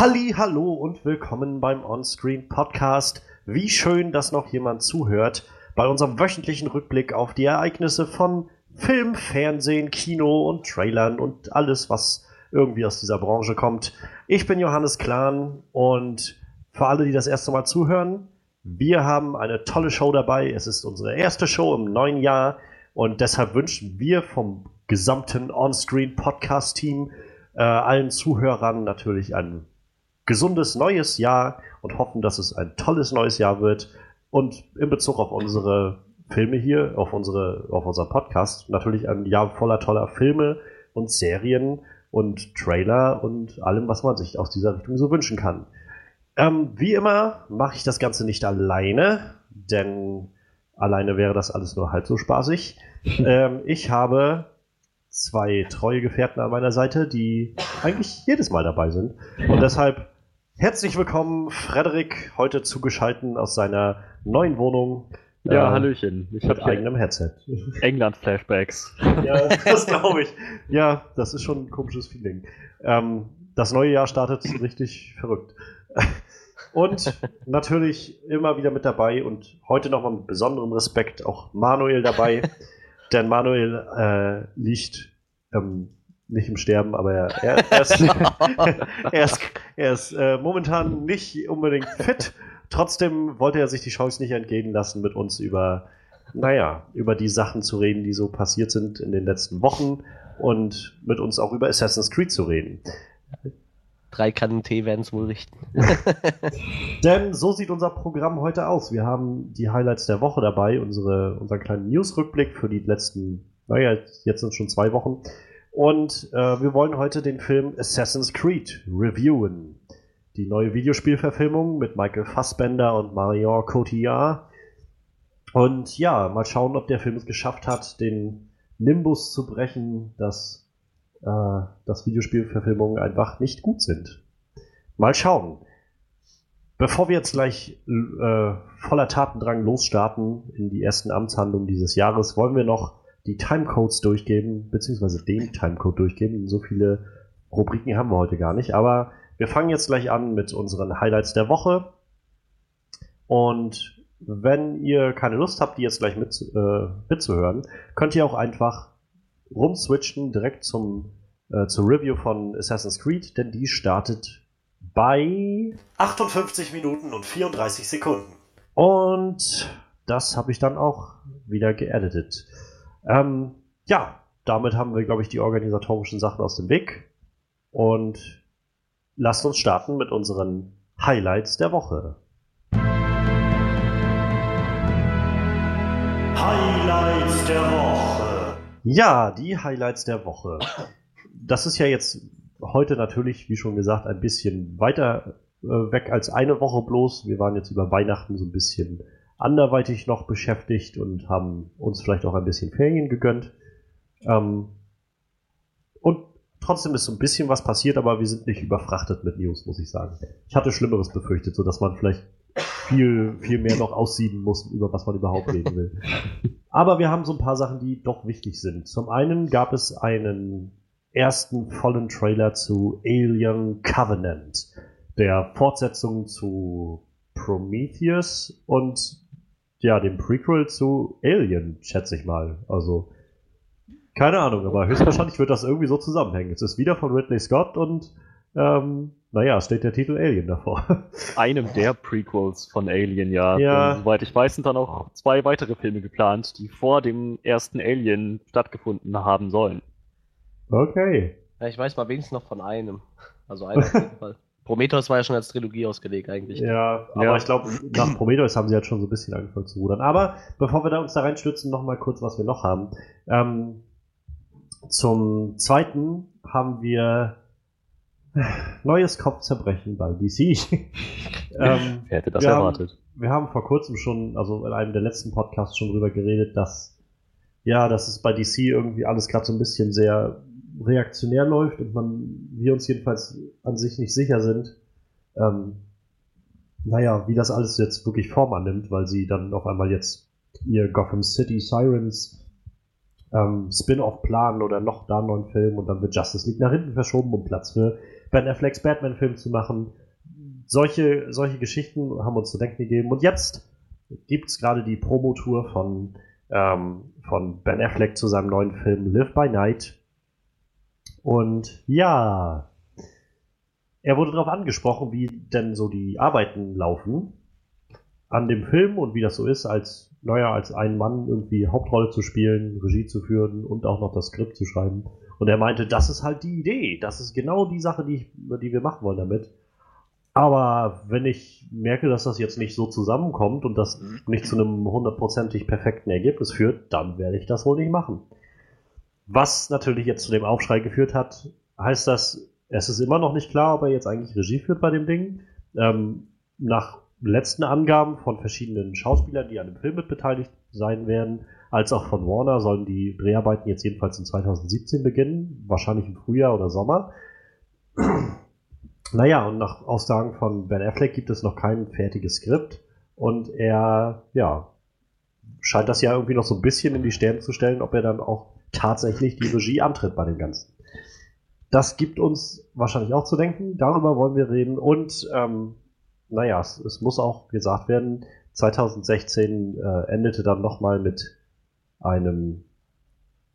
Halli, hallo und willkommen beim Onscreen Podcast. Wie schön, dass noch jemand zuhört bei unserem wöchentlichen Rückblick auf die Ereignisse von Film, Fernsehen, Kino und Trailern und alles, was irgendwie aus dieser Branche kommt. Ich bin Johannes Klahn und für alle, die das erste Mal zuhören, wir haben eine tolle Show dabei. Es ist unsere erste Show im neuen Jahr und deshalb wünschen wir vom gesamten Onscreen Podcast Team äh, allen Zuhörern natürlich ein gesundes neues Jahr und hoffen, dass es ein tolles neues Jahr wird. Und in Bezug auf unsere Filme hier, auf unsere, auf unser Podcast, natürlich ein Jahr voller toller Filme und Serien und Trailer und allem, was man sich aus dieser Richtung so wünschen kann. Ähm, wie immer mache ich das Ganze nicht alleine, denn alleine wäre das alles nur halb so spaßig. ähm, ich habe zwei treue Gefährten an meiner Seite, die eigentlich jedes Mal dabei sind. Und deshalb Herzlich willkommen, Frederik, heute zugeschalten aus seiner neuen Wohnung. Ja, äh, Hallöchen. Ich habe eigenem Headset. England-Flashbacks. Ja, das glaube ich. Ja, das ist schon ein komisches Feeling. Ähm, das neue Jahr startet richtig verrückt. Und natürlich immer wieder mit dabei und heute nochmal mit besonderem Respekt auch Manuel dabei. denn Manuel äh, liegt ähm, nicht im Sterben, aber er, er, er ist, er ist, er ist äh, momentan nicht unbedingt fit. Trotzdem wollte er sich die Chance nicht entgehen lassen, mit uns über, naja, über die Sachen zu reden, die so passiert sind in den letzten Wochen und mit uns auch über Assassin's Creed zu reden. Drei Kannen Tee werden es wohl richten. Denn so sieht unser Programm heute aus. Wir haben die Highlights der Woche dabei, unsere, unseren kleinen News-Rückblick für die letzten, naja, jetzt sind schon zwei Wochen. Und äh, wir wollen heute den Film Assassin's Creed reviewen. Die neue Videospielverfilmung mit Michael Fassbender und Marion Cotillard. Und ja, mal schauen, ob der Film es geschafft hat, den Nimbus zu brechen, dass, äh, dass Videospielverfilmungen einfach nicht gut sind. Mal schauen. Bevor wir jetzt gleich äh, voller Tatendrang losstarten in die ersten Amtshandlungen dieses Jahres, wollen wir noch die Timecodes durchgeben, beziehungsweise den Timecode durchgeben. So viele Rubriken haben wir heute gar nicht. Aber wir fangen jetzt gleich an mit unseren Highlights der Woche. Und wenn ihr keine Lust habt, die jetzt gleich mit, äh, mitzuhören, könnt ihr auch einfach rumswitchen direkt zum, äh, zur Review von Assassin's Creed, denn die startet bei 58 Minuten und 34 Sekunden. Und das habe ich dann auch wieder geeditet. Ähm, ja, damit haben wir, glaube ich, die organisatorischen Sachen aus dem Weg. Und lasst uns starten mit unseren Highlights der Woche. Highlights der Woche. Ja, die Highlights der Woche. Das ist ja jetzt heute natürlich, wie schon gesagt, ein bisschen weiter äh, weg als eine Woche bloß. Wir waren jetzt über Weihnachten so ein bisschen anderweitig noch beschäftigt und haben uns vielleicht auch ein bisschen Ferien gegönnt. Ähm, trotzdem ist so ein bisschen was passiert, aber wir sind nicht überfrachtet mit News, muss ich sagen. Ich hatte Schlimmeres befürchtet, so dass man vielleicht viel, viel mehr noch aussieben muss, über was man überhaupt reden will. Aber wir haben so ein paar Sachen, die doch wichtig sind. Zum einen gab es einen ersten vollen Trailer zu Alien Covenant, der Fortsetzung zu Prometheus und ja, dem Prequel zu Alien, schätze ich mal. Also, keine Ahnung, aber höchstwahrscheinlich wird das irgendwie so zusammenhängen. Es ist wieder von Ridley Scott und, ähm, naja, steht der Titel Alien davor. Einem der Prequels von Alien, ja. ja. Denn, soweit ich weiß, sind dann auch zwei weitere Filme geplant, die vor dem ersten Alien stattgefunden haben sollen. Okay. Ja, ich weiß mal wenigstens noch von einem. Also einer auf jeden Fall. Prometheus war ja schon als Trilogie ausgelegt eigentlich. Ja, aber ja. ich glaube, nach Prometheus haben sie halt schon so ein bisschen angefangen zu rudern. Aber bevor wir da uns da reinstürzen, noch mal kurz, was wir noch haben. Ähm, zum zweiten haben wir neues Kopfzerbrechen bei DC. ähm, Wer hätte das wir erwartet? Haben, wir haben vor kurzem schon, also in einem der letzten Podcasts schon drüber geredet, dass ja, dass es bei DC irgendwie alles gerade so ein bisschen sehr reaktionär läuft und man, wir uns jedenfalls an sich nicht sicher sind, ähm, naja, wie das alles jetzt wirklich Form annimmt, weil sie dann auf einmal jetzt ihr Gotham City Sirens ähm, Spin-off planen oder noch da einen neuen Film und dann wird Justice League nach hinten verschoben, um Platz für Ben Afflecks Batman-Film zu machen. Solche, solche Geschichten haben uns zu denken gegeben. Und jetzt gibt es gerade die Promotour von, ähm, von Ben Affleck zu seinem neuen Film Live by Night. Und ja, er wurde darauf angesprochen, wie denn so die Arbeiten laufen an dem Film und wie das so ist, als, naja, als ein Mann irgendwie Hauptrolle zu spielen, Regie zu führen und auch noch das Skript zu schreiben. Und er meinte, das ist halt die Idee, das ist genau die Sache, die, ich, die wir machen wollen damit. Aber wenn ich merke, dass das jetzt nicht so zusammenkommt und das nicht zu einem hundertprozentig perfekten Ergebnis führt, dann werde ich das wohl nicht machen. Was natürlich jetzt zu dem Aufschrei geführt hat, heißt das, es ist immer noch nicht klar, ob er jetzt eigentlich Regie führt bei dem Ding. Ähm, nach letzten Angaben von verschiedenen Schauspielern, die an dem Film mit beteiligt sein werden, als auch von Warner, sollen die Dreharbeiten jetzt jedenfalls in 2017 beginnen, wahrscheinlich im Frühjahr oder Sommer. naja, und nach Aussagen von Ben Affleck gibt es noch kein fertiges Skript und er, ja, scheint das ja irgendwie noch so ein bisschen in die Sterne zu stellen, ob er dann auch tatsächlich die Regie antritt bei dem Ganzen. Das gibt uns wahrscheinlich auch zu denken. Darüber wollen wir reden. Und ähm, naja, es, es muss auch gesagt werden, 2016 äh, endete dann nochmal mit einem,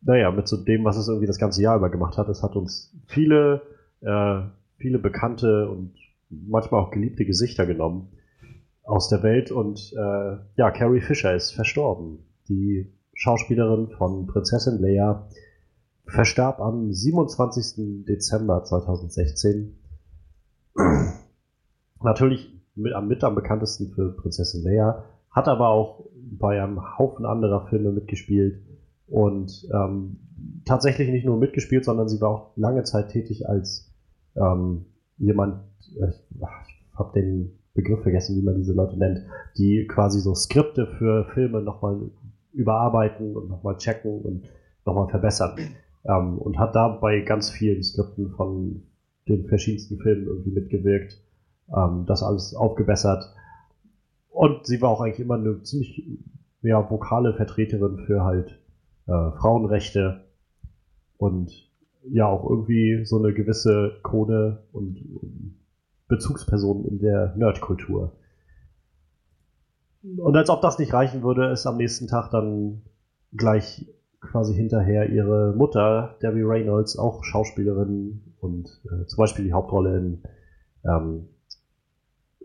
naja, mit so dem, was es irgendwie das ganze Jahr über gemacht hat. Es hat uns viele, äh, viele bekannte und manchmal auch geliebte Gesichter genommen aus der Welt und äh, ja, Carrie Fisher ist verstorben. Die Schauspielerin von Prinzessin Leia verstarb am 27. Dezember 2016. Natürlich mit, mit am bekanntesten für Prinzessin Leia, hat aber auch bei einem Haufen anderer Filme mitgespielt und ähm, tatsächlich nicht nur mitgespielt, sondern sie war auch lange Zeit tätig als ähm, jemand, äh, ich habe den Begriff vergessen, wie man diese Leute nennt, die quasi so Skripte für Filme nochmal überarbeiten und nochmal checken und nochmal verbessern. Ähm, und hat da bei ganz vielen Skripten von den verschiedensten Filmen irgendwie mitgewirkt ähm, das alles aufgebessert. Und sie war auch eigentlich immer eine ziemlich ja, vokale Vertreterin für halt äh, Frauenrechte und ja auch irgendwie so eine gewisse und, und Bezugsperson in der Nerdkultur. Und als ob das nicht reichen würde, ist am nächsten Tag dann gleich quasi hinterher ihre Mutter, Debbie Reynolds, auch Schauspielerin und äh, zum Beispiel die Hauptrolle in ähm,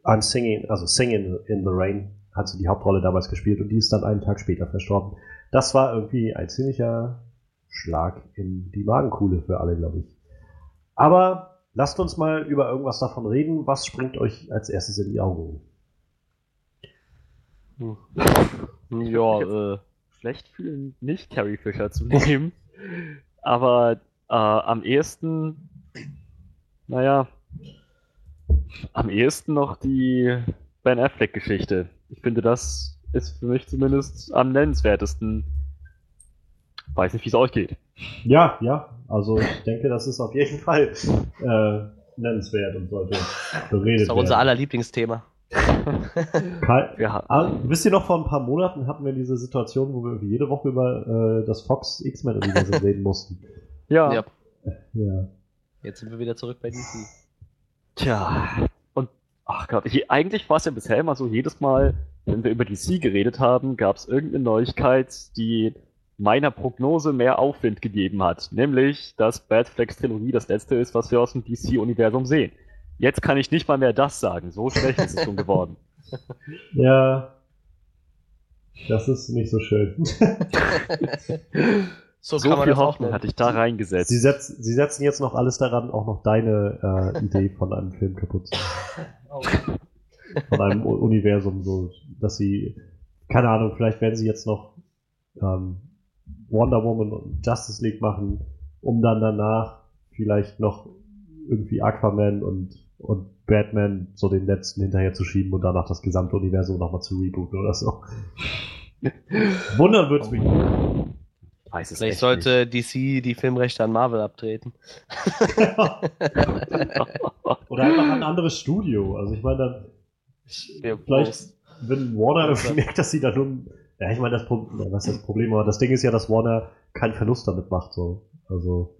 I'm Singing, also Singing in the Rain hat sie die Hauptrolle damals gespielt und die ist dann einen Tag später verstorben. Das war irgendwie ein ziemlicher Schlag in die Magenkuhle für alle, glaube ich. Aber lasst uns mal über irgendwas davon reden. Was springt euch als erstes in die Augen? Ja, äh, schlecht fühlen, nicht Carrie Fisher zu nehmen. Aber äh, am ehesten, naja, am ehesten noch die Ben Affleck-Geschichte. Ich finde, das ist für mich zumindest am nennenswertesten. Weiß nicht, wie es euch geht. Ja, ja. Also ich denke, das ist auf jeden Fall äh, nennenswert und sollte beredet werden. Das ist auch unser aller Lieblingsthema. Kai, ja. ah, wisst ihr noch, vor ein paar Monaten hatten wir diese Situation, wo wir jede Woche über äh, das Fox X-Men-Universum reden mussten. Ja. ja. ja. Jetzt sind wir wieder zurück bei DC. Tja, und ach Gott, ich, eigentlich war es ja bisher immer so, jedes Mal, wenn wir über DC geredet haben, gab es irgendeine Neuigkeit, die meiner Prognose mehr Aufwind gegeben hat. Nämlich, dass Batflex Trilogie das letzte ist, was wir aus dem DC-Universum sehen. Jetzt kann ich nicht mal mehr das sagen. So schlecht ist es schon geworden. Ja. Das ist nicht so schön. So, so viel Hoffnung hatte ich da reingesetzt. Sie, setz, sie, setzen jetzt noch alles daran, auch noch deine äh, Idee von einem Film kaputt zu machen. Von einem Universum, so, dass sie, keine Ahnung, vielleicht werden sie jetzt noch ähm, Wonder Woman und Justice League machen, um dann danach vielleicht noch irgendwie Aquaman und, und Batman so den letzten hinterher zu schieben und danach das gesamte Universum nochmal zu rebooten oder so. Wundern wird's mich. Weiß es Vielleicht sollte nicht. DC die Filmrechte an Marvel abtreten. Oder einfach ein anderes Studio. Also ich meine, dann ja, vielleicht, wenn Warner merkt, dass sie da nun. Ja, ich meine, das, was ist das Problem? Aber das Ding ist ja, dass Warner keinen Verlust damit macht. So. Also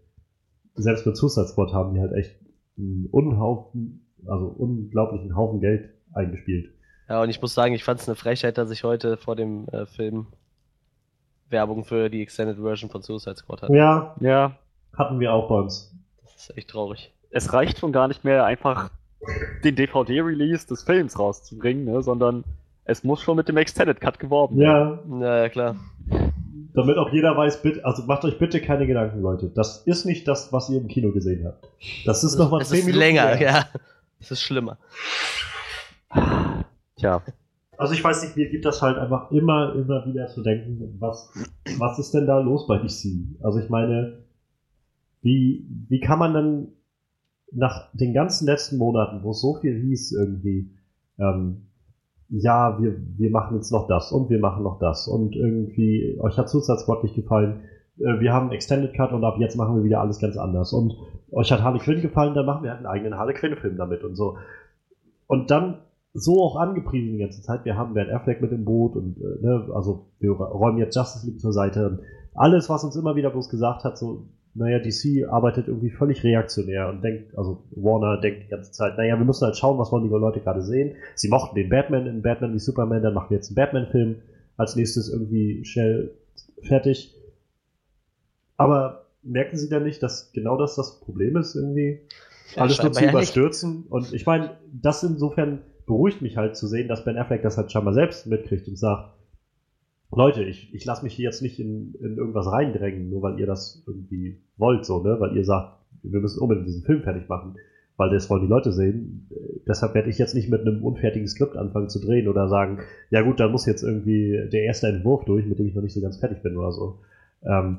selbst mit Suicide Squad haben die halt echt einen Unhaufen, also unglaublichen Haufen Geld eingespielt. Ja, und ich muss sagen, ich fand es eine Frechheit, dass ich heute vor dem äh, Film Werbung für die Extended Version von Suicide Squad hatte. Ja, ja. Hatten wir auch bei uns. Das ist echt traurig. Es reicht schon gar nicht mehr, einfach den DVD-Release des Films rauszubringen, ne, sondern es muss schon mit dem Extended Cut geworben werden. Ja. Ja, klar. Damit auch jeder weiß, bitte, also macht euch bitte keine Gedanken, Leute. Das ist nicht das, was ihr im Kino gesehen habt. Das ist nochmal 10 Minuten. länger, mehr. ja. Das ist schlimmer. Tja. Also ich weiß nicht, mir gibt das halt einfach immer, immer wieder zu denken, was, was ist denn da los bei DC? Also ich meine, wie, wie kann man denn nach den ganzen letzten Monaten, wo es so viel hieß irgendwie, ähm, ja, wir, wir machen jetzt noch das und wir machen noch das und irgendwie, euch hat Suicide nicht gefallen, äh, wir haben Extended Cut und ab jetzt machen wir wieder alles ganz anders und euch hat Harley Quinn gefallen, dann machen wir halt einen eigenen Harley Quinn Film damit und so. Und dann so auch angepriesen die ganze Zeit. Wir haben Ben Affleck mit im Boot und äh, ne, also wir räumen jetzt Justice League zur Seite. Alles, was uns immer wieder bloß gesagt hat, so, naja, DC arbeitet irgendwie völlig reaktionär und denkt, also Warner denkt die ganze Zeit, naja, wir müssen halt schauen, was wollen die Leute gerade sehen. Sie mochten den Batman in Batman wie Superman, dann machen wir jetzt einen Batman-Film als nächstes irgendwie schnell fertig. Aber merken Sie denn nicht, dass genau das das Problem ist, irgendwie ja, alles nur zu überstürzen? Ja und ich meine, das insofern beruhigt mich halt zu sehen, dass Ben Affleck das halt scheinbar selbst mitkriegt und sagt, Leute, ich, ich lasse mich hier jetzt nicht in, in irgendwas reindrängen, nur weil ihr das irgendwie wollt, so, ne? Weil ihr sagt, wir müssen unbedingt diesen Film fertig machen, weil das wollen die Leute sehen. Deshalb werde ich jetzt nicht mit einem unfertigen Skript anfangen zu drehen oder sagen, ja gut, da muss jetzt irgendwie der erste Entwurf durch, mit dem ich noch nicht so ganz fertig bin oder so. Ähm,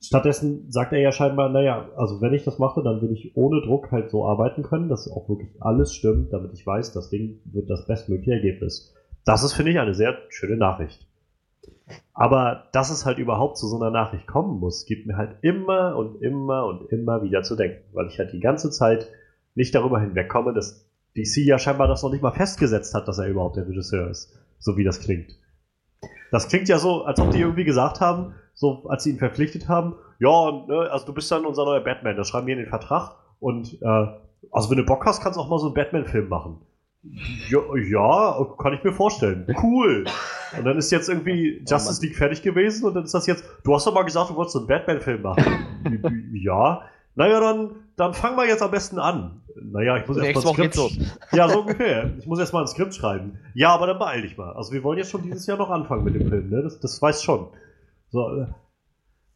Stattdessen sagt er ja scheinbar, naja, also wenn ich das mache, dann will ich ohne Druck halt so arbeiten können, dass auch wirklich alles stimmt, damit ich weiß, das Ding wird das bestmögliche Ergebnis. Das ist, finde ich, eine sehr schöne Nachricht. Aber dass es halt überhaupt zu so einer Nachricht kommen muss, gibt mir halt immer und immer und immer wieder zu denken, weil ich halt die ganze Zeit nicht darüber hinwegkomme, dass DC ja scheinbar das noch nicht mal festgesetzt hat, dass er überhaupt der Regisseur ist, so wie das klingt. Das klingt ja so, als ob die irgendwie gesagt haben, so als sie ihn verpflichtet haben, ja, ne, also du bist dann unser neuer Batman, das schreiben wir in den Vertrag und äh, also wenn du Bock hast, kannst du auch mal so einen Batman-Film machen. Ja, ja, kann ich mir vorstellen. Cool. Und dann ist jetzt irgendwie oh Justice League fertig gewesen und dann ist das jetzt, du hast doch mal gesagt, du wolltest so einen Batman-Film machen. ja. Naja, dann, dann fangen wir jetzt am besten an. Naja, ich muss erst mal ein Skript. Ja, so ungefähr. Ich muss erst mal ein Skript schreiben. Ja, aber dann beeil dich mal. Also wir wollen jetzt schon dieses Jahr noch anfangen mit dem Film, ne? Das, das weiß schon. So, äh,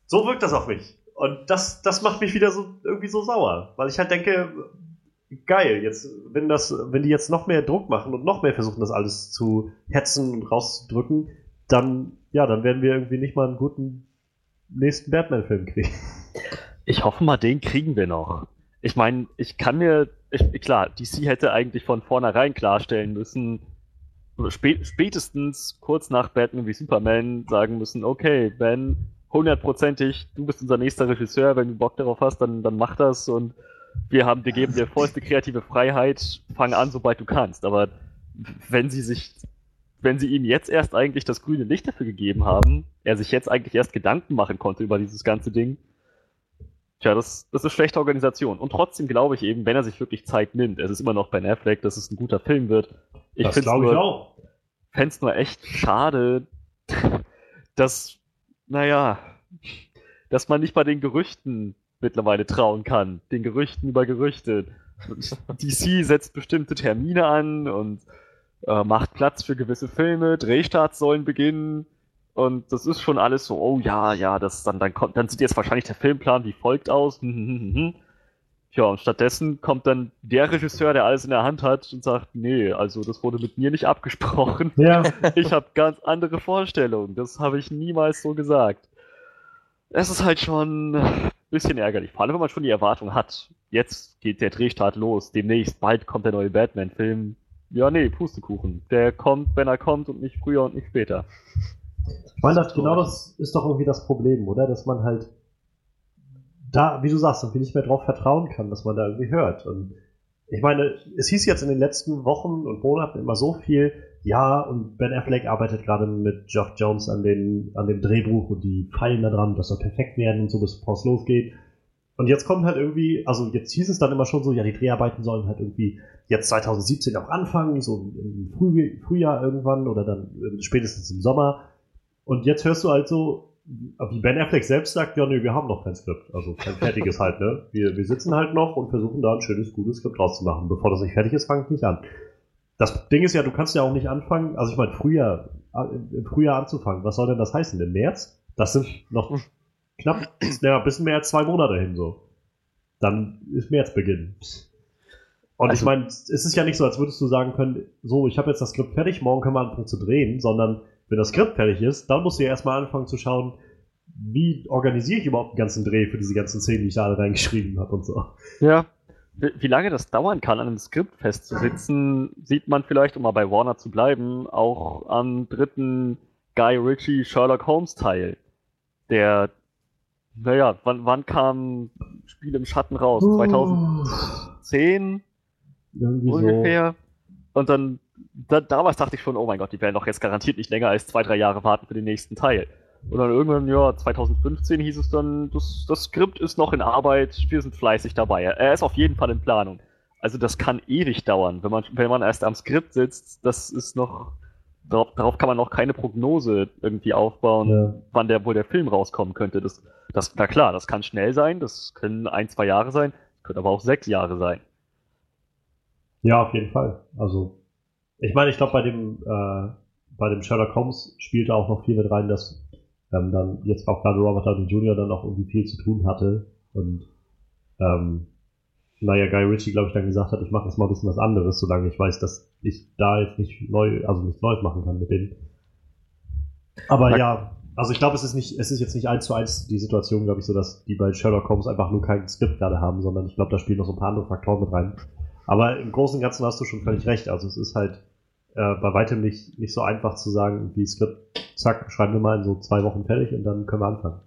so wirkt das auf mich. Und das, das macht mich wieder so irgendwie so sauer, weil ich halt denke, geil, jetzt, wenn das, wenn die jetzt noch mehr Druck machen und noch mehr versuchen, das alles zu hetzen und rauszudrücken, dann, ja, dann werden wir irgendwie nicht mal einen guten nächsten Batman-Film kriegen. Ich hoffe mal, den kriegen wir noch. Ich meine, ich kann mir, ich, klar, DC hätte eigentlich von vornherein klarstellen müssen, spätestens kurz nach Batman wie Superman sagen müssen, okay, Ben, hundertprozentig, du bist unser nächster Regisseur, wenn du Bock darauf hast, dann, dann mach das und wir haben, wir geben dir vollste kreative Freiheit, fang an, sobald du kannst. Aber wenn sie sich, wenn sie ihm jetzt erst eigentlich das grüne Licht dafür gegeben haben, er sich jetzt eigentlich erst Gedanken machen konnte über dieses ganze Ding, tja, das, das ist schlechte Organisation. Und trotzdem glaube ich eben, wenn er sich wirklich Zeit nimmt, es ist immer noch Ben Affleck, dass es ein guter Film wird. Ich das glaube ich auch. Fände es nur echt schade, dass, naja, dass man nicht bei den Gerüchten mittlerweile trauen kann. Den Gerüchten über Gerüchte. DC setzt bestimmte Termine an und äh, macht Platz für gewisse Filme, Drehstarts sollen beginnen und das ist schon alles so, oh ja, ja, das dann, dann kommt, dann sieht jetzt wahrscheinlich der Filmplan wie folgt aus. Ja, und stattdessen kommt dann der Regisseur, der alles in der Hand hat und sagt, nee, also das wurde mit mir nicht abgesprochen. Ja. Ich habe ganz andere Vorstellungen. Das habe ich niemals so gesagt. Es ist halt schon bisschen ärgerlich. Vor allem, wenn man schon die Erwartung hat, jetzt geht der Drehstart los, demnächst, bald kommt der neue Batman-Film. Ja, nee, Pustekuchen. Der kommt, wenn er kommt und nicht früher und nicht später. Ich meine, das, genau das ist doch irgendwie das Problem, oder? Dass man halt da, wie du sagst, irgendwie nicht mehr drauf vertrauen kann, dass man da irgendwie hört. Und ich meine, es hieß jetzt in den letzten Wochen und Monaten immer so viel, ja, und Ben Affleck arbeitet gerade mit Geoff Jones an, den, an dem Drehbuch und die feilen da dran, das soll perfekt werden und so, bevor es losgeht. Und jetzt kommt halt irgendwie, also jetzt hieß es dann immer schon so, ja, die Dreharbeiten sollen halt irgendwie jetzt 2017 auch anfangen, so im Früh Frühjahr irgendwann oder dann spätestens im Sommer. Und jetzt hörst du halt so, wie Ben Affleck selbst sagt, ja, nee, wir haben noch kein Skript, also kein fertiges halt, ne? Wir, wir sitzen halt noch und versuchen da ein schönes, gutes Skript rauszumachen. Bevor das nicht fertig ist, fange ich nicht an. Das Ding ist ja, du kannst ja auch nicht anfangen, also ich meine, Frühjahr, im Frühjahr anzufangen. Was soll denn das heißen? Im März? Das sind noch knapp, ja, ein bisschen mehr als zwei Monate hin so. Dann ist Märzbeginn. Und also, ich meine, es ist ja nicht so, als würdest du sagen können, so, ich habe jetzt das Skript fertig, morgen können wir anfangen zu drehen, sondern wenn das Skript fertig ist, dann musst du ja erstmal anfangen zu schauen, wie organisiere ich überhaupt den ganzen Dreh für diese ganzen Szenen, die ich da alle reingeschrieben habe und so. Ja. Wie lange das dauern kann, an einem Skript festzusitzen, sieht man vielleicht, um mal bei Warner zu bleiben, auch am dritten Guy Ritchie Sherlock Holmes Teil. Der naja, wann, wann kam Spiel im Schatten raus? 2010 Irgendwie ungefähr. So. Und dann, da, damals dachte ich schon, oh mein Gott, die werden doch jetzt garantiert nicht länger als zwei, drei Jahre warten für den nächsten Teil. Und dann irgendwann, ja, 2015 hieß es dann, das, das Skript ist noch in Arbeit, wir sind fleißig dabei. Er ist auf jeden Fall in Planung. Also das kann ewig dauern, wenn man, wenn man erst am Skript sitzt, das ist noch, darauf, darauf kann man noch keine Prognose irgendwie aufbauen, ja. wann der wohl der Film rauskommen könnte. Das, das, na klar, das kann schnell sein, das können ein, zwei Jahre sein, können aber auch sechs Jahre sein. Ja, auf jeden Fall. Also, ich meine, ich glaube, bei dem, äh, bei dem Sherlock Holmes spielte auch noch viel mit rein, dass ähm, dann jetzt auch gerade Robert Downey Jr. dann auch irgendwie viel zu tun hatte und ähm, naja, Guy Ritchie, glaube ich, dann gesagt hat, ich mache jetzt mal ein bisschen was anderes, solange ich weiß, dass ich da jetzt nicht neu, also nichts Neues machen kann mit denen. Aber ja, also ich glaube, es ist nicht, es ist jetzt nicht eins zu eins die Situation, glaube ich, so, dass die bei Sherlock Holmes einfach nur kein Skript gerade haben, sondern ich glaube, da spielen noch so ein paar andere Faktoren mit rein. Aber im Großen und Ganzen hast du schon völlig recht. Also es ist halt äh, bei weitem nicht, nicht so einfach zu sagen, wie Skript, zack, schreiben wir mal in so zwei Wochen fertig und dann können wir anfangen.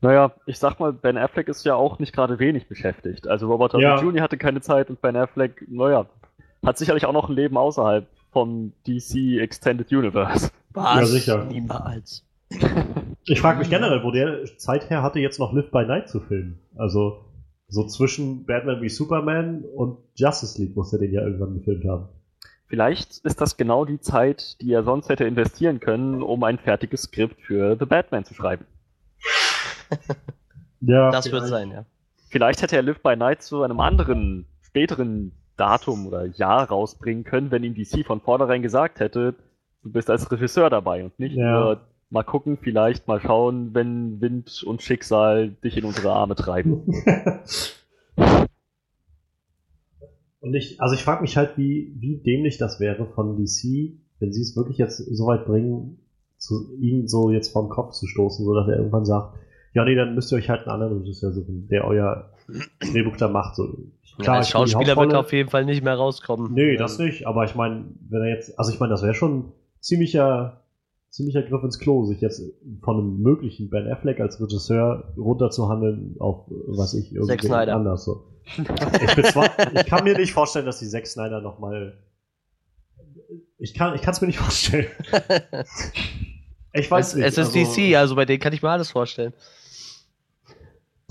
Naja, ich sag mal, Ben Affleck ist ja auch nicht gerade wenig beschäftigt. Also Robert Downey ja. Jr. hatte keine Zeit und Ben Affleck, naja, hat sicherlich auch noch ein Leben außerhalb vom DC Extended Universe. Was? Ja, sicher. Niemals. Ich frage mich generell, wo der Zeit her hatte, jetzt noch Live by Night zu filmen. Also, so zwischen Batman wie Superman und Justice League muss er den ja irgendwann gefilmt haben. Vielleicht ist das genau die Zeit, die er sonst hätte investieren können, um ein fertiges Skript für The Batman zu schreiben. ja. Das wird sein, ja. Vielleicht hätte er Live by Night zu einem anderen, späteren Datum oder Jahr rausbringen können, wenn ihm DC von vornherein gesagt hätte, du bist als Regisseur dabei und nicht ja. nur mal gucken, vielleicht mal schauen, wenn Wind und Schicksal dich in unsere Arme treiben. und ich, also ich frage mich halt, wie, wie dämlich das wäre von DC, wenn sie es wirklich jetzt so weit bringen, zu ihn so jetzt vom Kopf zu stoßen, so dass er irgendwann sagt, ja, nee, dann müsst ihr euch halt einen anderen Regisseur suchen, der euer Drehbuch da macht. So, Klar, als Schauspieler wird er auf jeden Fall nicht mehr rauskommen. Nee, das nicht, aber ich meine, wenn er jetzt, also ich meine, das wäre schon ziemlicher, ziemlicher Griff ins Klo, sich jetzt von einem möglichen Ben Affleck als Regisseur runterzuhandeln auf, was ich, irgendwie anders so. Ich, zwar, ich kann mir nicht vorstellen, dass die Zack Snyder nochmal ich kann es mir nicht vorstellen. Ich weiß es, nicht. Es ist also, DC, also bei denen kann ich mir alles vorstellen.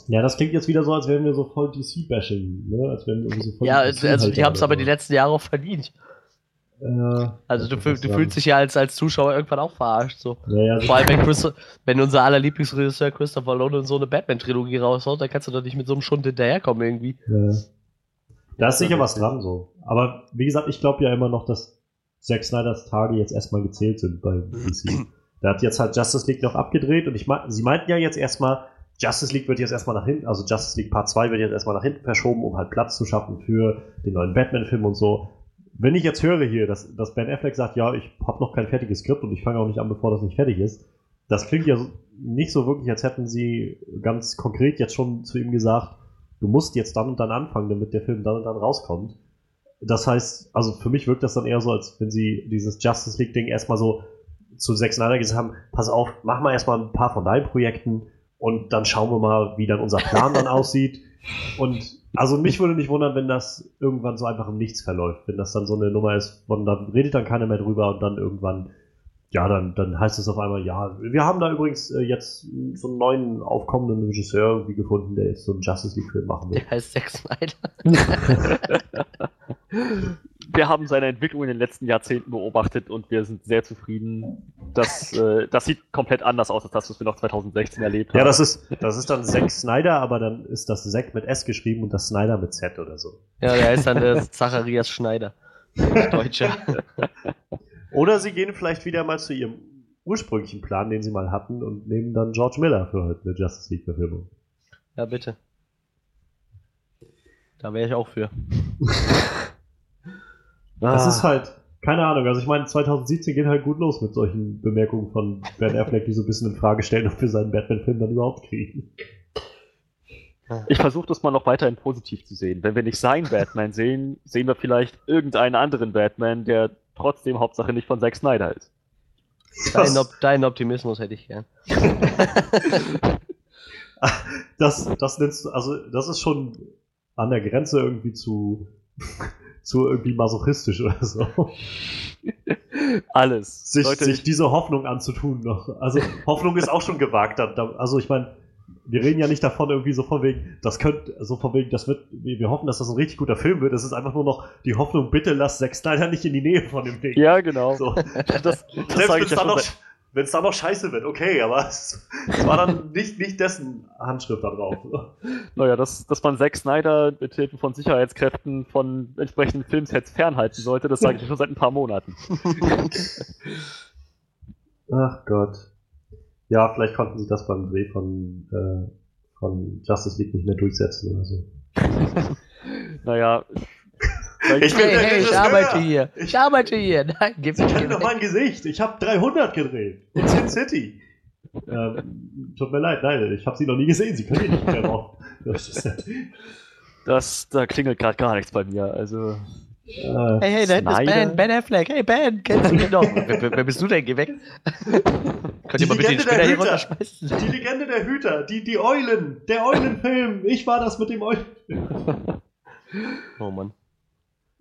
Ja, das klingt jetzt wieder so, als wären wir so voll DC-Bashing, ne? Als wären wir so voll ja, also, also die haben es aber die letzten Jahre auch verdient. Äh, also du, du fühlst dich ja als, als Zuschauer irgendwann auch verarscht. So. Ja, ja, Vor allem, wenn, Chris, wenn unser aller Lieblingsregisseur Christopher Nolan so eine Batman-Trilogie raushaut, dann kannst du doch nicht mit so einem Schund hinterherkommen irgendwie. Ja. Da ist sicher was dran so. Aber wie gesagt, ich glaube ja immer noch, dass Zack Snyders Tage jetzt erstmal gezählt sind bei DC. Der hat jetzt halt Justice League noch abgedreht und ich mein, sie meinten ja jetzt erstmal, Justice League wird jetzt erstmal nach hinten, also Justice League Part 2 wird jetzt erstmal nach hinten verschoben, um halt Platz zu schaffen für den neuen Batman-Film und so. Wenn ich jetzt höre hier, dass, dass Ben Affleck sagt, ja, ich habe noch kein fertiges Skript und ich fange auch nicht an, bevor das nicht fertig ist, das klingt ja nicht so wirklich, als hätten sie ganz konkret jetzt schon zu ihm gesagt, du musst jetzt dann und dann anfangen, damit der Film dann und dann rauskommt. Das heißt, also für mich wirkt das dann eher so, als wenn sie dieses Justice League-Ding erstmal so zu Zack Snyder gesagt haben, pass auf, mach mal erstmal ein paar von deinen Projekten und dann schauen wir mal, wie dann unser Plan dann aussieht. Und also mich würde nicht wundern, wenn das irgendwann so einfach im Nichts verläuft, wenn das dann so eine Nummer ist, von da redet dann keiner mehr drüber und dann irgendwann ja, dann, dann heißt es auf einmal, ja, wir haben da übrigens äh, jetzt so einen neuen aufkommenden Regisseur irgendwie gefunden, der jetzt so einen Justice League-Film machen will. Der heißt Zack Snyder. wir haben seine Entwicklung in den letzten Jahrzehnten beobachtet und wir sind sehr zufrieden. Das, äh, das sieht komplett anders aus als das, was wir noch 2016 erlebt haben. Ja, das ist, das ist dann Zack Snyder, aber dann ist das Zack mit S geschrieben und das Snyder mit Z oder so. Ja, der heißt dann der Zacharias Schneider. Deutscher. oder sie gehen vielleicht wieder mal zu ihrem ursprünglichen Plan, den sie mal hatten, und nehmen dann George Miller für heute eine Justice League-Verfilmung. Ja, bitte. Da wäre ich auch für. Das ah. ist halt, keine Ahnung, also ich meine, 2017 geht halt gut los mit solchen Bemerkungen von Ben Affleck, die so ein bisschen in Frage stellen, ob wir seinen Batman-Film dann überhaupt kriegen. Ich versuche das mal noch weiterhin positiv zu sehen. Wenn wir nicht seinen Batman sehen, sehen wir vielleicht irgendeinen anderen Batman, der trotzdem Hauptsache nicht von Zack Snyder ist. Dein, Op deinen Optimismus hätte ich gern. das, das nennst du, also das ist schon an der Grenze irgendwie zu zu irgendwie masochistisch oder so. Alles. Sich, sich diese Hoffnung anzutun noch. Also Hoffnung ist auch schon gewagt. Also ich meine, wir reden ja nicht davon irgendwie so von wegen, das könnte, so von wegen, das wird, wir hoffen, dass das ein richtig guter Film wird. Es ist einfach nur noch die Hoffnung, bitte lass Zack Snyder nicht in die Nähe von dem Ding. Ja, genau. So. Das, das, das ich ja noch, wenn es dann noch scheiße wird, okay, aber es, es, war dann nicht, nicht dessen Handschrift da drauf. Naja, dass, dass man Zack Snyder mit Hilfe von Sicherheitskräften von entsprechenden Filmsets fernhalten sollte, das sage ich schon seit ein paar Monaten. Ach Gott. Ja, vielleicht konnten sie das beim Dreh von, äh, von Justice League nicht mehr durchsetzen oder so. naja, ich, bin hey, hey, ich arbeite hier. Ich, arbeite hier. Nein, gib mir doch mein Gesicht. Ich habe 300 gedreht. In Sin City. Ähm, tut mir leid, nein, ich habe sie noch nie gesehen. Sie können hier nicht mehr drauf. Das, das, da klingelt gerade gar nichts bei mir. Also. Äh, hey, hey, da hinten ist Ben, Ben Affleck. Hey, Ben, kennst du mich noch? wer, wer, bist du denn? Geh weg. Könnt ihr mal bitte den Spinner hier runterschmeißen? Die Legende der Hüter, die, die Eulen, der Eulenfilm. Ich war das mit dem Eulenfilm. Oh Mann.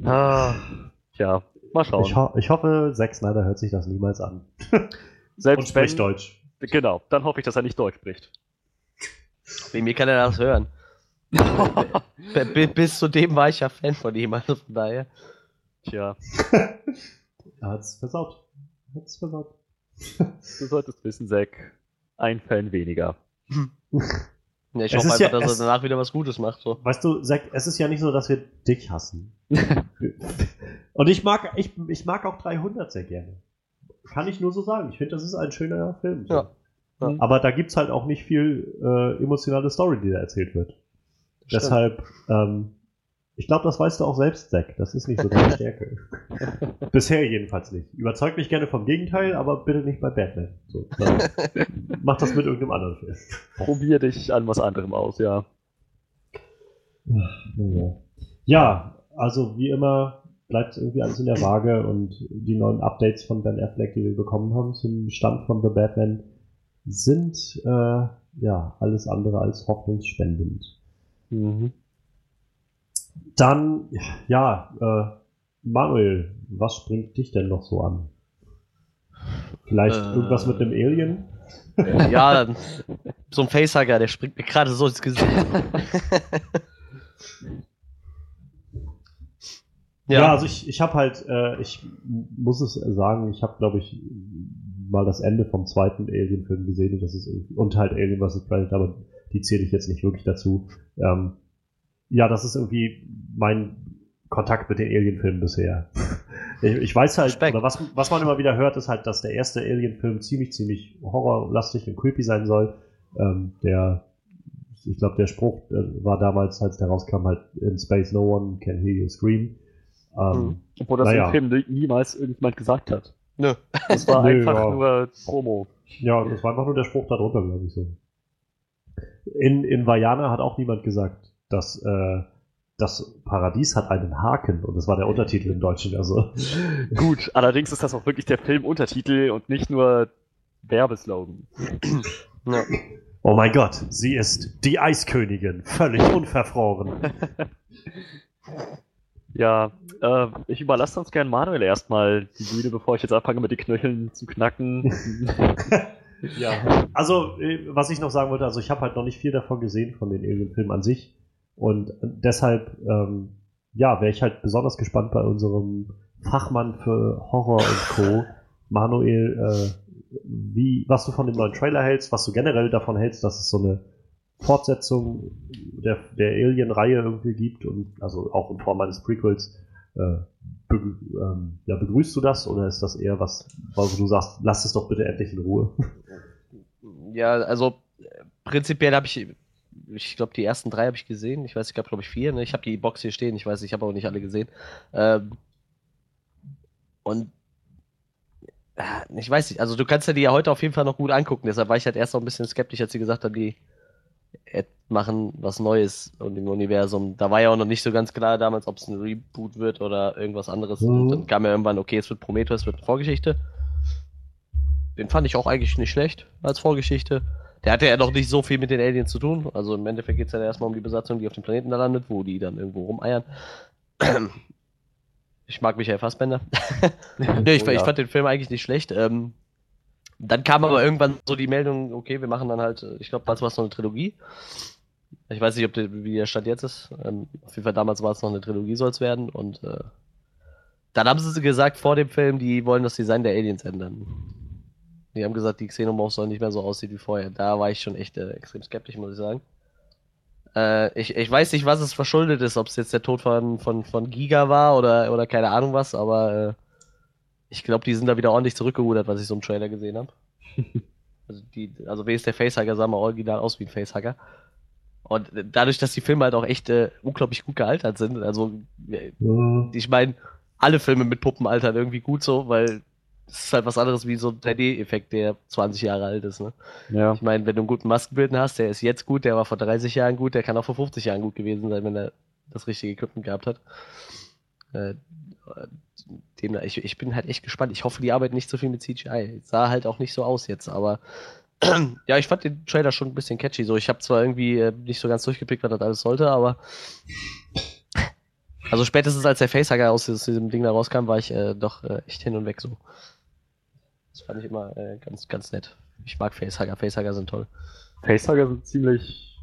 Ah, tja, mal schauen. Ich, ho ich, hoffe, Zack Snyder hört sich das niemals an. Selbst Und spricht wenn, Deutsch. Genau, dann hoffe ich, dass er nicht Deutsch spricht. Wegen mir kann er das hören. Bis zu dem war ich ja Fan von ihm, also von daher. Tja. er hat's versaut. Er hat's versaut. Du solltest wissen, Zack, ein Fan weniger. Ja, ich es hoffe einfach, ja, dass er danach wieder was Gutes macht. So. Weißt du, Zack, es ist ja nicht so, dass wir dich hassen. Und ich mag, ich, ich mag auch 300 sehr gerne. Kann ich nur so sagen. Ich finde, das ist ein schöner Film. So. Ja. ja. Aber da gibt es halt auch nicht viel äh, emotionale Story, die da erzählt wird. Deshalb, ähm, ich glaube, das weißt du auch selbst, Zack. Das ist nicht so deine Stärke. Bisher jedenfalls nicht. Überzeugt mich gerne vom Gegenteil, aber bitte nicht bei Batman. So, mach das mit irgendeinem anderen Film. Probier dich an was anderem aus, ja. Ja, also wie immer bleibt irgendwie alles in der Waage und die neuen Updates von Ben Affleck, die wir bekommen haben zum Stand von The Batman, sind äh, ja alles andere als hoffnungsspendend. Mhm. Dann, ja, äh, Manuel, was springt dich denn noch so an? Vielleicht äh, irgendwas mit einem Alien? Ja, so ein Facehugger, der springt mir gerade so ins Gesicht. ja. ja. also ich, ich habe halt, äh, ich muss es sagen, ich habe, glaube ich, mal das Ende vom zweiten Alien-Film gesehen und das ist und halt Alien vs. Predator, aber die zähle ich jetzt nicht wirklich dazu. Ähm, ja, das ist irgendwie mein Kontakt mit den Alien-Filmen bisher. ich, ich, weiß halt, oder was, was man immer wieder hört, ist halt, dass der erste Alien-Film ziemlich, ziemlich horrorlastig und creepy sein soll. Ähm, der, ich glaube, der Spruch äh, war damals, als der rauskam, halt in Space No One Can Hear You Scream. Ähm, mhm. Obwohl das naja. im Film niemals irgendjemand gesagt hat. Nö. Das war Nö, einfach ja. nur Promo. Ja, das war einfach nur der Spruch darunter, glaube ich so. In, in Vajana hat auch niemand gesagt, dass äh, das Paradies hat einen Haken und das war der Untertitel im Deutschen. Also. Gut, allerdings ist das auch wirklich der Filmuntertitel und nicht nur Werbeslogan. ja. Oh mein Gott, sie ist die Eiskönigin, völlig unverfroren. Ja, äh, ich überlasse uns gern Manuel erstmal die Bühne, bevor ich jetzt anfange mit den Knöcheln zu knacken. ja, also äh, was ich noch sagen wollte, also ich habe halt noch nicht viel davon gesehen, von den Alien-Filmen an sich. Und deshalb, ähm, ja, wäre ich halt besonders gespannt bei unserem Fachmann für Horror und Co., Manuel, äh, wie, was du von dem neuen Trailer hältst, was du generell davon hältst, dass es so eine Fortsetzung der, der Alien-Reihe irgendwie gibt und also auch in Form eines Prequels. Äh, be, ähm, ja, begrüßt du das oder ist das eher was, wo du sagst, lass es doch bitte endlich in Ruhe? Ja, also prinzipiell habe ich, ich glaube, die ersten drei habe ich gesehen. Ich weiß, ich gab glaube ich vier. Ne? Ich habe die Box hier stehen. Ich weiß, ich habe aber nicht alle gesehen. Ähm, und ich weiß nicht, also du kannst ja die ja heute auf jeden Fall noch gut angucken. Deshalb war ich halt erst noch ein bisschen skeptisch, als sie gesagt haben, die machen was Neues und im Universum. Da war ja auch noch nicht so ganz klar damals, ob es ein Reboot wird oder irgendwas anderes. Mhm. Und dann kam ja irgendwann, okay, es wird Prometheus, es wird eine Vorgeschichte. Den fand ich auch eigentlich nicht schlecht als Vorgeschichte. Der hatte ja noch nicht so viel mit den Aliens zu tun. Also im Endeffekt geht es ja erstmal um die Besatzung, die auf dem Planeten da landet, wo die dann irgendwo rumeiern. Ich mag Michael Fassbender. nee, ich, oh, ja. ich, fand den Film eigentlich nicht schlecht. Ähm, dann kam aber irgendwann so die Meldung, okay, wir machen dann halt, äh, ich glaube, damals war es noch eine Trilogie. Ich weiß nicht, ob der, wie der Stand jetzt ist. Ähm, auf jeden Fall damals war es noch eine Trilogie, soll es werden. Und äh, dann haben sie gesagt vor dem Film, die wollen das Design der Aliens ändern. Die haben gesagt, die Xenomorphs sollen nicht mehr so aussehen wie vorher. Da war ich schon echt äh, extrem skeptisch, muss ich sagen. Äh, ich, ich weiß nicht, was es verschuldet ist, ob es jetzt der Tod von, von, von Giga war oder, oder keine Ahnung was, aber äh, ich glaube, die sind da wieder ordentlich zurückgerudert, was ich so im Trailer gesehen habe. also, die, also wer ist der Facehugger, sah mal original aus wie ein Facehugger. Und dadurch, dass die Filme halt auch echt äh, unglaublich gut gealtert sind, also äh, mhm. ich meine, alle Filme mit Puppen altern irgendwie gut so, weil es ist halt was anderes wie so ein 3D-Effekt, der 20 Jahre alt ist. Ne? Ja. Ich meine, wenn du einen guten Maskenbildner hast, der ist jetzt gut, der war vor 30 Jahren gut, der kann auch vor 50 Jahren gut gewesen sein, wenn er das richtige Equipment gehabt hat. Äh, dem, ich, ich bin halt echt gespannt. Ich hoffe, die arbeiten nicht so viel mit CGI. Sah halt auch nicht so aus jetzt, aber ja, ich fand den Trailer schon ein bisschen catchy. So, ich habe zwar irgendwie äh, nicht so ganz durchgepickt, was das alles sollte, aber also spätestens als der Facehugger aus diesem Ding da rauskam, war ich äh, doch äh, echt hin und weg so. Das fand ich immer äh, ganz, ganz nett. Ich mag Facehugger. Facehugger sind toll. Facehugger sind ziemlich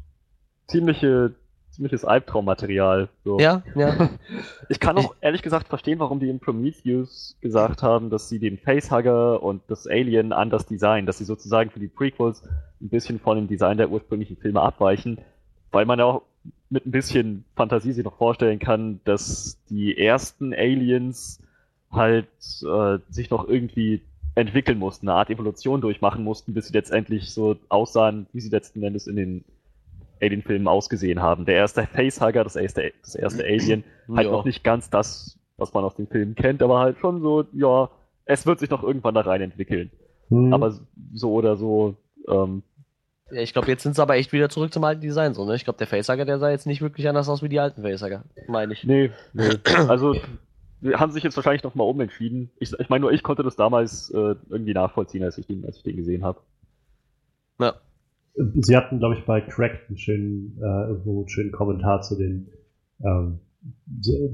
ziemliche ziemliches Albtraummaterial. So. Ja, ja. Ich kann auch ehrlich gesagt verstehen, warum die in Prometheus gesagt haben, dass sie den Facehugger und das Alien anders designen, dass sie sozusagen für die Prequels ein bisschen von dem Design der ursprünglichen Filme abweichen, weil man ja auch mit ein bisschen Fantasie sich noch vorstellen kann, dass die ersten Aliens halt äh, sich noch irgendwie entwickeln mussten, eine Art Evolution durchmachen mussten, bis sie letztendlich so aussahen, wie sie letzten Endes in den Alien-Filmen ausgesehen haben. Der erste Facehugger, das erste, das erste Alien, halt ja. noch nicht ganz das, was man aus den Filmen kennt, aber halt schon so, ja, es wird sich noch irgendwann da rein entwickeln. Mhm. Aber so oder so, ähm, ja, ich glaube, jetzt sind sie aber echt wieder zurück zum alten Design so, ne? Ich glaube, der Facehugger, der sah jetzt nicht wirklich anders aus wie die alten Facehugger, meine ich. Nee, nee. Also, wir haben sich jetzt wahrscheinlich noch mal umentschieden. Ich, ich meine, nur ich konnte das damals äh, irgendwie nachvollziehen, als ich den, als ich den gesehen habe. Ja. Sie hatten, glaube ich, bei Cracked einen schönen, äh, irgendwo einen schönen Kommentar zu den, ähm,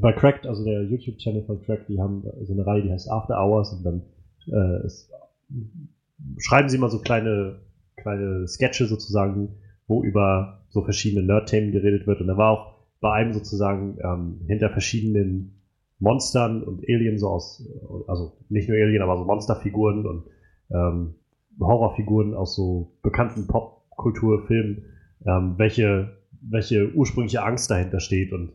bei Cracked, also der YouTube-Channel von Cracked, die haben so eine Reihe, die heißt After Hours und dann äh, ist, schreiben sie mal so kleine, kleine Sketche sozusagen, wo über so verschiedene Nerd-Themen geredet wird. Und da war auch bei einem sozusagen ähm, hinter verschiedenen Monstern und Alien so aus, also nicht nur Alien, aber so Monsterfiguren und ähm, Horrorfiguren aus so bekannten Pop Kulturfilm, ähm, welche, welche ursprüngliche Angst dahinter steht. Und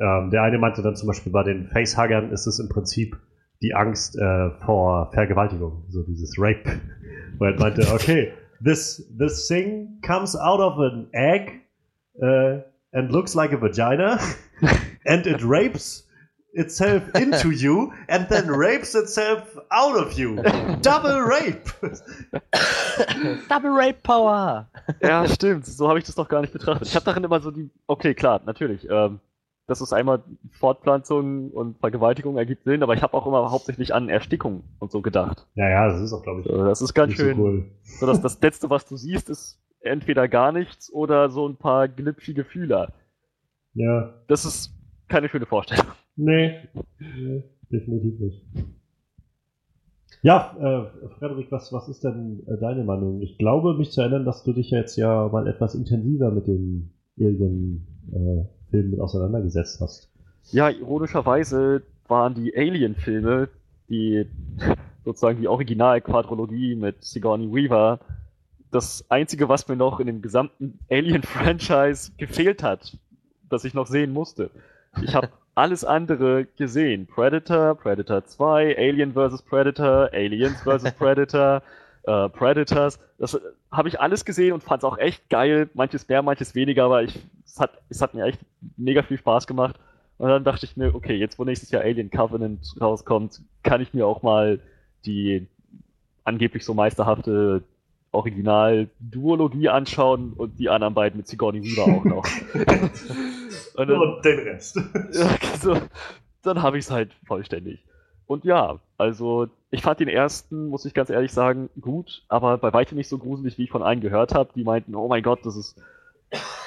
ähm, der eine meinte dann zum Beispiel bei den Facehuggern ist es im Prinzip die Angst äh, vor Vergewaltigung, so dieses Rape, wo er meinte, okay, this, this thing comes out of an egg uh, and looks like a vagina and it rapes itself into you and then rapes itself out of you. Double Rape! Double Rape Power! Ja, stimmt. So habe ich das doch gar nicht betrachtet. Ich habe darin immer so die. Okay, klar, natürlich. Ähm, dass es einmal Fortpflanzung und Vergewaltigung ergibt Sinn, aber ich habe auch immer hauptsächlich an Erstickung und so gedacht. Ja, ja, das ist auch, glaube ich. So, das ist ganz schön. So, cool. so dass das Letzte, was du siehst, ist entweder gar nichts oder so ein paar glitschige Fühler. Ja. Das ist keine schöne Vorstellung. Nee, nee definitiv nicht. Ja, äh, Frederik, was, was ist denn äh, deine Meinung? Ich glaube, mich zu erinnern, dass du dich jetzt ja mal etwas intensiver mit den Alien-Filmen äh, auseinandergesetzt hast. Ja, ironischerweise waren die Alien-Filme, die sozusagen die Original-Quadrologie mit Sigourney Weaver, das einzige, was mir noch in dem gesamten Alien-Franchise gefehlt hat, das ich noch sehen musste. Ich habe alles andere gesehen. Predator, Predator 2, Alien vs. Predator, Aliens vs. Predator, äh, Predators. Das habe ich alles gesehen und fand es auch echt geil. Manches mehr, manches weniger, aber ich, es, hat, es hat mir echt mega viel Spaß gemacht. Und dann dachte ich mir, okay, jetzt wo nächstes Jahr Alien Covenant rauskommt, kann ich mir auch mal die angeblich so meisterhafte Original-Duologie anschauen und die anderen beiden mit Sigourney Weaver auch noch. und, dann, und, den Rest. Ja, so, dann habe ich es halt vollständig. Und ja, also ich fand den ersten, muss ich ganz ehrlich sagen, gut, aber bei weitem nicht so gruselig, wie ich von allen gehört habe. Die meinten, oh mein Gott, das ist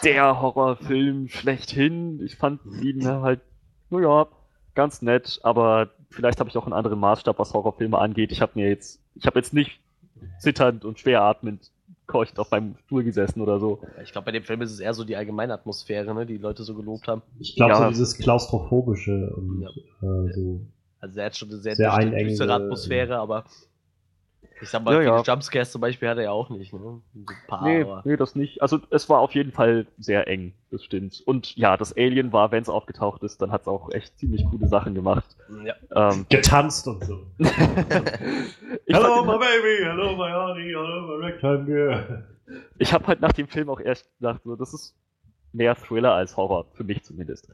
der Horrorfilm schlechthin. Ich fand ihn halt, naja, ganz nett, aber vielleicht habe ich auch einen anderen Maßstab, was Horrorfilme angeht. Ich habe mir jetzt, ich habe jetzt nicht zitternd und schwer atmend keucht auf meinem Stuhl gesessen oder so. Ich glaube, bei dem Film ist es eher so die allgemeine Atmosphäre, ne, die, die Leute so gelobt haben. Ich glaube, ja. so dieses klaustrophobische und ja. äh, so. Also er hat schon eine sehr, sehr düstere Atmosphäre, aber ich sag mal, ja, ja. Jumpscares zum Beispiel hat er ja auch nicht, ne? Ein paar, nee, aber... nee, das nicht. Also es war auf jeden Fall sehr eng, das stimmt. Und ja, das Alien war, wenn es aufgetaucht ist, dann hat es auch echt ziemlich coole Sachen gemacht. Ja. Ähm, Getanzt und so. hello my baby, hello my honey, hello my ragtime girl. Ich habe halt nach dem Film auch erst gedacht, so, das ist mehr Thriller als Horror, für mich zumindest.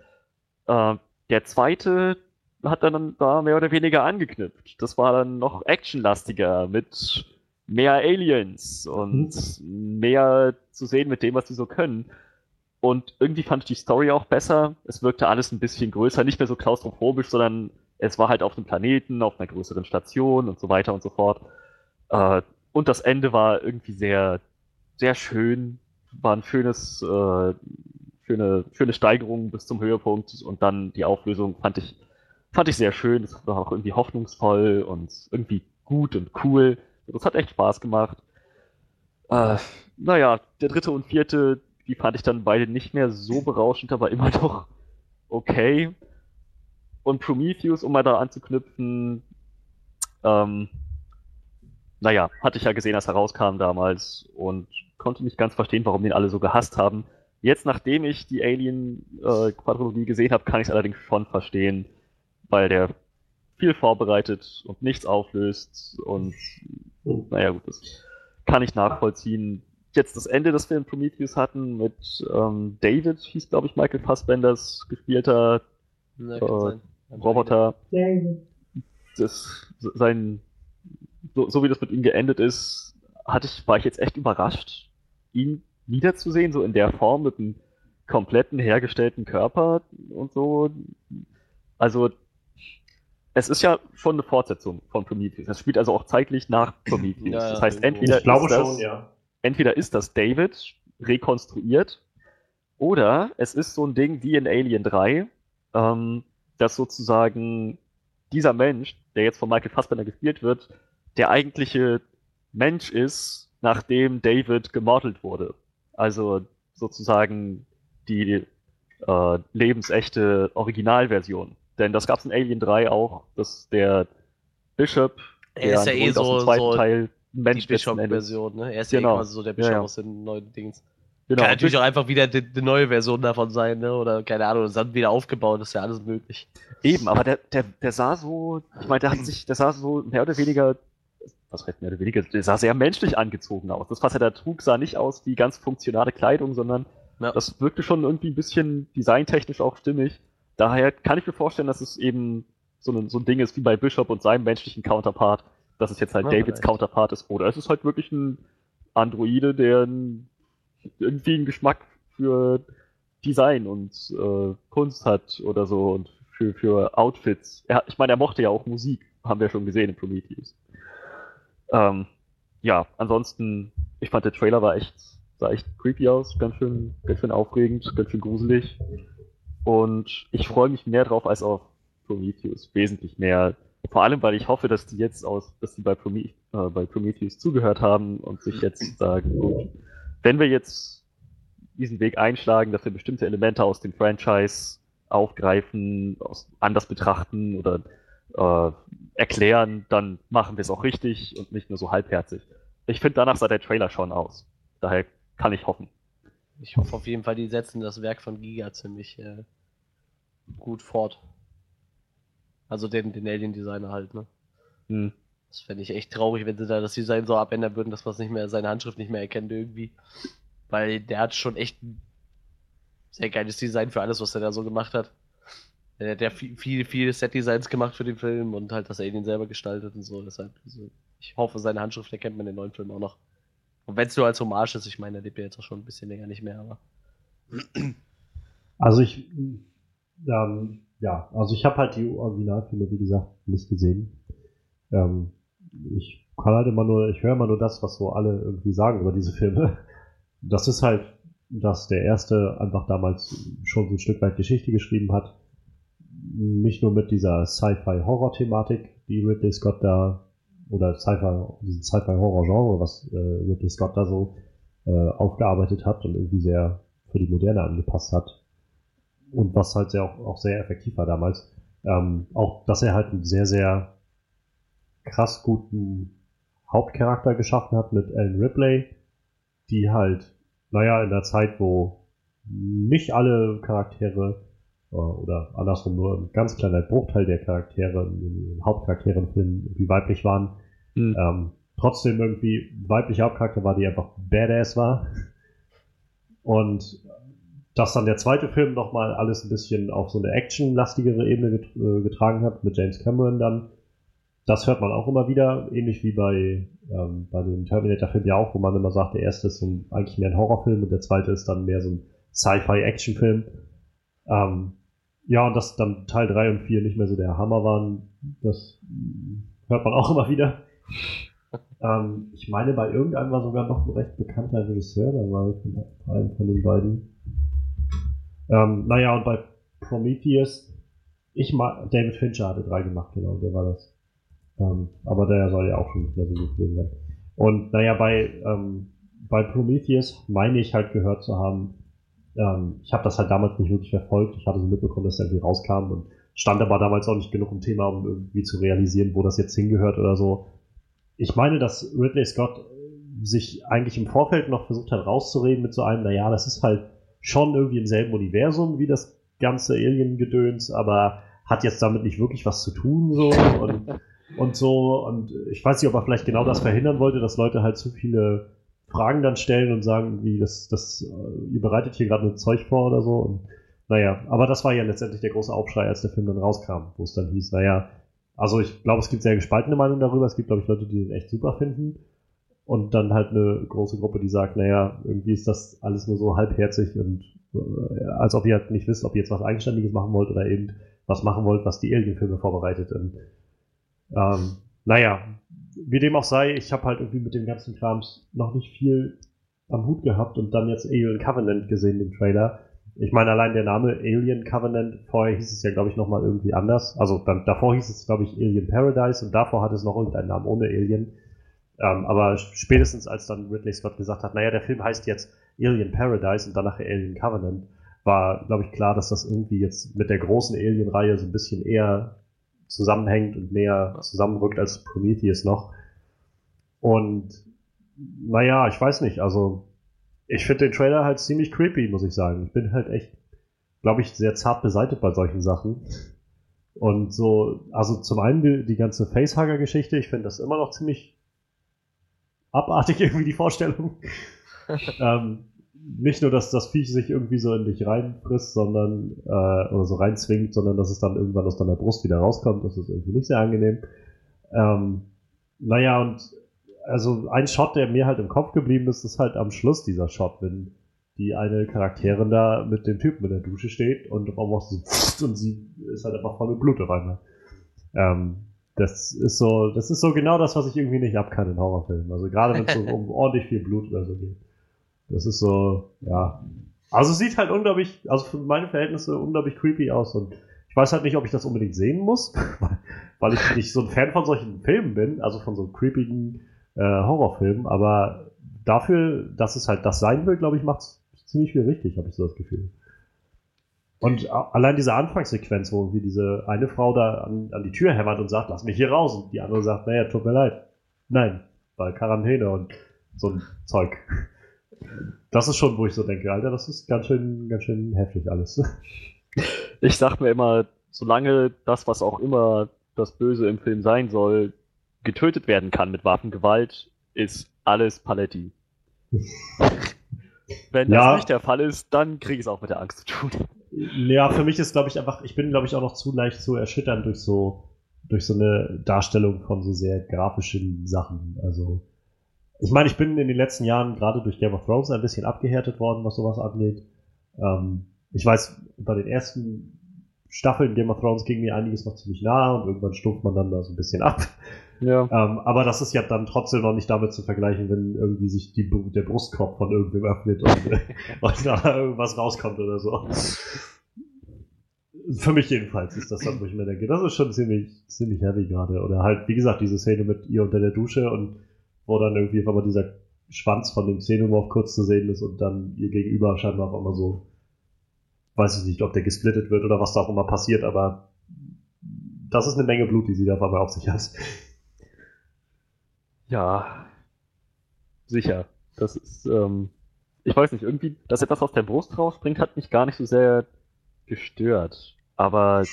Äh, der zweite, hat dann da mehr oder weniger angeknüpft. Das war dann noch actionlastiger mit mehr Aliens und mhm. mehr zu sehen mit dem, was sie so können. Und irgendwie fand ich die Story auch besser. Es wirkte alles ein bisschen größer, nicht mehr so klaustrophobisch, sondern es war halt auf einem Planeten, auf einer größeren Station und so weiter und so fort. Äh, und das Ende war irgendwie sehr, sehr schön. War ein schönes, äh, schöne, schöne Steigerung bis zum Höhepunkt und dann die Auflösung fand ich fand ich sehr schön. Es war auch irgendwie hoffnungsvoll und irgendwie gut und cool. Das hat echt Spaß gemacht. Äh, naja, der dritte und vierte, die fand ich dann beide nicht mehr so berauschend, aber immer noch okay. Und Prometheus, um mal da anzuknüpfen, ähm, naja, hatte ich ja gesehen, als er rauskam damals und konnte nicht ganz verstehen, warum den alle so gehasst haben. Jetzt, nachdem ich die Alien-Quadrologie äh, gesehen habe, kann ich es allerdings schon verstehen weil der viel vorbereitet und nichts auflöst und naja gut, das kann ich nachvollziehen. Jetzt das Ende des Films Prometheus hatten mit ähm, David, hieß glaube ich Michael Fassbenders gespielter äh, Roboter. Das, sein, so, so, wie das mit ihm geendet ist, hatte ich, war ich jetzt echt überrascht, ihn wiederzusehen, so in der Form mit einem kompletten hergestellten Körper und so. Also es ist ja schon eine Fortsetzung von Prometheus. Es spielt also auch zeitlich nach Prometheus. Ja, das heißt, entweder, ich glaube ist das, schon, ja. entweder ist das David rekonstruiert oder es ist so ein Ding wie in Alien 3, ähm, dass sozusagen dieser Mensch, der jetzt von Michael Fassbender gespielt wird, der eigentliche Mensch ist, nachdem David gemodelt wurde. Also sozusagen die äh, lebensechte Originalversion. Denn das gab es in Alien 3 auch, dass der Bishop, er ist ja eh so, so Teil Mensch die Bishop-Version, ne? Er ist genau. ja quasi so der Bishop ja, ja. aus den neuen Dings. Genau. Kann natürlich auch einfach wieder die, die, neue Version davon sein, ne? Oder keine Ahnung, dann wieder aufgebaut, ist ja alles möglich. Eben, aber der, der, der sah so, ich meine, der hat sich, der sah so mehr oder weniger, was heißt mehr oder weniger, der sah sehr menschlich angezogen aus. Das, was er da trug, sah nicht aus wie ganz funktionale Kleidung, sondern ja. das wirkte schon irgendwie ein bisschen designtechnisch auch stimmig. Daher kann ich mir vorstellen, dass es eben so ein, so ein Ding ist wie bei Bishop und seinem menschlichen Counterpart, dass es jetzt halt ja, Davids vielleicht. Counterpart ist. Oder es ist halt wirklich ein Androide, der irgendwie einen Geschmack für Design und äh, Kunst hat oder so und für, für Outfits. Er, ich meine, er mochte ja auch Musik, haben wir schon gesehen in Prometheus. Ähm, ja, ansonsten, ich fand der Trailer war echt, sah echt creepy aus, ganz schön, ganz schön aufregend, ganz schön gruselig. Und ich freue mich mehr drauf als auf Prometheus wesentlich mehr. Vor allem, weil ich hoffe, dass die jetzt aus, dass die bei, Prome äh, bei Prometheus zugehört haben und sich jetzt sagen, gut, wenn wir jetzt diesen Weg einschlagen, dass wir bestimmte Elemente aus dem Franchise aufgreifen, aus, anders betrachten oder äh, erklären, dann machen wir es auch richtig und nicht nur so halbherzig. Ich finde, danach sah der Trailer schon aus. Daher kann ich hoffen. Ich hoffe auf jeden Fall, die setzen das Werk von Giga ziemlich äh, gut fort. Also den, den Alien-Designer halt, ne? Hm. Das fände ich echt traurig, wenn sie da das Design so abändern würden, dass man es nicht mehr, seine Handschrift nicht mehr erkennt irgendwie. Weil der hat schon echt ein sehr geiles Design für alles, was er da so gemacht hat. Der hat ja viel, viel, viel Set-Designs gemacht für den Film und halt das Alien selber gestaltet und so. Deshalb, also, ich hoffe, seine Handschrift erkennt man in den neuen Film auch noch. Und wenn es nur als Hommage ist, ich meine, er lebt ja jetzt auch schon ein bisschen länger nicht mehr, aber. Also ich, ähm, ja, also ich habe halt die Originalfilme, wie gesagt, nicht gesehen. Ähm, ich kann halt immer nur, ich höre immer nur das, was so alle irgendwie sagen über diese Filme. Das ist halt, dass der erste einfach damals schon so ein Stück weit Geschichte geschrieben hat. Nicht nur mit dieser Sci-Fi-Horror-Thematik, die Ridley Scott da, oder Sci-Fi, diesen Sci-Fi-Horror-Genre, was äh, Ridley Scott da so äh, aufgearbeitet hat und irgendwie sehr für die Moderne angepasst hat. Und was halt sehr, auch, auch sehr effektiv war damals. Ähm, auch, dass er halt einen sehr, sehr krass guten Hauptcharakter geschaffen hat mit Ellen Ripley, die halt, naja, in der Zeit, wo nicht alle Charaktere oder andersrum nur ein ganz kleiner Bruchteil der Charaktere, den Hauptcharaktere im Film irgendwie weiblich waren, mhm. ähm, trotzdem irgendwie ein weiblicher Hauptcharakter war, die einfach badass war. Und dass dann der zweite Film nochmal alles ein bisschen auf so eine actionlastigere Ebene äh, getragen hat, mit James Cameron dann, das hört man auch immer wieder, ähnlich wie bei, ähm, bei dem Terminator-Film ja auch, wo man immer sagt, der erste ist so ein, eigentlich mehr ein Horrorfilm und der zweite ist dann mehr so ein Sci-Fi-Action-Film. Ähm, ja, und dass dann Teil 3 und 4 nicht mehr so der Hammer waren, das hört man auch immer wieder. ähm, ich meine, bei irgendeinem war sogar noch ein recht bekannter Regisseur dabei, von einem von den beiden. Ähm, naja, und bei Prometheus, ich mag, David Fincher hatte drei gemacht, genau, der war das. Ähm, aber der soll ja auch schon nicht mehr so gut gewesen sein. Und naja, bei, ähm, bei Prometheus meine ich halt gehört zu haben, ähm, ich habe das halt damals nicht wirklich verfolgt. Ich hatte so mitbekommen, dass er irgendwie rauskam und stand aber damals auch nicht genug im Thema, um irgendwie zu realisieren, wo das jetzt hingehört oder so. Ich meine, dass Ridley Scott sich eigentlich im Vorfeld noch versucht hat rauszureden mit so einem, naja, das ist halt schon irgendwie im selben Universum wie das ganze Alien-Gedöns, aber hat jetzt damit nicht wirklich was zu tun so und und so. Und ich weiß nicht, ob er vielleicht genau das verhindern wollte, dass Leute halt zu viele Fragen dann stellen und sagen, wie das, das, äh, ihr bereitet hier gerade ein Zeug vor oder so. Und naja, aber das war ja letztendlich der große Aufschrei, als der Film dann rauskam, wo es dann hieß, naja, also ich glaube, es gibt sehr gespaltene Meinungen darüber. Es gibt, glaube ich, Leute, die den echt super finden. Und dann halt eine große Gruppe, die sagt, naja, irgendwie ist das alles nur so halbherzig und äh, als ob ihr halt nicht wisst, ob ihr jetzt was Eigenständiges machen wollt oder eben was machen wollt, was die Alien-Filme vorbereitet. Und ähm, naja, wie dem auch sei, ich habe halt irgendwie mit dem ganzen Krams noch nicht viel am Hut gehabt und dann jetzt Alien Covenant gesehen, den Trailer. Ich meine, allein der Name Alien Covenant, vorher hieß es ja, glaube ich, nochmal irgendwie anders. Also dann, davor hieß es, glaube ich, Alien Paradise und davor hatte es noch irgendeinen Namen ohne Alien. Ähm, aber spätestens als dann Ridley Scott gesagt hat, naja, der Film heißt jetzt Alien Paradise und danach Alien Covenant, war, glaube ich, klar, dass das irgendwie jetzt mit der großen Alien-Reihe so ein bisschen eher zusammenhängt und näher zusammenrückt als Prometheus noch. Und naja, ich weiß nicht, also ich finde den Trailer halt ziemlich creepy, muss ich sagen. Ich bin halt echt, glaube ich, sehr zart beseitigt bei solchen Sachen. Und so, also zum einen die, die ganze Facehugger-Geschichte, ich finde das immer noch ziemlich abartig irgendwie die Vorstellung. ähm, nicht nur, dass das Viech sich irgendwie so in dich reinfrisst, sondern, äh, oder so reinzwingt, sondern dass es dann irgendwann aus deiner Brust wieder rauskommt. Das ist irgendwie nicht sehr angenehm. Ähm, naja, und also ein Shot, der mir halt im Kopf geblieben ist, ist halt am Schluss dieser Shot, wenn die eine Charakterin da mit dem Typen in der Dusche steht und auf einmal so und sie ist halt einfach voll mit Blut einmal. Ähm, das ist so, das ist so genau das, was ich irgendwie nicht ab kann in Horrorfilmen. Also gerade wenn es so um ordentlich viel Blut oder so geht. Das ist so, ja. Also sieht halt unglaublich, also für meine Verhältnisse unglaublich creepy aus und ich Ich weiß halt nicht, ob ich das unbedingt sehen muss, weil ich nicht so ein Fan von solchen Filmen bin, also von so creepigen äh, Horrorfilmen, aber dafür, dass es halt das sein will, glaube ich, macht es ziemlich viel richtig, habe ich so das Gefühl. Und allein diese Anfangssequenz, wo irgendwie diese eine Frau da an, an die Tür hämmert und sagt, lass mich hier raus, und die andere sagt, naja, tut mir leid. Nein, weil Quarantäne und so ein Zeug. Das ist schon, wo ich so denke, Alter, das ist ganz schön, ganz schön heftig alles. Ich sag mir immer, solange das, was auch immer das Böse im Film sein soll, getötet werden kann mit Waffengewalt, ist alles Paletti. Wenn das ja. nicht der Fall ist, dann kriege ich es auch mit der Angst zu tun. Ja, für mich ist, glaube ich, einfach, ich bin, glaube ich, auch noch zu leicht zu erschüttern durch so, durch so eine Darstellung von so sehr grafischen Sachen. Also, ich meine, ich bin in den letzten Jahren gerade durch Game of Thrones ein bisschen abgehärtet worden, was sowas angeht. Ähm, ich weiß, bei den ersten Staffeln Game of Thrones ging mir einiges noch ziemlich nah und irgendwann stuft man dann da so ein bisschen ab. Ja. Ähm, aber das ist ja dann trotzdem noch nicht damit zu vergleichen, wenn irgendwie sich die, der Brustkorb von irgendwem öffnet und, und da irgendwas rauskommt oder so. Für mich jedenfalls ist das dann, wo ich mir denke, das ist schon ziemlich, ziemlich heavy gerade. Oder halt, wie gesagt, diese Szene mit ihr unter der Dusche und wo dann irgendwie auf einmal dieser Schwanz von dem Xenomorph kurz zu sehen ist und dann ihr gegenüber scheinbar auf einmal so weiß ich nicht, ob der gesplittet wird oder was da auch immer passiert, aber das ist eine Menge Blut, die sie da auf sich hat. Ja, sicher. Das ist, ähm, ich weiß nicht, irgendwie, dass etwas aus der Brust rausspringt, hat mich gar nicht so sehr gestört. Aber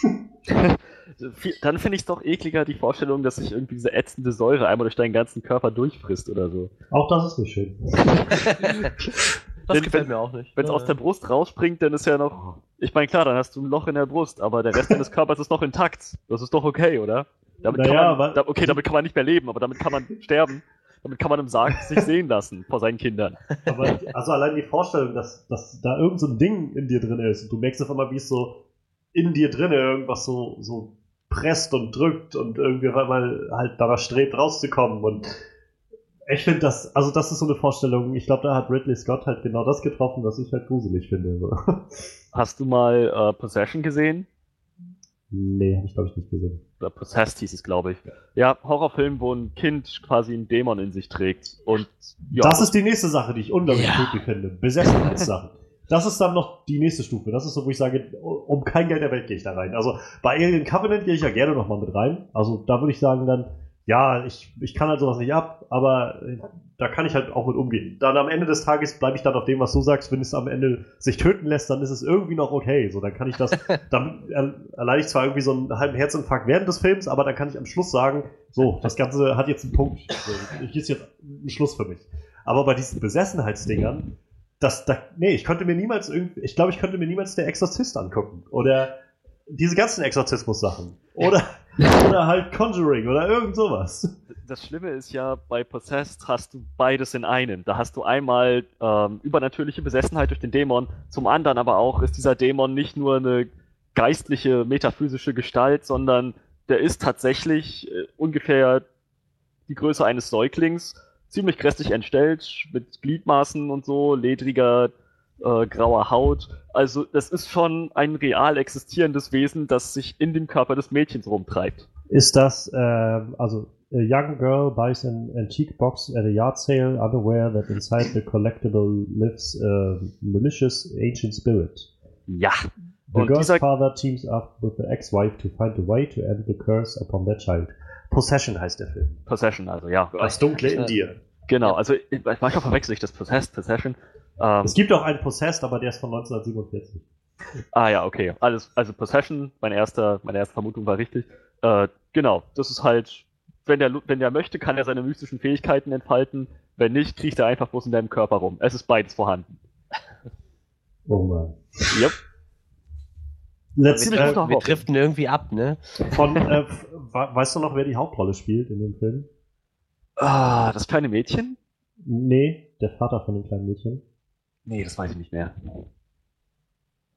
dann finde ich es doch ekliger, die Vorstellung, dass sich irgendwie diese ätzende Säure einmal durch deinen ganzen Körper durchfrisst oder so. Auch das ist nicht schön. Das wenn, gefällt mir auch nicht. Wenn es ja. aus der Brust rausspringt, dann ist ja noch. Ich meine, klar, dann hast du ein Loch in der Brust, aber der Rest deines Körpers ist noch intakt. Das ist doch okay, oder? Damit naja, kann man, da, okay, damit kann man nicht mehr leben, aber damit kann man sterben. Damit kann man im Sarg sich sehen lassen vor seinen Kindern. Aber also allein die Vorstellung, dass, dass da irgend so ein Ding in dir drin ist und du merkst auf einmal, wie es so in dir drin irgendwas so, so presst und drückt und irgendwie auf einmal halt danach strebt rauszukommen und ich finde das, also das ist so eine Vorstellung, ich glaube, da hat Ridley Scott halt genau das getroffen, was ich halt gruselig finde. Hast du mal äh, Possession gesehen? Nee, habe ich glaube ich nicht gesehen. Oder Possessed hieß es, glaube ich. Ja, Horrorfilm, wo ein Kind quasi einen Dämon in sich trägt. Und ja. Das ist die nächste Sache, die ich unglaublich ja. creepy finde. Besessenheitssachen. Das ist dann noch die nächste Stufe. Das ist so, wo ich sage, um kein Geld der Welt gehe ich da rein. Also bei Alien Covenant gehe ich ja gerne nochmal mit rein. Also da würde ich sagen dann, ja, ich, ich kann halt sowas nicht ab, aber da kann ich halt auch mit umgehen. Dann am Ende des Tages bleibe ich dann auf dem, was du sagst. Wenn es am Ende sich töten lässt, dann ist es irgendwie noch okay. So, dann kann ich das, dann erleide ich zwar irgendwie so einen halben Herzinfarkt während des Films, aber dann kann ich am Schluss sagen, so, das Ganze hat jetzt einen Punkt. So, hier ist jetzt ein Schluss für mich. Aber bei diesen Besessenheitsdingern, das, da, nee, ich könnte mir niemals irgendwie, ich glaube, ich könnte mir niemals der Exorzist angucken. Oder diese ganzen Exorzismus-Sachen. Oder, oder halt Conjuring oder irgend sowas. Das Schlimme ist ja, bei Possessed hast du beides in einem. Da hast du einmal ähm, übernatürliche Besessenheit durch den Dämon, zum anderen aber auch ist dieser Dämon nicht nur eine geistliche, metaphysische Gestalt, sondern der ist tatsächlich äh, ungefähr die Größe eines Säuglings, ziemlich grässlich entstellt, mit Gliedmaßen und so, ledriger äh, grauer Haut. Also das ist schon ein real existierendes Wesen, das sich in dem Körper des Mädchens rumtreibt. Ist das, äh, also a young girl buys an antique box at a yard sale, unaware that inside the collectible lives a malicious ancient spirit. Ja. The girl's father teams up with the ex-wife to find a way to end the curse upon their child. Possession heißt der Film. Possession, also ja. Das Dunkle in dir. Genau, also manchmal verwechsel ich das Possessed, Possession. Ähm, es gibt auch einen Possessed, aber der ist von 1947. Ah ja, okay. Alles, also Possession, meine erste, meine erste Vermutung war richtig. Äh, genau, das ist halt, wenn der, wenn der möchte, kann er seine mystischen Fähigkeiten entfalten. Wenn nicht, kriecht er einfach bloß in deinem Körper rum. Es ist beides vorhanden. Oh Mann. Yep. Letzt, wir, äh, wir driften irgendwie ab, ne? Von, äh, weißt du noch, wer die Hauptrolle spielt in dem Film? Ah, das kleine Mädchen? Nee, der Vater von dem kleinen Mädchen. Nee, das weiß ich nicht mehr.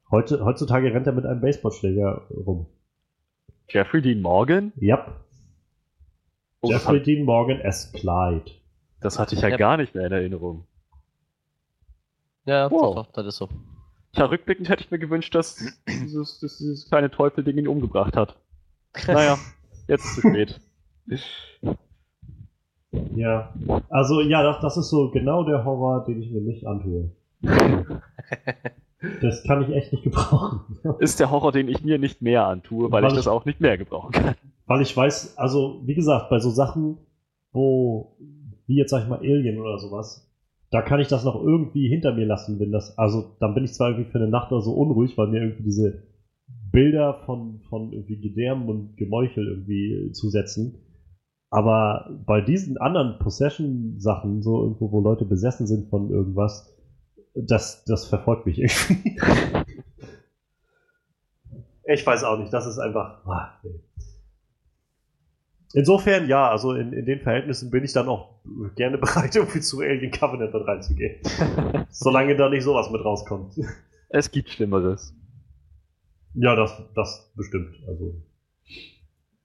Heute, heutzutage rennt er mit einem Baseballschläger rum. Jeffrey Dean Morgan? Yep. Oh, Jeffrey hat... Dean Morgan as Clyde. Das hatte ich ja yep. gar nicht mehr in Erinnerung. Ja, doch, das ist so. Ja, rückblickend hätte ich mir gewünscht, dass dieses, dass dieses kleine Teufelding ihn umgebracht hat. Naja, jetzt ist zu spät. Ja, also ja, das, das ist so genau der Horror, den ich mir nicht antue. Das kann ich echt nicht gebrauchen. Ist der Horror, den ich mir nicht mehr antue, weil, weil ich das auch nicht mehr gebrauchen kann. Weil ich weiß, also wie gesagt, bei so Sachen, wo, wie jetzt sag ich mal Alien oder sowas, da kann ich das noch irgendwie hinter mir lassen, wenn das, also dann bin ich zwar irgendwie für eine Nacht oder so unruhig, weil mir irgendwie diese Bilder von, von irgendwie Gedärmen und Gemeuchel irgendwie zusetzen. Aber bei diesen anderen Possession-Sachen, so irgendwo, wo Leute besessen sind von irgendwas, das, das verfolgt mich irgendwie. ich weiß auch nicht, das ist einfach. Ah. Insofern ja, also in, in den Verhältnissen bin ich dann auch gerne bereit, irgendwie zu Alien Covenant mit reinzugehen. Solange da nicht sowas mit rauskommt. Es gibt Schlimmeres. Ja, das, das bestimmt. Also.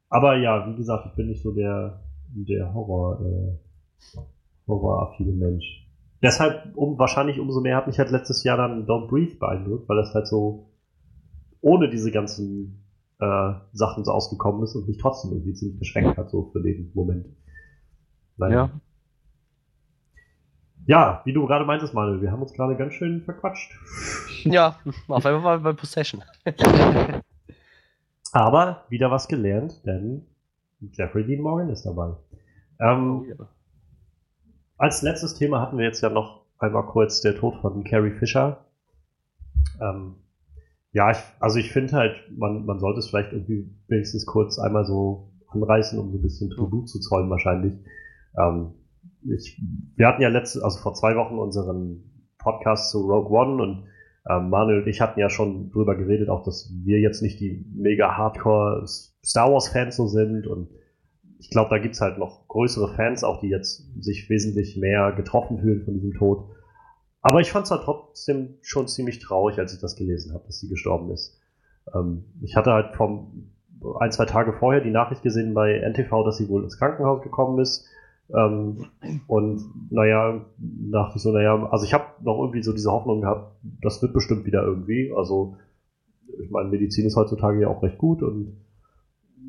Aber ja, wie gesagt, ich bin nicht so der, der Horror, äh, horroraffine Mensch. Deshalb, um, wahrscheinlich umso mehr hat mich halt letztes Jahr dann Don't Breathe beeindruckt, weil das halt so ohne diese ganzen äh, Sachen so ausgekommen ist und mich trotzdem irgendwie ziemlich beschränkt hat, so für den Moment. Naja. Ja. Ja, wie du gerade meintest, Manuel, wir haben uns gerade ganz schön verquatscht. Ja, auf einmal war bei Possession. Aber wieder was gelernt, denn Jeffrey Dean Morgan ist dabei. Ähm, oh, ja. Als letztes Thema hatten wir jetzt ja noch einmal kurz der Tod von Carrie Fisher. Ähm, ja, ich, also ich finde halt, man, man sollte es vielleicht irgendwie wenigstens kurz einmal so anreißen, um so ein bisschen Tribut zu zollen wahrscheinlich. Ähm, ich, wir hatten ja letzte, also vor zwei Wochen unseren Podcast zu Rogue One und ähm, Manuel und ich hatten ja schon drüber geredet, auch dass wir jetzt nicht die mega Hardcore Star Wars Fans so sind und ich glaube, da gibt's halt noch größere Fans, auch die jetzt sich wesentlich mehr getroffen fühlen von diesem Tod. Aber ich fand es halt trotzdem schon ziemlich traurig, als ich das gelesen habe, dass sie gestorben ist. Ähm, ich hatte halt vom ein, zwei Tage vorher die Nachricht gesehen bei NTV, dass sie wohl ins Krankenhaus gekommen ist. Ähm, und naja, dachte ich so, naja, also ich habe noch irgendwie so diese Hoffnung gehabt, das wird bestimmt wieder irgendwie. Also, ich meine, Medizin ist heutzutage ja auch recht gut und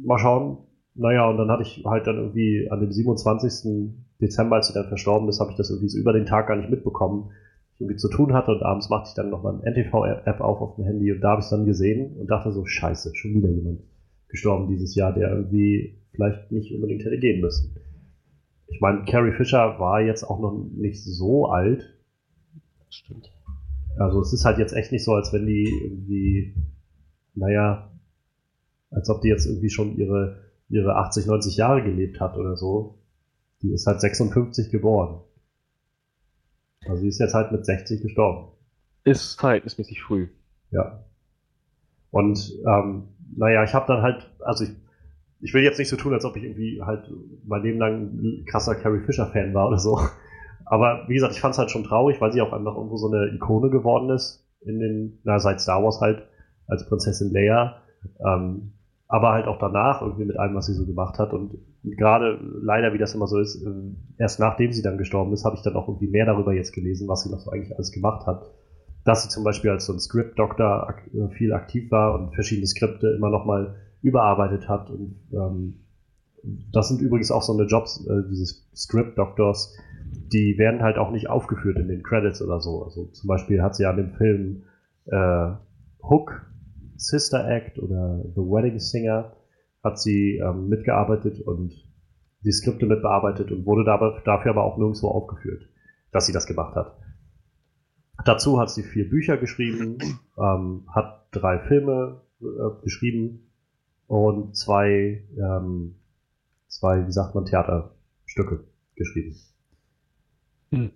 mal schauen. Naja, und dann hatte ich halt dann irgendwie an dem 27. Dezember, als sie dann verstorben ist, habe ich das irgendwie so über den Tag gar nicht mitbekommen, ich irgendwie zu tun hatte und abends machte ich dann nochmal eine NTV-App auf auf dem Handy und da habe ich es dann gesehen und dachte so, scheiße, schon wieder jemand gestorben dieses Jahr, der irgendwie vielleicht nicht unbedingt hätte gehen müssen. Ich meine, Carrie Fisher war jetzt auch noch nicht so alt. Stimmt. Also es ist halt jetzt echt nicht so, als wenn die irgendwie, naja, als ob die jetzt irgendwie schon ihre, ihre 80, 90 Jahre gelebt hat oder so. Die ist halt 56 geboren. Also sie ist jetzt halt mit 60 gestorben. Ist verhältnismäßig früh. Ja. Und ähm, naja, ich habe dann halt, also ich, ich will jetzt nicht so tun, als ob ich irgendwie halt mein Leben lang ein krasser Carrie Fisher-Fan war oder so. Aber wie gesagt, ich fand es halt schon traurig, weil sie auch einfach irgendwo so eine Ikone geworden ist in den, na, seit Star Wars halt, als Prinzessin Leia. Ähm, aber halt auch danach irgendwie mit allem, was sie so gemacht hat. Und gerade leider, wie das immer so ist, äh, erst nachdem sie dann gestorben ist, habe ich dann auch irgendwie mehr darüber jetzt gelesen, was sie noch so eigentlich alles gemacht hat. Dass sie zum Beispiel als so ein Script-Doktor äh, viel aktiv war und verschiedene Skripte immer noch mal überarbeitet hat. Und ähm, das sind übrigens auch so eine Jobs, äh, dieses Script-Doctors, die werden halt auch nicht aufgeführt in den Credits oder so. Also zum Beispiel hat sie an dem Film äh, Hook, Sister Act oder The Wedding Singer hat sie ähm, mitgearbeitet und die Skripte mitbearbeitet und wurde dabei, dafür aber auch nirgendwo aufgeführt, dass sie das gemacht hat. Dazu hat sie vier Bücher geschrieben, ähm, hat drei Filme äh, geschrieben und zwei, ähm, zwei, wie sagt man, Theaterstücke geschrieben. Hm.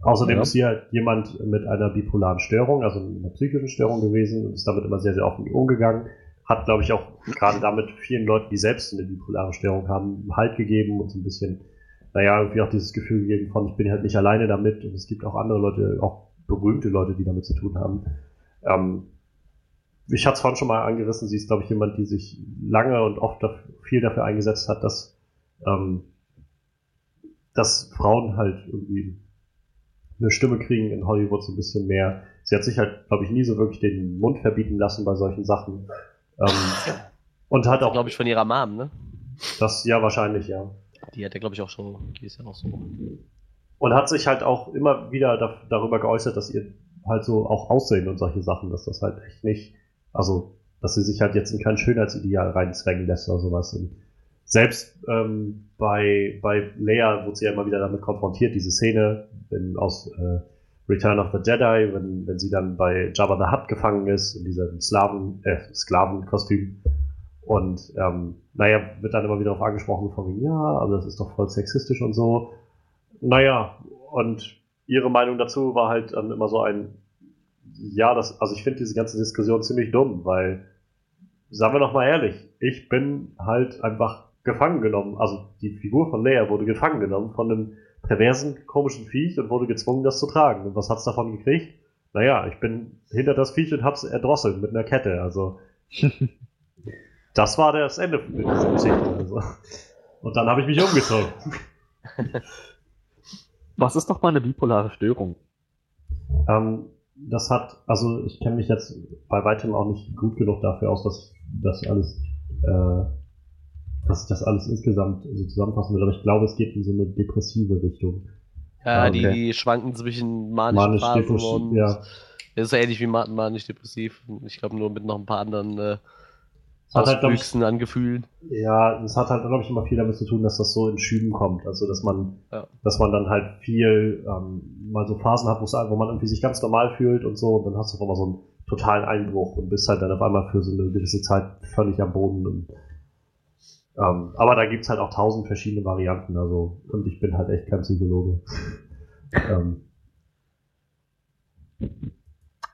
Außerdem ja. ist sie halt jemand mit einer bipolaren Störung, also einer psychischen Störung gewesen und ist damit immer sehr, sehr offen umgegangen. Hat, glaube ich, auch gerade damit vielen Leuten, die selbst eine bipolare Störung haben, Halt gegeben und so ein bisschen, naja, irgendwie auch dieses Gefühl gegeben von, ich bin halt nicht alleine damit und es gibt auch andere Leute, auch berühmte Leute, die damit zu tun haben. Ähm, ich hatte es vorhin schon mal angerissen, sie ist, glaube ich, jemand, die sich lange und oft dafür, viel dafür eingesetzt hat, dass, ähm, dass Frauen halt irgendwie eine Stimme kriegen in Hollywood so ein bisschen mehr. Sie hat sich halt, glaube ich, nie so wirklich den Mund verbieten lassen bei solchen Sachen. Ähm, und hat auch. glaube ich, von ihrer Mom, ne? Das, ja, wahrscheinlich, ja. Die hat ja, glaube ich, auch schon, die ist ja auch so. Und hat sich halt auch immer wieder da, darüber geäußert, dass ihr halt so auch Aussehen und solche Sachen, dass das halt echt nicht, also, dass sie sich halt jetzt in kein Schönheitsideal reinzwängen lässt oder sowas. Und selbst ähm, bei, bei Leia wurde sie ja immer wieder damit konfrontiert, diese Szene wenn, aus äh, Return of the Jedi, wenn, wenn sie dann bei Jabba the Hutt gefangen ist, in diesem Slaven, äh, Sklavenkostüm. Und ähm, naja, wird dann immer wieder darauf angesprochen, von ja, aber das ist doch voll sexistisch und so. Naja, und ihre Meinung dazu war halt dann immer so ein, ja, das, also ich finde diese ganze Diskussion ziemlich dumm, weil, sagen wir noch mal ehrlich, ich bin halt einfach gefangen genommen. Also die Figur von Leia wurde gefangen genommen von einem perversen, komischen Viech und wurde gezwungen, das zu tragen. Und was hat's davon gekriegt? Naja, ich bin hinter das Viech und hab's erdrosselt mit einer Kette. Also das war das Ende dieser Geschichte. Also. Und dann habe ich mich umgezogen. Was ist doch mal eine bipolare Störung? Ähm, das hat, also ich kenne mich jetzt bei weitem auch nicht gut genug dafür aus, dass das alles äh, dass ich das alles insgesamt so zusammenfassen will, aber ich glaube, es geht in so eine depressive Richtung. Ja, okay. die, die schwanken zwischen manischen manisch Phasen und ja. ist ähnlich wie manisch-depressiv. Ich glaube nur mit noch ein paar anderen äh, hat halt, ich, an Gefühlen. Ja, es hat halt, glaube ich, immer viel damit zu tun, dass das so in Schüben kommt. Also, dass man, ja. dass man dann halt viel, ähm, mal so Phasen hat, wo man irgendwie sich ganz normal fühlt und so, und dann hast du auf einmal so einen totalen Einbruch und bist halt dann auf einmal für so eine gewisse Zeit völlig am Boden und ähm, aber da gibt's halt auch tausend verschiedene Varianten, also, und ich bin halt echt kein Psychologe. ähm,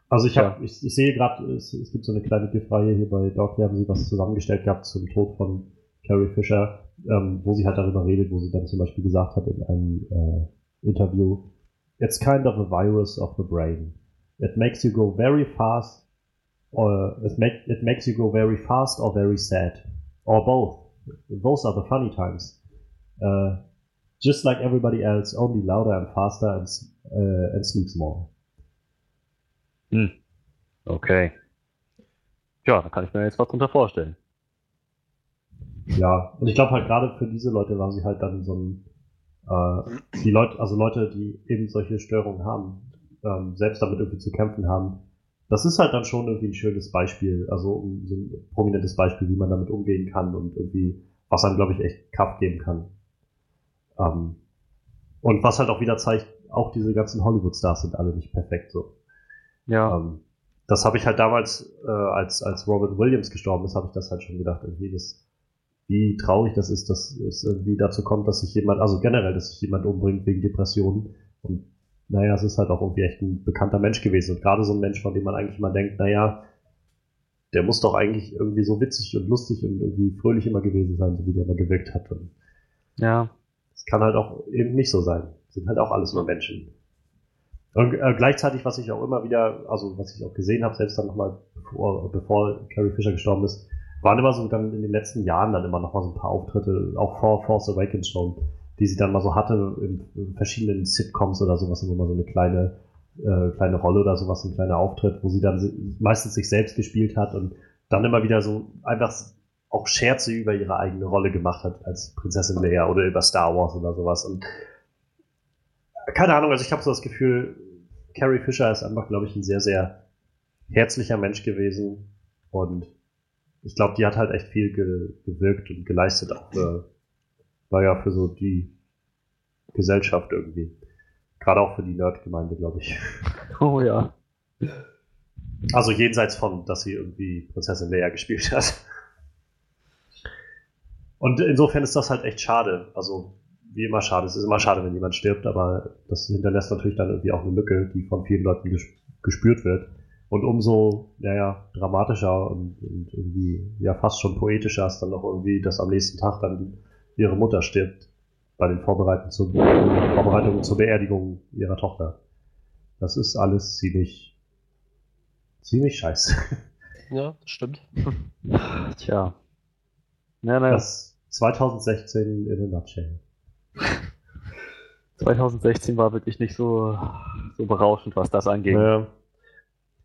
also ich habe, ja. ich, ich, sehe gerade, es, es, gibt so eine kleine Giftreihe hier bei Doc, hier haben sie was zusammengestellt gehabt zum Tod von Carrie Fisher, ähm, wo sie halt darüber redet, wo sie dann zum Beispiel gesagt hat in einem äh, Interview, It's kind of a virus of the brain. It makes you go very fast, or it, make, it makes you go very fast or very sad, or both. those are the funny times. Uh, just like everybody else, only louder and faster and, uh, and sleeps more. Hm. Okay. Ja, da kann ich mir jetzt was drunter vorstellen. Ja, und ich glaube halt gerade für diese Leute war sie halt dann so ein, äh, die Leute, also Leute, die eben solche Störungen haben, ähm, selbst damit irgendwie zu kämpfen haben, das ist halt dann schon irgendwie ein schönes Beispiel, also so ein prominentes Beispiel, wie man damit umgehen kann und irgendwie, was einem, glaube ich, echt Kraft geben kann. Ähm, und was halt auch wieder zeigt, auch diese ganzen Hollywood-Stars sind alle nicht perfekt so. Ja. Ähm, das habe ich halt damals, äh, als, als Robin Williams gestorben ist, habe ich das halt schon gedacht, irgendwie, das, wie traurig das ist, dass es irgendwie dazu kommt, dass sich jemand, also generell, dass sich jemand umbringt wegen Depressionen. Und naja, es ist halt auch irgendwie echt ein bekannter Mensch gewesen. Und gerade so ein Mensch, von dem man eigentlich mal denkt, naja, der muss doch eigentlich irgendwie so witzig und lustig und irgendwie fröhlich immer gewesen sein, so wie der immer gewirkt hat. Und ja. Es kann halt auch eben nicht so sein. Sind halt auch alles nur Menschen. Und äh, gleichzeitig, was ich auch immer wieder, also was ich auch gesehen habe, selbst dann nochmal, bevor, bevor Carrie Fisher gestorben ist, waren immer so dann in den letzten Jahren dann immer nochmal so ein paar Auftritte, auch vor Force Awakens schon, die sie dann mal so hatte in, in verschiedenen Sitcoms oder sowas, immer so eine kleine, äh, kleine Rolle oder sowas, ein kleiner Auftritt, wo sie dann meistens sich selbst gespielt hat und dann immer wieder so einfach auch Scherze über ihre eigene Rolle gemacht hat als Prinzessin Leia oder über Star Wars oder sowas. Und keine Ahnung, also ich habe so das Gefühl, Carrie Fisher ist einfach, glaube ich, ein sehr, sehr herzlicher Mensch gewesen und ich glaube, die hat halt echt viel ge gewirkt und geleistet, auch für, naja, für so die Gesellschaft irgendwie. Gerade auch für die Nerd-Gemeinde, glaube ich. Oh ja. Also jenseits von, dass sie irgendwie Prinzessin Leia gespielt hat. Und insofern ist das halt echt schade. Also, wie immer schade. Es ist immer schade, wenn jemand stirbt, aber das hinterlässt natürlich dann irgendwie auch eine Lücke, die von vielen Leuten gespürt wird. Und umso, naja, dramatischer und, und, irgendwie, ja, fast schon poetischer ist dann noch irgendwie, dass am nächsten Tag dann ihre Mutter stirbt bei den Vorbereitungen zur, Vorbereitungen zur Beerdigung ihrer Tochter. Das ist alles ziemlich, ziemlich scheiße. Ja, das stimmt. Tja. Ja, naja. Das 2016 in a nutshell. 2016 war wirklich nicht so, so berauschend, was das angeht. Ja.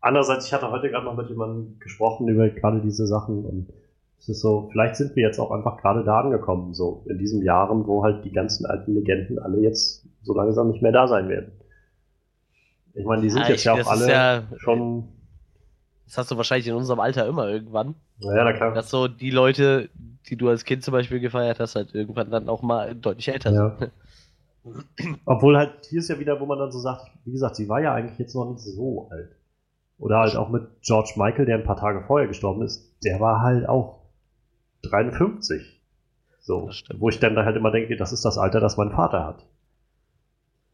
Andererseits, ich hatte heute gerade noch mit jemandem gesprochen über gerade diese Sachen und es ist so, vielleicht sind wir jetzt auch einfach gerade da angekommen, so in diesen Jahren, wo halt die ganzen alten Legenden alle jetzt so langsam nicht mehr da sein werden. Ich meine, die sind ja, jetzt ich, ja auch alle ja, schon. Das hast du wahrscheinlich in unserem Alter immer irgendwann. Ja, na klar. Dass so die Leute, die du als Kind zum Beispiel gefeiert hast, halt irgendwann dann auch mal deutlich älter ja. sind. Obwohl halt, hier ist ja wieder, wo man dann so sagt, wie gesagt, sie war ja eigentlich jetzt noch nicht so alt. Oder halt auch mit George Michael, der ein paar Tage vorher gestorben ist, der war halt auch 53. So, wo ich dann halt immer denke, das ist das Alter, das mein Vater hat.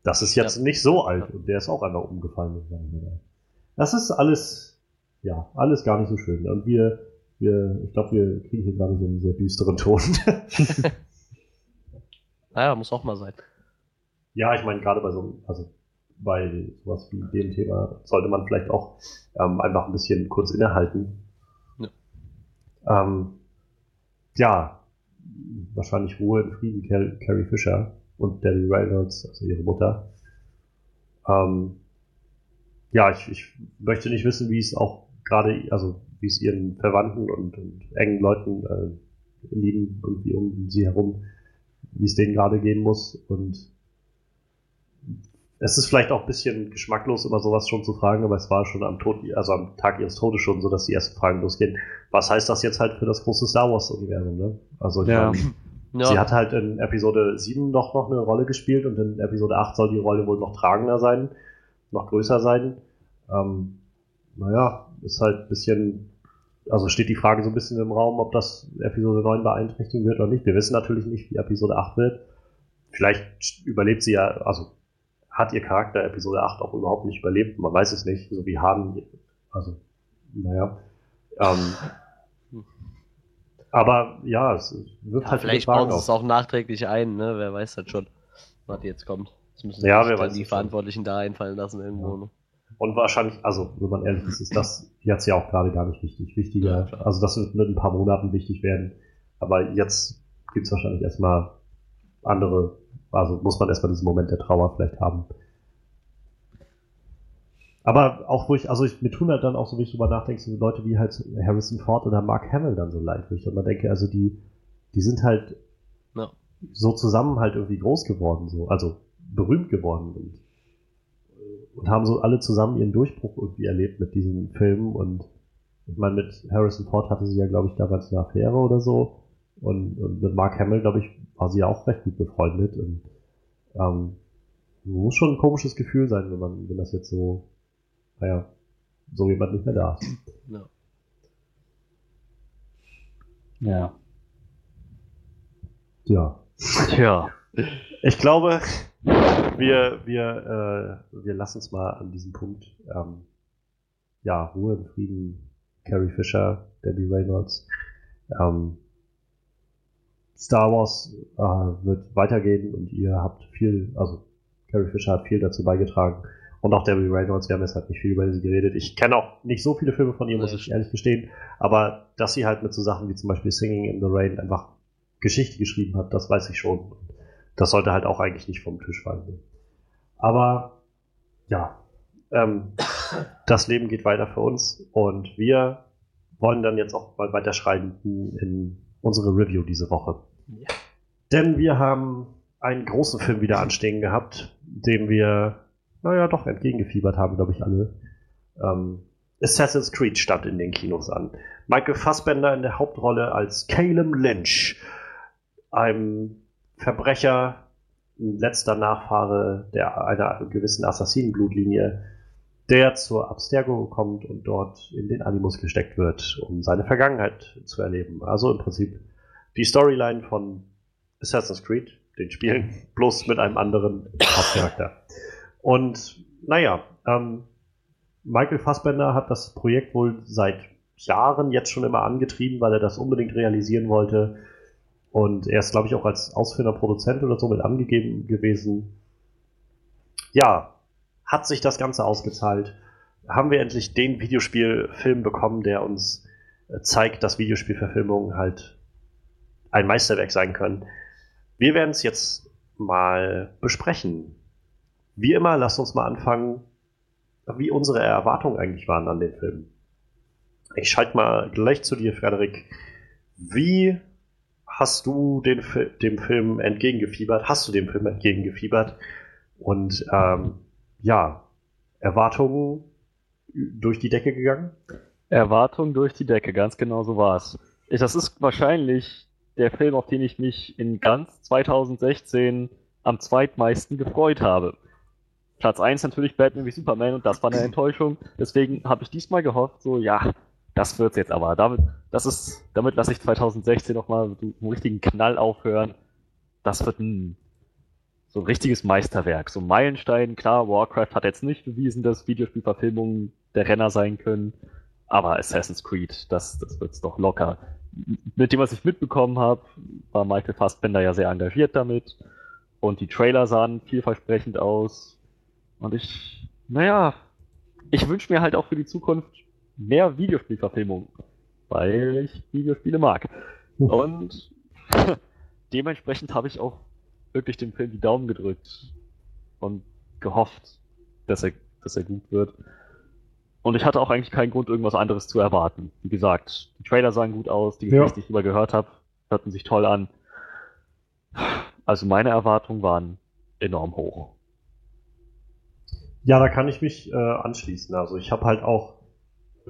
Das ist jetzt ja. nicht so alt und der ist auch einfach umgefallen. Das ist alles, ja, alles gar nicht so schön. Und wir, wir ich glaube, wir kriegen hier gerade so einen sehr düsteren Ton. naja, muss auch mal sein. Ja, ich meine, gerade bei so also bei sowas wie dem Thema sollte man vielleicht auch ähm, einfach ein bisschen kurz innehalten. Ja. Ähm, ja, wahrscheinlich Ruhe in Frieden, Carrie Fisher und Debbie Reynolds, also ihre Mutter. Ähm, ja, ich, ich möchte nicht wissen, wie es auch gerade, also wie es ihren Verwandten und, und engen Leuten, äh, lieben irgendwie um sie herum, wie es denen gerade gehen muss. Und es ist vielleicht auch ein bisschen geschmacklos, immer sowas schon zu fragen, aber es war schon am Tod, also am Tag ihres Todes schon so, dass die ersten Fragen losgehen. Was heißt das jetzt halt für das große Star Wars-Universum, ne? Also ich ja. meine, ja. Sie hat halt in Episode 7 doch noch eine Rolle gespielt und in Episode 8 soll die Rolle wohl noch tragender sein, noch größer sein. Ähm, naja, ist halt ein bisschen, also steht die Frage so ein bisschen im Raum, ob das Episode 9 beeinträchtigen wird oder nicht. Wir wissen natürlich nicht, wie Episode 8 wird. Vielleicht überlebt sie ja, also hat ihr Charakter Episode 8 auch überhaupt nicht überlebt. Man weiß es nicht, so wie Han. Also, naja. Ähm, aber ja, es wird ja, halt Vielleicht bauen sie es auch nachträglich ein, ne? Wer weiß das schon, was jetzt kommt. Das müssen ja, wer weiß die Verantwortlichen da einfallen lassen irgendwo. Ja. Ne? Und wahrscheinlich, also wenn man ehrlich ist, ist das jetzt ja auch gerade gar nicht wichtig. Wichtiger, ja, also das wird mit ein paar Monaten wichtig werden. Aber jetzt gibt es wahrscheinlich erstmal andere, also muss man erstmal diesen Moment der Trauer vielleicht haben. Aber auch wo ich, also ich, mir tun halt dann auch so, wie ich drüber nachdenke, so Leute wie halt Harrison Ford oder Mark Hamill dann so leid, wo ich dann mal denke, also die, die sind halt ja. so zusammen halt irgendwie groß geworden, so, also berühmt geworden und, und haben so alle zusammen ihren Durchbruch irgendwie erlebt mit diesen Filmen und ich meine, mit Harrison Ford hatte sie ja, glaube ich, damals eine Affäre oder so. Und, und mit Mark Hamill, glaube ich, war sie ja auch recht gut befreundet. Und ähm, muss schon ein komisches Gefühl sein, wenn man, wenn das jetzt so naja, so jemand nicht mehr da ist. Ja. Ja. Ja. Tja. Ich glaube, wir, wir, äh, wir lassen es mal an diesem Punkt. Ähm, ja, Ruhe in Frieden, Carrie Fisher, Debbie Reynolds. Ähm, Star Wars äh, wird weitergehen und ihr habt viel, also Carrie Fisher hat viel dazu beigetragen, und auch Debbie Reynolds, wir haben jetzt halt nicht viel über sie geredet. Ich kenne auch nicht so viele Filme von ihr, muss ich ehrlich gestehen. Aber dass sie halt mit so Sachen wie zum Beispiel Singing in the Rain einfach Geschichte geschrieben hat, das weiß ich schon. Das sollte halt auch eigentlich nicht vom Tisch fallen. Aber ja, ähm, das Leben geht weiter für uns und wir wollen dann jetzt auch mal weiterschreiben in unsere Review diese Woche. Ja. Denn wir haben einen großen Film wieder anstehen gehabt, dem wir naja, doch entgegengefiebert haben, glaube ich, alle. Ähm, Assassin's Creed stand in den Kinos an. Michael Fassbender in der Hauptrolle als Caleb Lynch, einem Verbrecher, letzter Nachfahre der, einer gewissen Assassinenblutlinie, der zur Abstergo kommt und dort in den Animus gesteckt wird, um seine Vergangenheit zu erleben. Also im Prinzip die Storyline von Assassin's Creed, den Spielen, bloß mit einem anderen Hauptcharakter. Und naja, ähm, Michael Fassbender hat das Projekt wohl seit Jahren jetzt schon immer angetrieben, weil er das unbedingt realisieren wollte. Und er ist, glaube ich, auch als ausführender Produzent oder so mit angegeben gewesen. Ja, hat sich das Ganze ausgezahlt. Haben wir endlich den Videospielfilm bekommen, der uns äh, zeigt, dass Videospielverfilmungen halt ein Meisterwerk sein können. Wir werden es jetzt mal besprechen. Wie immer, lasst uns mal anfangen, wie unsere Erwartungen eigentlich waren an den Film. Ich schalte mal gleich zu dir, Frederik. Wie hast du den, dem Film entgegengefiebert? Hast du dem Film entgegengefiebert? Und ähm, ja, Erwartungen durch die Decke gegangen? Erwartungen durch die Decke, ganz genau so war es. Das ist wahrscheinlich der Film, auf den ich mich in ganz 2016 am zweitmeisten gefreut habe. Platz 1 natürlich Batman wie Superman und das war eine Enttäuschung. Deswegen habe ich diesmal gehofft, so, ja, das wird's jetzt aber. Damit, das ist, damit lasse ich 2016 nochmal einen richtigen Knall aufhören. Das wird ein so ein richtiges Meisterwerk. So ein Meilenstein, klar, Warcraft hat jetzt nicht bewiesen, dass Videospielverfilmungen der Renner sein können. Aber Assassin's Creed, das, das wird's doch locker. Mit dem, was ich mitbekommen habe, war Michael Fassbender ja sehr engagiert damit. Und die Trailer sahen vielversprechend aus. Und ich, naja, ich wünsche mir halt auch für die Zukunft mehr Videospielverfilmungen, weil ich Videospiele mag. Und dementsprechend habe ich auch wirklich dem Film die Daumen gedrückt und gehofft, dass er, dass er gut wird. Und ich hatte auch eigentlich keinen Grund, irgendwas anderes zu erwarten. Wie gesagt, die Trailer sahen gut aus, die Geschichte, ja. die ich über gehört habe, hörten sich toll an. Also meine Erwartungen waren enorm hoch. Ja, da kann ich mich äh, anschließen. Also ich habe halt auch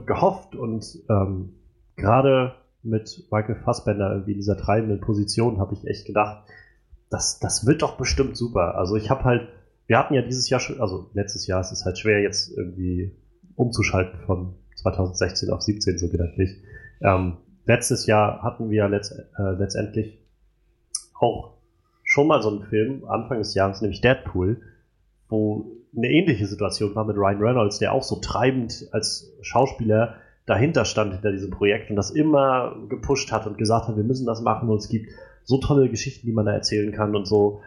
gehofft und ähm, gerade mit Michael Fassbender irgendwie in dieser treibenden Position habe ich echt gedacht, das, das wird doch bestimmt super. Also ich habe halt, wir hatten ja dieses Jahr schon, also letztes Jahr, es ist halt schwer jetzt irgendwie umzuschalten von 2016 auf 17 so gedanklich. Ähm, letztes Jahr hatten wir letzt, äh, letztendlich auch schon mal so einen Film, Anfang des Jahres, nämlich Deadpool, wo eine ähnliche Situation war mit Ryan Reynolds, der auch so treibend als Schauspieler dahinter stand hinter diesem Projekt und das immer gepusht hat und gesagt hat, wir müssen das machen und es gibt so tolle Geschichten, die man da erzählen kann und so.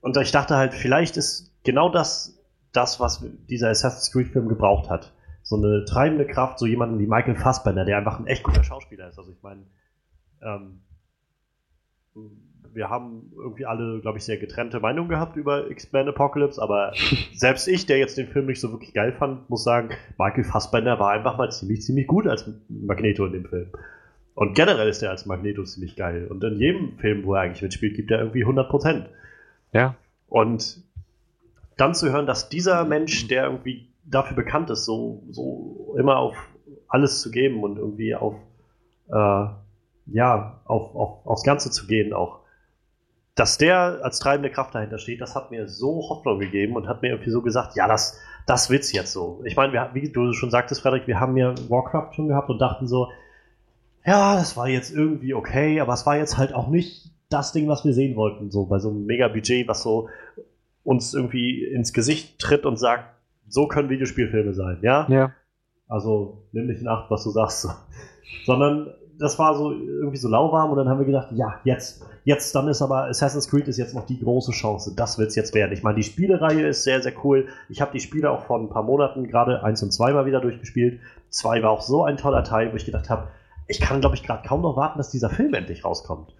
Und ich dachte halt, vielleicht ist genau das das, was dieser Assassin's Creed Film gebraucht hat. So eine treibende Kraft, so jemanden wie Michael Fassbender, der einfach ein echt guter Schauspieler ist. Also ich meine, ähm, wir haben irgendwie alle, glaube ich, sehr getrennte Meinungen gehabt über X-Men Apocalypse, aber selbst ich, der jetzt den Film nicht so wirklich geil fand, muss sagen, Michael Fassbender war einfach mal ziemlich, ziemlich gut als Magneto in dem Film. Und generell ist er als Magneto ziemlich geil. Und in jedem Film, wo er eigentlich mitspielt, gibt er irgendwie 100 Prozent. Ja. Und dann zu hören, dass dieser Mensch, der irgendwie dafür bekannt ist, so, so immer auf alles zu geben und irgendwie auf, äh, ja, auf, auf, aufs Ganze zu gehen auch, dass der als treibende Kraft dahinter steht, das hat mir so Hoffnung gegeben und hat mir irgendwie so gesagt, ja, das, das wird's jetzt so. Ich meine, wir, wie du schon sagtest, Frederik, wir haben ja Warcraft schon gehabt und dachten so, ja, das war jetzt irgendwie okay, aber es war jetzt halt auch nicht das Ding, was wir sehen wollten, so bei so einem Mega-Budget, was so uns irgendwie ins Gesicht tritt und sagt, so können Videospielfilme sein, ja? Ja. Also nimm nicht in Acht, was du sagst. Sondern das war so irgendwie so lauwarm und dann haben wir gedacht, ja, jetzt, jetzt, dann ist aber Assassin's Creed ist jetzt noch die große Chance. Das wird es jetzt werden. Ich meine, die Spielereihe ist sehr, sehr cool. Ich habe die Spiele auch vor ein paar Monaten gerade eins und zwei mal wieder durchgespielt. Zwei war auch so ein toller Teil, wo ich gedacht habe, ich kann, glaube ich, gerade kaum noch warten, dass dieser Film endlich rauskommt.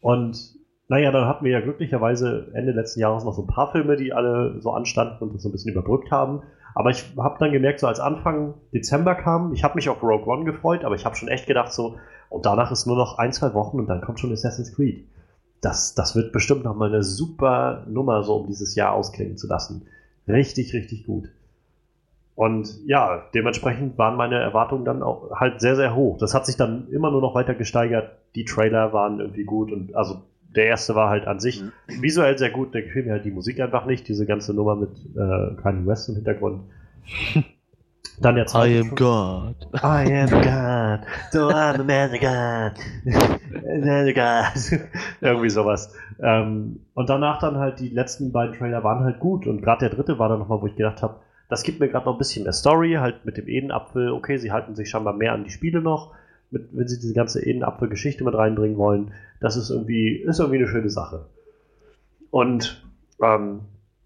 Und naja, dann hatten wir ja glücklicherweise Ende letzten Jahres noch so ein paar Filme, die alle so anstanden und das so ein bisschen überbrückt haben. Aber ich habe dann gemerkt, so als Anfang Dezember kam, ich habe mich auf Rogue One gefreut, aber ich habe schon echt gedacht, so, und danach ist nur noch ein, zwei Wochen und dann kommt schon Assassin's Creed. Das, das wird bestimmt nochmal eine super Nummer, so um dieses Jahr ausklingen zu lassen. Richtig, richtig gut. Und ja, dementsprechend waren meine Erwartungen dann auch halt sehr, sehr hoch. Das hat sich dann immer nur noch weiter gesteigert. Die Trailer waren irgendwie gut und also der erste war halt an sich mhm. visuell sehr gut, da gefiel mir halt die Musik einfach nicht, diese ganze Nummer mit äh, Kanye West im Hintergrund. Dann der zweite. I am God. I am God. So I'm a magic God. magic God. Irgendwie sowas. Ähm, und danach dann halt die letzten beiden Trailer waren halt gut und gerade der dritte war dann nochmal, wo ich gedacht habe, das gibt mir gerade noch ein bisschen mehr Story, halt mit dem Edenapfel. Okay, sie halten sich scheinbar mehr an die Spiele noch mit, wenn sie diese ganze Edenapfel-Geschichte mit reinbringen wollen, das ist irgendwie, ist irgendwie eine schöne Sache. Und ähm,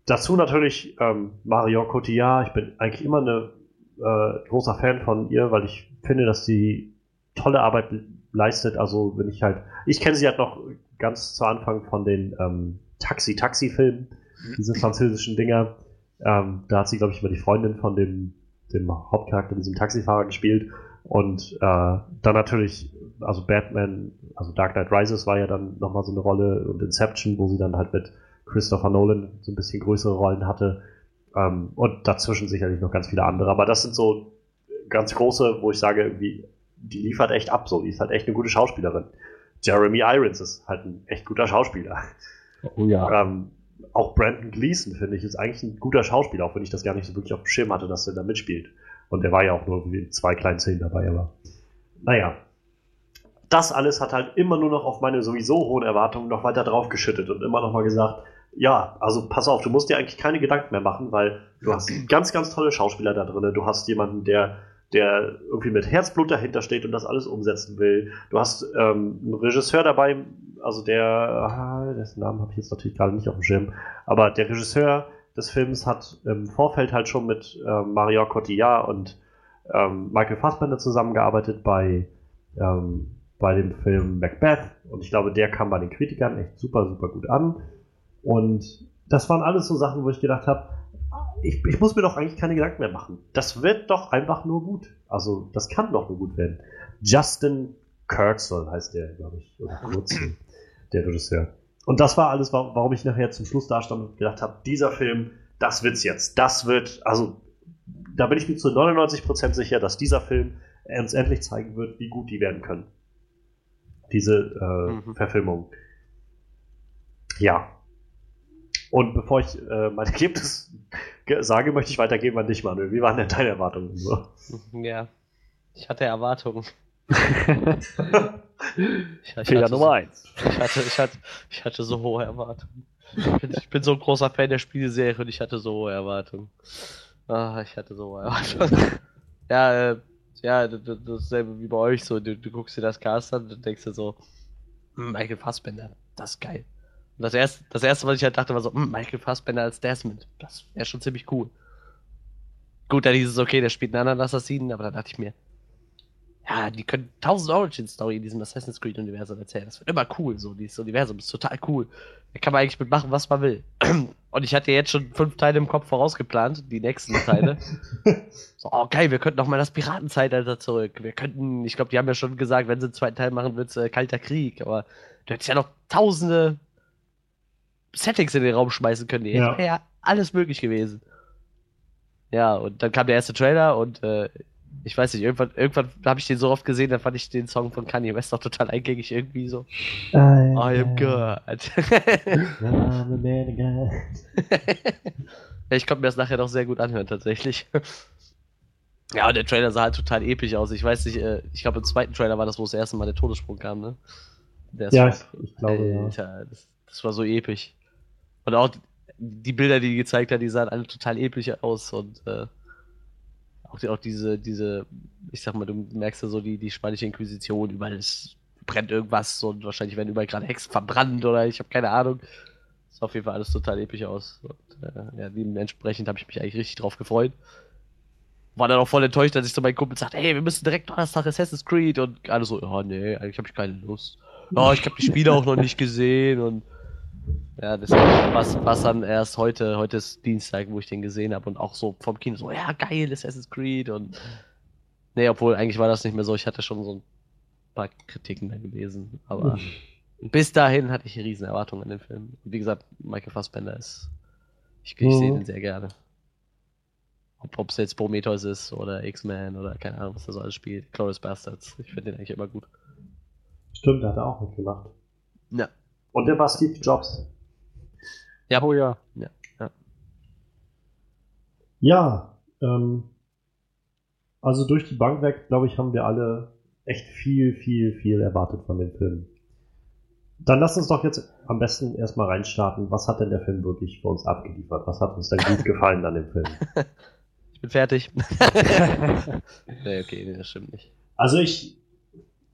dazu natürlich ähm, Mario Cotillard. Ich bin eigentlich immer ein äh, großer Fan von ihr, weil ich finde, dass sie tolle Arbeit leistet. Also wenn ich halt, ich kenne sie halt noch ganz zu Anfang von den ähm, Taxi-Taxi-Film, diese französischen Dinger. Ähm, da hat sie, glaube ich, immer die Freundin von dem, dem Hauptcharakter, diesem Taxifahrer gespielt. Und äh, dann natürlich, also Batman, also Dark Knight Rises war ja dann nochmal so eine Rolle und Inception, wo sie dann halt mit Christopher Nolan so ein bisschen größere Rollen hatte. Ähm, und dazwischen sicherlich noch ganz viele andere. Aber das sind so ganz große, wo ich sage, irgendwie, die liefert echt ab, so. Die ist halt echt eine gute Schauspielerin. Jeremy Irons ist halt ein echt guter Schauspieler. Oh ja. Ähm, auch Brandon Gleason, finde ich, ist eigentlich ein guter Schauspieler, auch wenn ich das gar nicht so wirklich auf dem Schirm hatte, dass er da mitspielt. Und der war ja auch nur in zwei kleinen Szenen dabei, aber naja. Das alles hat halt immer nur noch auf meine sowieso hohen Erwartungen noch weiter draufgeschüttet und immer noch mal gesagt, ja, also pass auf, du musst dir eigentlich keine Gedanken mehr machen, weil du hast ganz, ganz tolle Schauspieler da drin. Du hast jemanden, der, der irgendwie mit Herzblut dahinter steht und das alles umsetzen will. Du hast ähm, einen Regisseur dabei, also der, ah, dessen Namen habe ich jetzt natürlich gerade nicht auf dem Schirm, aber der Regisseur des Films hat im Vorfeld halt schon mit ähm, Mario Cotillard und ähm, Michael Fassbender zusammengearbeitet bei, ähm, bei dem Film Macbeth und ich glaube, der kam bei den Kritikern echt super, super gut an und das waren alles so Sachen, wo ich gedacht habe, ich, ich muss mir doch eigentlich keine Gedanken mehr machen. Das wird doch einfach nur gut. Also, das kann doch nur gut werden. Justin Kurzel heißt der, glaube ich, oder Kurzel, der Regisseur. Und das war alles, warum ich nachher zum Schluss da stand und gedacht habe, dieser Film, das wird's jetzt. Das wird, also da bin ich mir zu 99% sicher, dass dieser Film uns endlich zeigen wird, wie gut die werden können. Diese äh, mhm. Verfilmung. Ja. Und bevor ich äh, mein Ergebnis sage, möchte ich weitergeben an dich, Manuel. Wie waren denn deine Erwartungen? So? Ja, ich hatte Erwartungen. ich, ich Fehler Nummer so, eins. Ich hatte, ich, hatte, ich hatte so hohe Erwartungen. Ich bin, ich bin so ein großer Fan der Spielserie und ich hatte so hohe Erwartungen. Ah, ich hatte so hohe Erwartungen. ja, äh, ja, dasselbe wie bei euch so. Du, du guckst dir das Cast an und denkst dir so, hm, Michael Fassbender, das ist geil. Und das erste, das erste, was ich halt dachte, war so, hm, Michael Fassbender als Desmond, das wäre schon ziemlich cool. Gut, dann hieß es, okay, der spielt einen anderen Assassinen, aber dann dachte ich mir, ja, die können tausend Origin-Story in diesem Assassin's Creed-Universum erzählen. Das wird immer cool, so. Dieses Universum ist total cool. Da kann man eigentlich mitmachen, was man will. Und ich hatte jetzt schon fünf Teile im Kopf vorausgeplant, die nächsten Teile. so, oh geil, wir könnten noch mal das Piratenzeitalter zurück. Wir könnten, ich glaube, die haben ja schon gesagt, wenn sie einen zweiten Teil machen, wird es äh, Kalter Krieg. Aber du hättest ja noch tausende Settings in den Raum schmeißen können. Die ja. wäre ja alles möglich gewesen. Ja, und dann kam der erste Trailer und äh, ich weiß nicht, irgendwann, irgendwann habe ich den so oft gesehen, dann fand ich den Song von Kanye West auch total eingängig irgendwie so. I, I am God. ich konnte mir das nachher noch sehr gut anhören, tatsächlich. Ja, und der Trailer sah halt total episch aus. Ich weiß nicht, äh, ich glaube im zweiten Trailer war das, wo das erste Mal der Todessprung kam, ne? Ja, ich, ich, glaube, Alter, ja. Das, das, war so episch. Und auch die Bilder, die die gezeigt hat, die sahen alle total episch aus und äh, auch, auch diese, diese, ich sag mal, du merkst ja so die, die spanische Inquisition, überall ist, brennt irgendwas und wahrscheinlich werden überall gerade Hexen verbrannt oder ich habe keine Ahnung. Sah auf jeden Fall alles total episch aus. Und, äh, ja, dementsprechend habe ich mich eigentlich richtig drauf gefreut. War dann auch voll enttäuscht, als ich zu meinem Kumpel sagte, hey, wir müssen direkt Donnerstag Assassin's Creed und alle so, ja, nee, eigentlich habe ich keine Lust. Ja, ich habe die Spiele auch noch nicht gesehen und ja, das was, was dann erst heute, heute ist Dienstag, wo ich den gesehen habe und auch so vom Kino so, ja, geil, Assassin's Creed und nee, obwohl eigentlich war das nicht mehr so, ich hatte schon so ein paar Kritiken da gelesen, aber mhm. bis dahin hatte ich riesen Erwartungen an den Film. Wie gesagt, Michael Fassbender ist, ich, ich mhm. sehe den sehr gerne. Ob es jetzt Prometheus ist oder X-Men oder keine Ahnung, was er so alles spielt. Glorious Bastards. Ich finde den eigentlich immer gut. Stimmt, da hat er auch mitgemacht. Ja. Und der war Steve Jobs. Ja, oh ja. Ja, ja. ja ähm, also durch die Bank weg, glaube ich, haben wir alle echt viel, viel, viel erwartet von dem Film. Dann lass uns doch jetzt am besten erstmal reinstarten. Was hat denn der Film wirklich für uns abgeliefert? Was hat uns denn gut gefallen an dem Film? Ich bin fertig. nee, okay, das stimmt nicht. Also ich,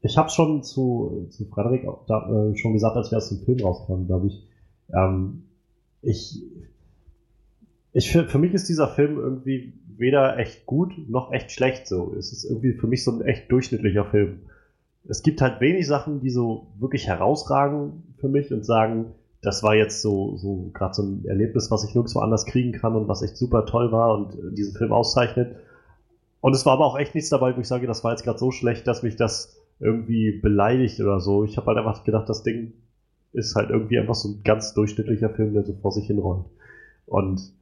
ich habe schon zu, zu Frederik da, äh, schon gesagt, als wir aus dem Film rauskamen, glaube ich. Ähm, ich, ich für, für mich ist dieser Film irgendwie weder echt gut noch echt schlecht so. Es ist irgendwie für mich so ein echt durchschnittlicher Film. Es gibt halt wenig Sachen, die so wirklich herausragen für mich und sagen, das war jetzt so, so gerade so ein Erlebnis, was ich nirgendwo anders kriegen kann und was echt super toll war und äh, diesen Film auszeichnet. Und es war aber auch echt nichts dabei, wo ich sage, das war jetzt gerade so schlecht, dass mich das irgendwie beleidigt oder so. Ich habe halt einfach gedacht, das Ding ist halt irgendwie einfach so ein ganz durchschnittlicher Film, der so vor sich hinrollt. Und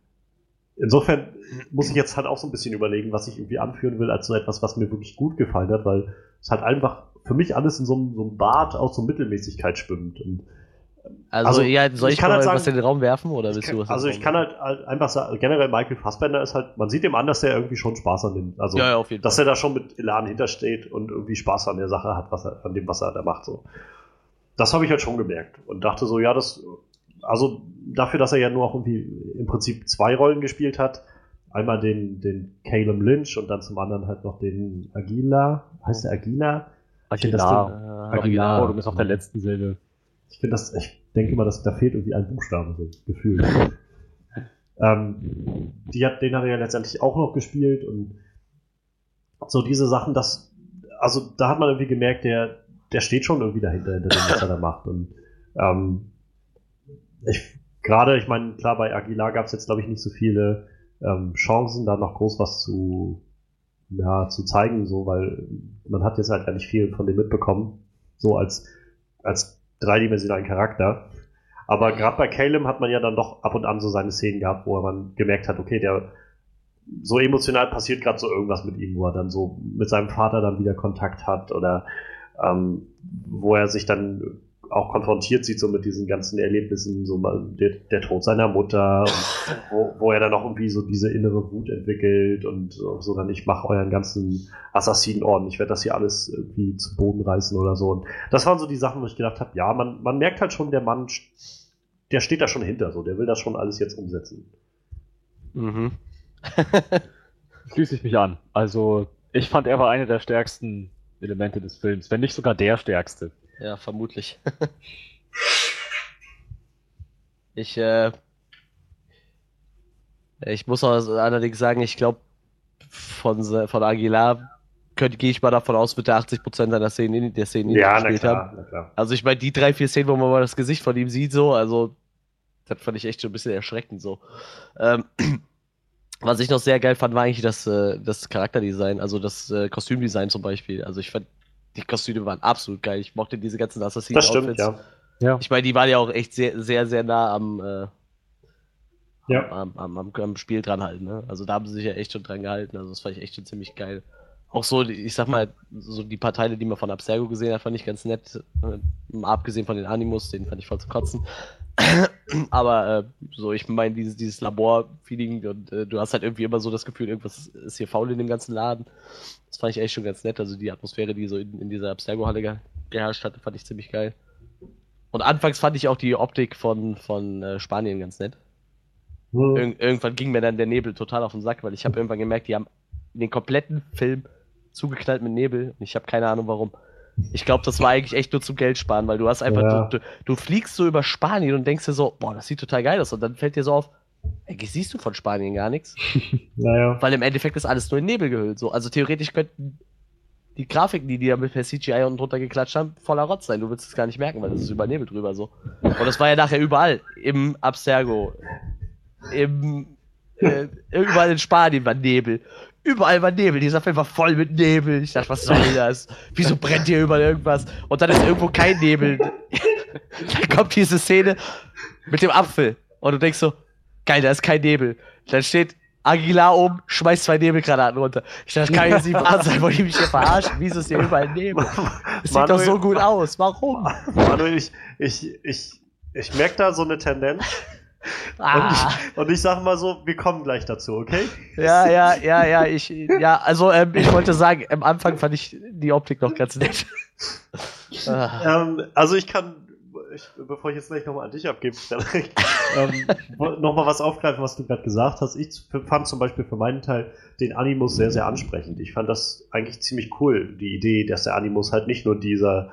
insofern muss ich jetzt halt auch so ein bisschen überlegen, was ich irgendwie anführen will als so etwas, was mir wirklich gut gefallen hat, weil es halt einfach für mich alles in so einem, so einem Bad aus so Mittelmäßigkeit schwimmt. Und, also, also ja, soll ich, ich mal halt sagen, was in den Raum werfen oder willst kann, du was? Also ich kann halt, halt, einfach sagen, generell Michael Fassbender ist halt, man sieht ihm an, dass er irgendwie schon Spaß an dem, also ja, ja, auf jeden dass Fall. er da schon mit Elan hintersteht und irgendwie Spaß an der Sache hat, was er, an dem, was er da macht. So. Das habe ich halt schon gemerkt und dachte so, ja, das, also dafür, dass er ja nur auch irgendwie im Prinzip zwei Rollen gespielt hat, einmal den, den Caleb Lynch und dann zum anderen halt noch den Aguila, heißt der Aguila? Aguilar. Äh, Aguilar. Oh, du bist auf der letzten Silbe. Ich finde das, ich denke immer, dass da fehlt irgendwie ein Buchstabe, so gefühlt. ähm, die hat, den hat er ja letztendlich auch noch gespielt und so diese Sachen, das, also da hat man irgendwie gemerkt, der, der steht schon irgendwie dahinter, hinter dem, was er da macht. Und ähm, ich gerade, ich meine, klar, bei Aguilar gab es jetzt, glaube ich, nicht so viele ähm, Chancen, da noch groß was zu, ja, zu zeigen, so, weil man hat jetzt halt gar nicht viel von dem mitbekommen, so als, als dreidimensionalen Charakter. Aber gerade bei Caleb hat man ja dann doch ab und an so seine Szenen gehabt, wo man gemerkt hat, okay, der so emotional passiert gerade so irgendwas mit ihm, wo er dann so mit seinem Vater dann wieder Kontakt hat oder ähm, wo er sich dann auch konfrontiert sieht, so mit diesen ganzen Erlebnissen, so der, der Tod seiner Mutter, und wo, wo er dann auch irgendwie so diese innere Wut entwickelt und so dann, ich mache euren ganzen Assassinenorden, ich werde das hier alles irgendwie zu Boden reißen oder so. Und das waren so die Sachen, wo ich gedacht habe, ja, man, man merkt halt schon, der Mann, der steht da schon hinter, so, der will das schon alles jetzt umsetzen. Mhm. Schließe ich mich an. Also, ich fand, er war eine der stärksten Elemente des Films, wenn nicht sogar der stärkste. Ja, vermutlich. ich, äh, ich muss allerdings sagen, ich glaube, von, von Aguilar gehe ich mal davon aus, wird er 80% seiner Szenen, der Szenen ja, gespielt klar, haben. Also ich meine, die drei, vier Szenen, wo man mal das Gesicht von ihm sieht, so, also das fand ich echt schon ein bisschen erschreckend so. Ähm, was ich noch sehr geil fand, war eigentlich das, äh, das Charakterdesign, also das äh, Kostümdesign zum Beispiel. Also ich fand die Kostüme waren absolut geil. Ich mochte diese ganzen Assassinen-Outfits. Ja. ja. Ich meine, die waren ja auch echt sehr, sehr, sehr nah am, äh, ja. am, am, am, am, Spiel dran halten. Ne? Also da haben sie sich ja echt schon dran gehalten. Also das fand ich echt schon ziemlich geil. Auch so, ich sag mal, so die paar Teile, die man von Abstergo gesehen hat, fand ich ganz nett. Äh, abgesehen von den Animus, den fand ich voll zu kotzen. Aber äh, so, ich meine, dieses, dieses Labor-Feeling und äh, du hast halt irgendwie immer so das Gefühl, irgendwas ist hier faul in dem ganzen Laden. Das fand ich echt schon ganz nett. Also die Atmosphäre, die so in, in dieser Abstergo-Halle ge geherrscht hatte, fand ich ziemlich geil. Und anfangs fand ich auch die Optik von, von äh, Spanien ganz nett. Mhm. Ir irgendwann ging mir dann der Nebel total auf den Sack, weil ich habe irgendwann gemerkt, die haben den kompletten Film zugeknallt mit Nebel und ich habe keine Ahnung warum. Ich glaube, das war eigentlich echt nur zum Geld sparen, weil du hast einfach, ja. du, du, du, fliegst so über Spanien und denkst dir so, boah, das sieht total geil aus. Und dann fällt dir so auf, ey, siehst du von Spanien gar nichts. Naja. Weil im Endeffekt ist alles nur in Nebel gehüllt. So. Also theoretisch könnten die Grafiken, die die da mit per CGI unten drunter geklatscht haben, voller Rotz sein. Du willst es gar nicht merken, weil das ist über Nebel drüber so. Und das war ja nachher überall. Im Abstergo, im äh, überall in Spanien war Nebel. Überall war Nebel. Dieser Film war voll mit Nebel. Ich dachte, was soll das? Wieso brennt hier überall irgendwas? Und dann ist irgendwo kein Nebel. dann kommt diese Szene mit dem Apfel. Und du denkst so, geil, da ist kein Nebel. Dann steht Aguilar oben, schmeißt zwei Nebelgranaten runter. Ich dachte, kann jetzt nicht wahr sein, wollen die mich hier verarschen? Wieso ist hier überall Nebel? Es sieht doch so gut aus. Warum? Manuel, ich, ich, ich, ich merke da so eine Tendenz. Ah. Und, ich, und ich sage mal so, wir kommen gleich dazu, okay? Ja, ja, ja, ja, ich, ja, also ähm, ich wollte sagen, am Anfang fand ich die Optik noch ganz nett. ähm, also ich kann, ich, bevor ich jetzt gleich nochmal an dich abgebe, ähm, nochmal was aufgreifen, was du gerade gesagt hast. Ich fand zum Beispiel für meinen Teil den Animus sehr, sehr ansprechend. Ich fand das eigentlich ziemlich cool, die Idee, dass der Animus halt nicht nur dieser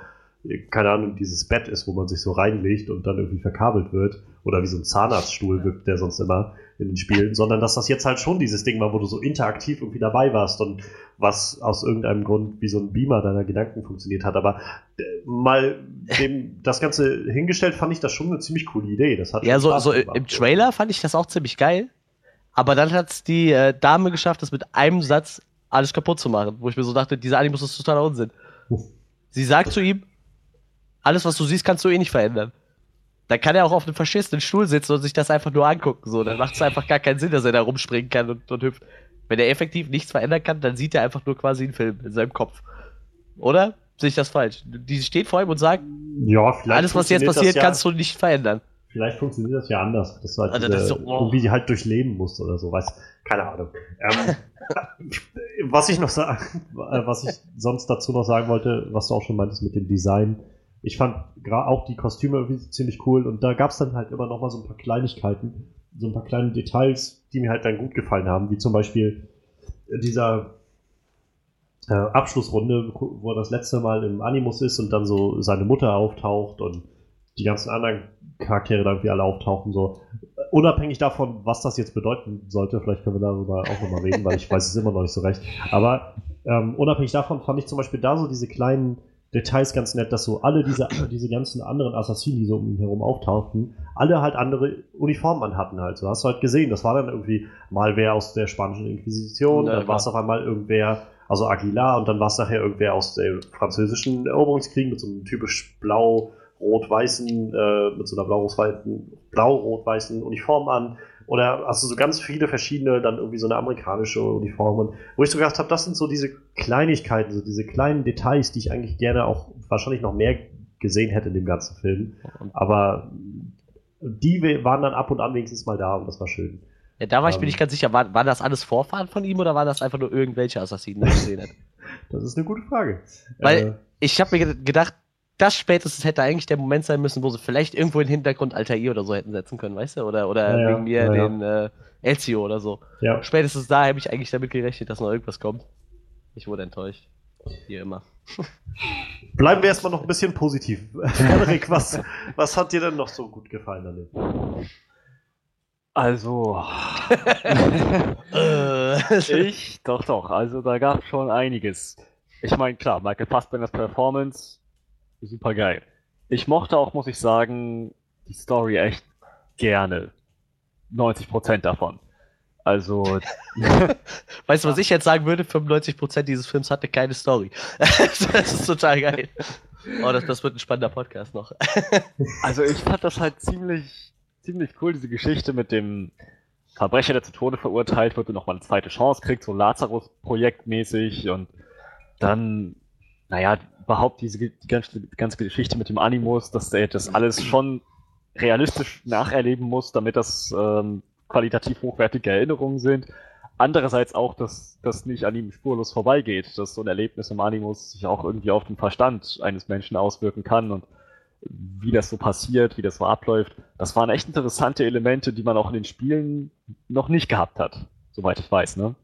keine Ahnung, dieses Bett ist, wo man sich so reinlegt und dann irgendwie verkabelt wird. Oder wie so ein Zahnarztstuhl wirkt der sonst immer in den Spielen, sondern dass das jetzt halt schon dieses Ding war, wo du so interaktiv irgendwie dabei warst und was aus irgendeinem Grund wie so ein Beamer deiner Gedanken funktioniert hat. Aber äh, mal dem das Ganze hingestellt, fand ich das schon eine ziemlich coole Idee. Das hat ja, so, so im Trailer fand ich das auch ziemlich geil. Aber dann hat es die äh, Dame geschafft, das mit einem Satz alles kaputt zu machen, wo ich mir so dachte, dieser Animus ist totaler Unsinn. Sie sagt zu ihm, alles, was du siehst, kannst du eh nicht verändern. Dann kann er auch auf einem verschissenen Stuhl sitzen und sich das einfach nur angucken. So, dann macht es einfach gar keinen Sinn, dass er da rumspringen kann und, und hüpft. Wenn er effektiv nichts verändern kann, dann sieht er einfach nur quasi einen Film in seinem Kopf. Oder? Sehe ich das falsch? Die steht vor ihm und sagt, ja, alles, was jetzt passiert, ja, kannst du nicht verändern. Vielleicht funktioniert das ja anders. Das halt also diese, das so, oh. irgendwie halt durchleben muss oder so, weiß. Keine Ahnung. Ähm, was ich noch sagen, was ich sonst dazu noch sagen wollte, was du auch schon meintest mit dem Design, ich fand auch die Kostüme irgendwie ziemlich cool und da gab es dann halt immer noch mal so ein paar Kleinigkeiten, so ein paar kleine Details, die mir halt dann gut gefallen haben, wie zum Beispiel dieser äh, Abschlussrunde, wo er das letzte Mal im Animus ist und dann so seine Mutter auftaucht und die ganzen anderen Charaktere dann wie alle auftauchen, so. Unabhängig davon, was das jetzt bedeuten sollte, vielleicht können wir darüber auch nochmal reden, weil ich weiß es immer noch nicht so recht. Aber ähm, unabhängig davon fand ich zum Beispiel da so diese kleinen Details ganz nett, dass so alle diese, diese ganzen anderen Assassinen, die so um ihn herum auftauchten, alle halt andere Uniformen anhatten halt. So hast du halt gesehen, das war dann irgendwie mal wer aus der spanischen Inquisition, ja, dann war es auf einmal irgendwer, also Aguilar, und dann war es nachher irgendwer aus dem französischen Eroberungskrieg mit so einem typisch blau rot-weißen, äh, mit so einer blau-rot-weißen blau Uniform an. Oder hast du so ganz viele verschiedene, dann irgendwie so eine amerikanische Uniform. Und wo ich so gedacht habe, das sind so diese Kleinigkeiten, so diese kleinen Details, die ich eigentlich gerne auch wahrscheinlich noch mehr gesehen hätte in dem ganzen Film. Aber die waren dann ab und an wenigstens mal da und das war schön. Ja, da war ich mir ähm, nicht ganz sicher, waren, waren das alles Vorfahren von ihm oder waren das einfach nur irgendwelche Assassinen, die er gesehen hat? das ist eine gute Frage. Weil äh, ich habe mir gedacht, das spätestens hätte eigentlich der Moment sein müssen, wo sie vielleicht irgendwo in den Hintergrund Altair oder so hätten setzen können, weißt du? Oder, oder ja, wegen mir ja, den äh, Ezio oder so. Ja. Spätestens da habe ich eigentlich damit gerechnet, dass noch irgendwas kommt. Ich wurde enttäuscht. Wie immer. Bleiben wir erstmal noch ein bisschen positiv. Frederik, was, was hat dir denn noch so gut gefallen an Also. ich, doch, doch. Also, da gab es schon einiges. Ich meine, klar, Michael Fassbenders Performance super geil. Ich mochte auch, muss ich sagen, die Story echt gerne. 90% davon. Also. weißt du, was ich jetzt sagen würde? 95% dieses Films hatte keine Story. das ist total geil. Oh, das, das wird ein spannender Podcast noch. also ich fand das halt ziemlich, ziemlich cool, diese Geschichte mit dem Verbrecher, der zu Tode verurteilt wird und nochmal eine zweite Chance kriegt, so Lazarus-Projekt mäßig und dann, naja, überhaupt diese die ganze, die ganze Geschichte mit dem Animus, dass er das alles schon realistisch nacherleben muss, damit das ähm, qualitativ hochwertige Erinnerungen sind. Andererseits auch, dass das nicht an ihm spurlos vorbeigeht, dass so ein Erlebnis im Animus sich auch irgendwie auf den Verstand eines Menschen auswirken kann und wie das so passiert, wie das so abläuft. Das waren echt interessante Elemente, die man auch in den Spielen noch nicht gehabt hat, soweit ich weiß, ne?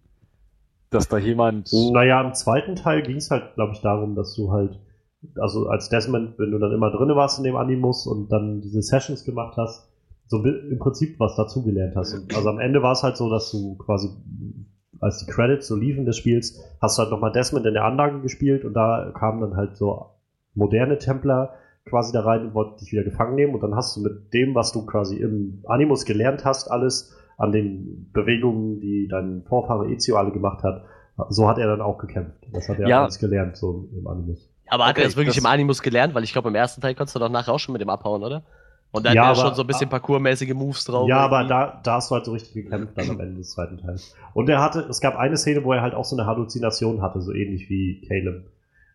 Dass da jemand. Naja, im zweiten Teil ging es halt, glaube ich, darum, dass du halt, also als Desmond, wenn du dann immer drin warst in dem Animus und dann diese Sessions gemacht hast, so im Prinzip was dazugelernt hast. Und also am Ende war es halt so, dass du quasi, als die Credits so liefen des Spiels, hast du halt nochmal Desmond in der Anlage gespielt und da kamen dann halt so moderne Templer quasi da rein und wollten dich wieder gefangen nehmen und dann hast du mit dem, was du quasi im Animus gelernt hast, alles an den Bewegungen, die dein Vorfahre Ezio alle gemacht hat, so hat er dann auch gekämpft. Das hat er ja. alles gelernt, so im Animus. Aber hat okay, er das wirklich das im Animus gelernt? Weil ich glaube, im ersten Teil konntest du doch nachher auch schon mit dem abhauen, oder? Und da ja, hat er schon so ein bisschen parkourmäßige Moves drauf. Ja, aber da, da hast du halt so richtig gekämpft dann am Ende des zweiten Teils. Und er hatte, es gab eine Szene, wo er halt auch so eine Halluzination hatte, so ähnlich wie Caleb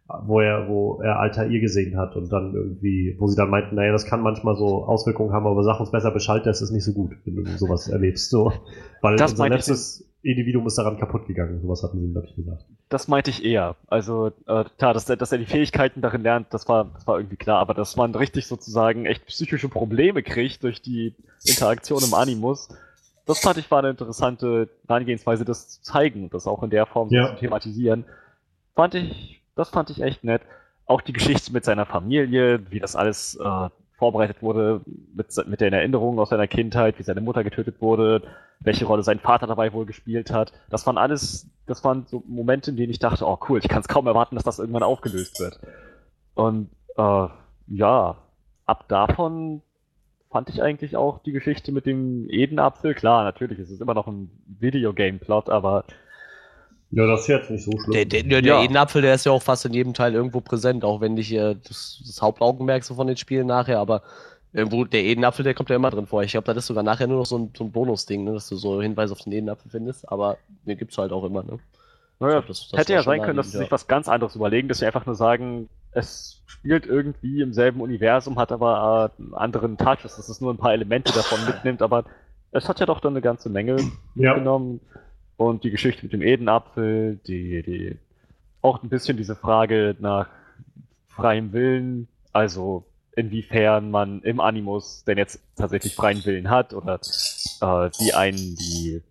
wo er, wo er Altair gesehen hat und dann irgendwie, wo sie dann meinten, naja, das kann manchmal so Auswirkungen haben, aber sag uns besser Bescheid, das ist nicht so gut, wenn du sowas erlebst. So. Weil das unser letztes Individuum ist daran kaputt gegangen, sowas hatten sie, glaube ich, gesagt. Das meinte ich eher. Also, äh, klar, dass, dass er die Fähigkeiten darin lernt, das war, das war irgendwie klar, aber dass man richtig sozusagen echt psychische Probleme kriegt durch die Interaktion im Animus, das fand ich war eine interessante Herangehensweise, das zu zeigen und das auch in der Form ja. zu thematisieren. Fand ich das fand ich echt nett. auch die Geschichte mit seiner Familie, wie das alles äh, vorbereitet wurde, mit, mit den Erinnerungen aus seiner Kindheit, wie seine Mutter getötet wurde, welche Rolle sein Vater dabei wohl gespielt hat. Das waren alles, das waren so Momente, in denen ich dachte, oh cool, ich kann es kaum erwarten, dass das irgendwann aufgelöst wird. Und äh, ja, ab davon fand ich eigentlich auch die Geschichte mit dem Edenapfel. Klar, natürlich, es ist immer noch ein Videogame-Plot, aber ja, das ist jetzt nicht so schlimm. Der, der, der ja. Edenapfel, der ist ja auch fast in jedem Teil irgendwo präsent, auch wenn nicht äh, das, das Hauptaugenmerk so von den Spielen nachher, aber irgendwo der Edenapfel, der kommt ja immer drin vor. Ich glaube, das ist sogar nachher nur noch so ein, so ein Bonus-Ding, ne, dass du so Hinweise auf den Edenapfel findest, aber den gibt's halt auch immer, ne? Naja, glaub, das, das hätte ja sein können, dass sie sich was ganz anderes überlegen, dass sie einfach nur sagen, es spielt irgendwie im selben Universum, hat aber äh, einen anderen Touch, dass es nur ein paar Elemente davon mitnimmt, aber es hat ja doch dann eine ganze Menge ja. mitgenommen. Und die Geschichte mit dem Edenapfel, die, die auch ein bisschen diese Frage nach freiem Willen, also inwiefern man im Animus denn jetzt tatsächlich freien Willen hat oder äh, wie einen die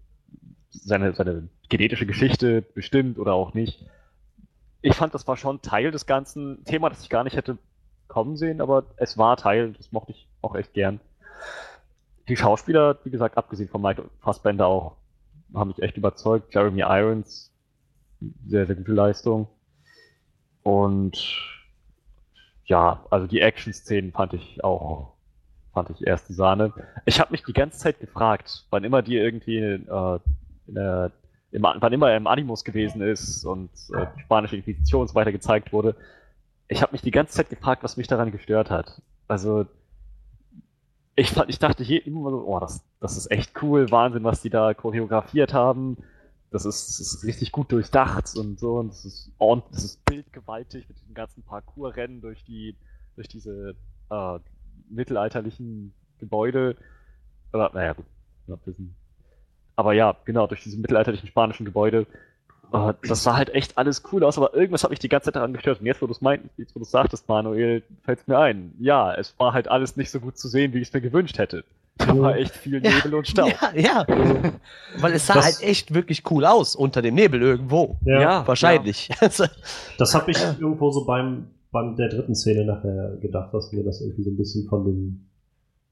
seine, seine genetische Geschichte bestimmt oder auch nicht. Ich fand, das war schon Teil des ganzen Thema, das ich gar nicht hätte kommen sehen, aber es war Teil, das mochte ich auch echt gern. Die Schauspieler, wie gesagt, abgesehen von Mike Fassbender auch haben mich echt überzeugt. Jeremy Irons, sehr, sehr gute Leistung. Und ja, also die Action-Szenen fand ich auch, fand ich erst die Sahne. Ich habe mich die ganze Zeit gefragt, wann immer die irgendwie äh, der, im, wann immer er im Animus gewesen ist und äh, die spanische Inquisition und so weiter gezeigt wurde. Ich habe mich die ganze Zeit gefragt, was mich daran gestört hat. Also ich, ich dachte hier immer so, oh, das, das ist echt cool, Wahnsinn, was die da choreografiert haben. Das ist, das ist richtig gut durchdacht und so, und das ist ordentlich, das ist bildgewaltig mit den ganzen Parkourrennen durch die, durch diese äh, mittelalterlichen Gebäude. Oder, naja, gut, aber ja, genau, durch diese mittelalterlichen spanischen Gebäude Uh, das sah halt echt alles cool aus, aber irgendwas hat mich die ganze Zeit daran gestört. Und jetzt, wo du es meint, jetzt, wo du sagtest, Manuel, fällt es mir ein. Ja, es war halt alles nicht so gut zu sehen, wie ich es mir gewünscht hätte. Da war echt viel Nebel ja, und Staub. Ja, ja. Weil es sah das, halt echt wirklich cool aus unter dem Nebel irgendwo. Ja, ja wahrscheinlich. Ja. das habe ich irgendwo so beim, beim der dritten Szene nachher gedacht, dass mir das irgendwie so ein bisschen von dem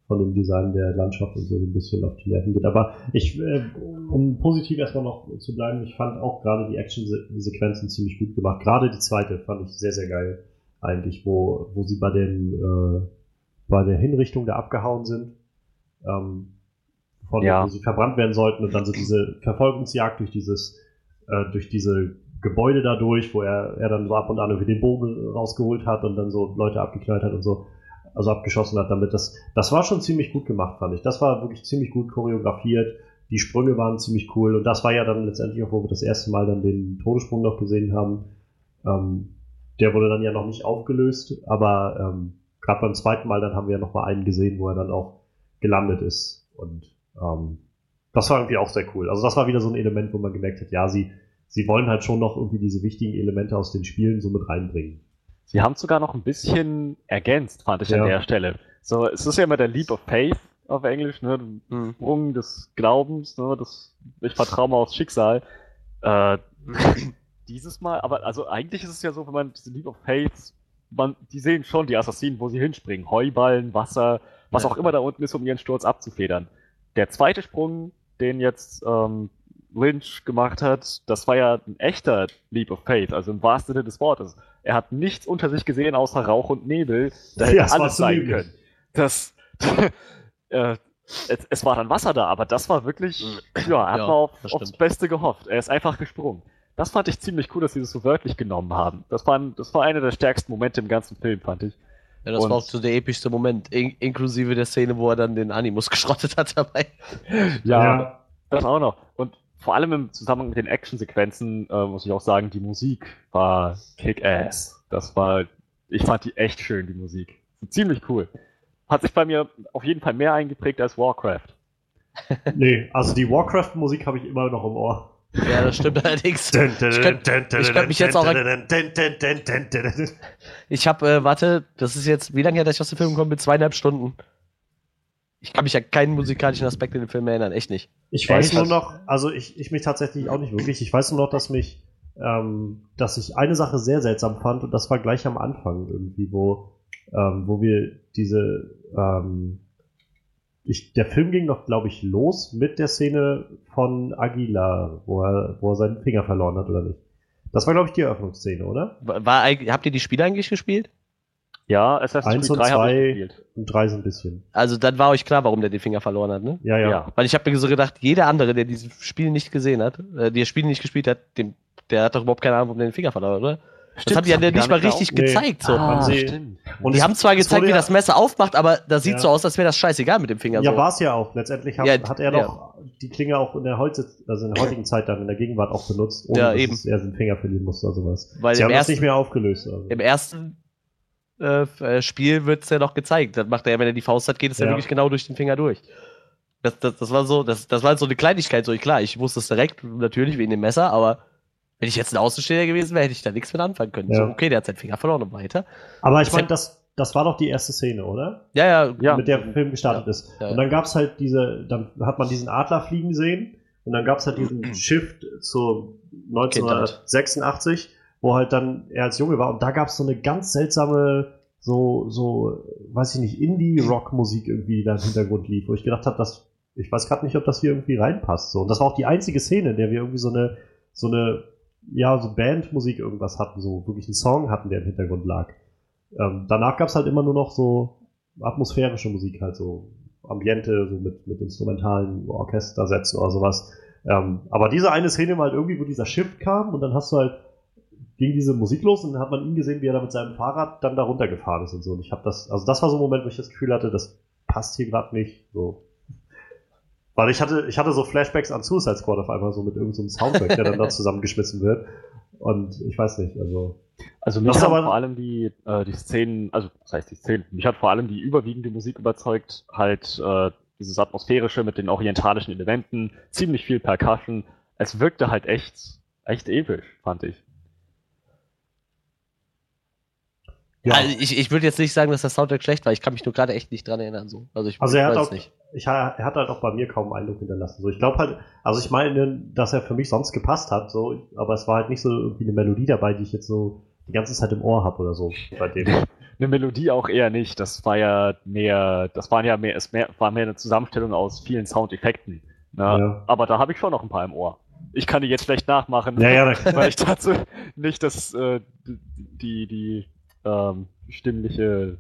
von dem Design der Landschaft und so ein bisschen auf die Nerven geht. Aber ich, äh, um positiv erstmal noch zu bleiben, ich fand auch gerade die Action-Sequenzen ziemlich gut gemacht. Gerade die zweite fand ich sehr, sehr geil eigentlich, wo, wo sie bei dem, äh, bei der Hinrichtung da abgehauen sind, ähm, von ja. wo sie verbrannt werden sollten und dann so diese Verfolgungsjagd durch dieses, äh, durch diese Gebäude dadurch, wo er, er dann so ab und an irgendwie den Bogen rausgeholt hat und dann so Leute abgeknallt hat und so also abgeschossen hat damit. Das, das war schon ziemlich gut gemacht, fand ich. Das war wirklich ziemlich gut choreografiert. Die Sprünge waren ziemlich cool und das war ja dann letztendlich auch, wo wir das erste Mal dann den Todessprung noch gesehen haben. Ähm, der wurde dann ja noch nicht aufgelöst, aber ähm, gerade beim zweiten Mal dann haben wir ja noch mal einen gesehen, wo er dann auch gelandet ist und ähm, das war irgendwie auch sehr cool. Also das war wieder so ein Element, wo man gemerkt hat, ja, sie, sie wollen halt schon noch irgendwie diese wichtigen Elemente aus den Spielen so mit reinbringen. Sie haben es sogar noch ein bisschen ergänzt, fand ich ja. an der Stelle. So, es ist ja immer der Leap of Faith auf Englisch, ne? Mhm. Sprung des Glaubens, ne? Das, ich vertraue mal aufs Schicksal. Äh, dieses Mal, aber also eigentlich ist es ja so, wenn man diese Leap of Faith, man, die sehen schon die Assassinen, wo sie hinspringen. Heuballen, Wasser, was ja. auch immer da unten ist, um ihren Sturz abzufedern. Der zweite Sprung, den jetzt ähm, Lynch gemacht hat, das war ja ein echter Leap of Faith, also im wahrsten Sinne des Wortes. Er hat nichts unter sich gesehen außer Rauch und Nebel. Da hätte ja, alles sein können. Das, äh, es, es, war dann Wasser da, aber das war wirklich, ja, er hat ja, mal auf, aufs Beste gehofft. Er ist einfach gesprungen. Das fand ich ziemlich cool, dass sie das so wörtlich genommen haben. Das war, das war einer der stärksten Momente im ganzen Film, fand ich. Ja, das und war auch so der epischste Moment, in, inklusive der Szene, wo er dann den Animus geschrottet hat dabei. Ja, ja. das auch noch. Und vor allem im Zusammenhang mit den Actionsequenzen äh, muss ich auch sagen, die Musik war kick-ass. Das war, ich fand die echt schön, die Musik. Ziemlich cool. Hat sich bei mir auf jeden Fall mehr eingeprägt als Warcraft. nee, also die Warcraft-Musik habe ich immer noch im Ohr. Ja, das stimmt allerdings. ich könnte mich jetzt auch. Ich habe, äh, warte, das ist jetzt, wie lange her, dass ich aus dem Film gekommen bin? Zweieinhalb Stunden. Ich kann mich ja keinen musikalischen Aspekt in dem Film erinnern, echt nicht. Ich weiß nur noch, also ich, ich mich tatsächlich auch nicht wirklich. Ich weiß nur noch, dass mich ähm, dass ich eine Sache sehr seltsam fand und das war gleich am Anfang irgendwie, wo, ähm, wo wir diese, ähm, ich, der Film ging doch, glaube ich, los mit der Szene von Aguilar, wo er, wo er seinen Finger verloren hat, oder nicht? Das war, glaube ich, die Eröffnungsszene, oder? War, habt ihr die Spiele eigentlich gespielt? Ja, Assassin's Creed 3 habe ich gespielt. Und 3 so ein bisschen. Also dann war euch klar, warum der den Finger verloren hat, ne? Ja, ja. ja. Weil ich habe mir so gedacht, jeder andere, der dieses Spiel nicht gesehen hat, äh, der Spiel nicht gespielt hat, dem, der hat doch überhaupt keine Ahnung, warum der den Finger verloren hat, oder? Stimmt, das haben die ja nicht mal richtig gezeigt. So. Ah, und die haben zwar gezeigt, wie das Messer aufmacht, aber das sieht ja. so aus, als wäre das scheißegal mit dem Finger. Ja, so. war es ja auch. Letztendlich hat, ja, hat er doch die Klinge auch in der, heute, also in der heutigen Zeit dann in der Gegenwart auch benutzt, ohne ja, eben. dass er den Finger verlieren musste oder sowas. Weil Sie haben ersten, das nicht mehr aufgelöst. Also. Im ersten äh, äh Spiel wird es ja noch gezeigt. Dann macht er, wenn er die Faust hat, geht es ja. ja wirklich genau durch den Finger durch. Das, das, das war so, das, das war so eine Kleinigkeit, so klar, ich wusste es direkt, natürlich wegen dem Messer, aber wenn ich jetzt ein Außenstehender gewesen wäre, hätte ich da nichts mit anfangen können. Ja. So, okay, der hat seinen Finger verloren und weiter. Aber ich meine, das, das war doch die erste Szene, oder? Ja, ja. ja. Mit der Film gestartet ja. ist. Ja, und dann gab es halt diese, dann hat man diesen Adler fliegen sehen und dann gab es halt diesen Shift zu 1986, Kindheit. Wo halt dann er als Junge war und da gab es so eine ganz seltsame, so, so, weiß ich nicht, Indie-Rock-Musik irgendwie, die da im Hintergrund lief, wo ich gedacht habe, dass ich weiß gerade nicht, ob das hier irgendwie reinpasst. So. Und das war auch die einzige Szene, in der wir irgendwie so eine, so eine ja, so Bandmusik irgendwas hatten, so wirklich einen Song hatten, der im Hintergrund lag. Ähm, danach gab es halt immer nur noch so atmosphärische Musik, halt so Ambiente, so mit, mit instrumentalen Orchestersätzen oder sowas. Ähm, aber diese eine Szene war halt irgendwie, wo dieser Shift kam und dann hast du halt, ging diese Musik los und dann hat man ihn gesehen, wie er da mit seinem Fahrrad dann da runtergefahren ist und so. Und ich habe das, also das war so ein Moment, wo ich das Gefühl hatte, das passt hier gerade nicht. So, weil ich hatte, ich hatte so Flashbacks an Suicide Squad auf einmal so mit irgendeinem so Soundtrack, der dann da zusammengeschmissen wird. Und ich weiß nicht, also. Also mich hat vor allem die, äh, die Szenen, also das heißt die Szenen, mich hat vor allem die überwiegende Musik überzeugt, halt äh, dieses atmosphärische mit den orientalischen Elementen, ziemlich viel Percussion. Es wirkte halt echt, echt episch, fand ich. Ja. Also ich, ich würde jetzt nicht sagen, dass der Soundtrack schlecht war. Ich kann mich nur gerade echt nicht dran erinnern. So. Also, ich also er hat auch, nicht. Ich, er hat halt auch bei mir kaum Eindruck hinterlassen. So, ich glaube halt, also ich meine, dass er für mich sonst gepasst hat, so, aber es war halt nicht so irgendwie eine Melodie dabei, die ich jetzt so die ganze Zeit im Ohr habe oder so bei dem. eine Melodie auch eher nicht. Das war ja mehr, das waren ja mehr, es mehr, war mehr eine Zusammenstellung aus vielen Soundeffekten. Ne? Ja. Aber da habe ich schon noch ein paar im Ohr. Ich kann die jetzt schlecht nachmachen, ja, ja, weil ich dazu nicht das, äh, die, die ähm, stimmliche,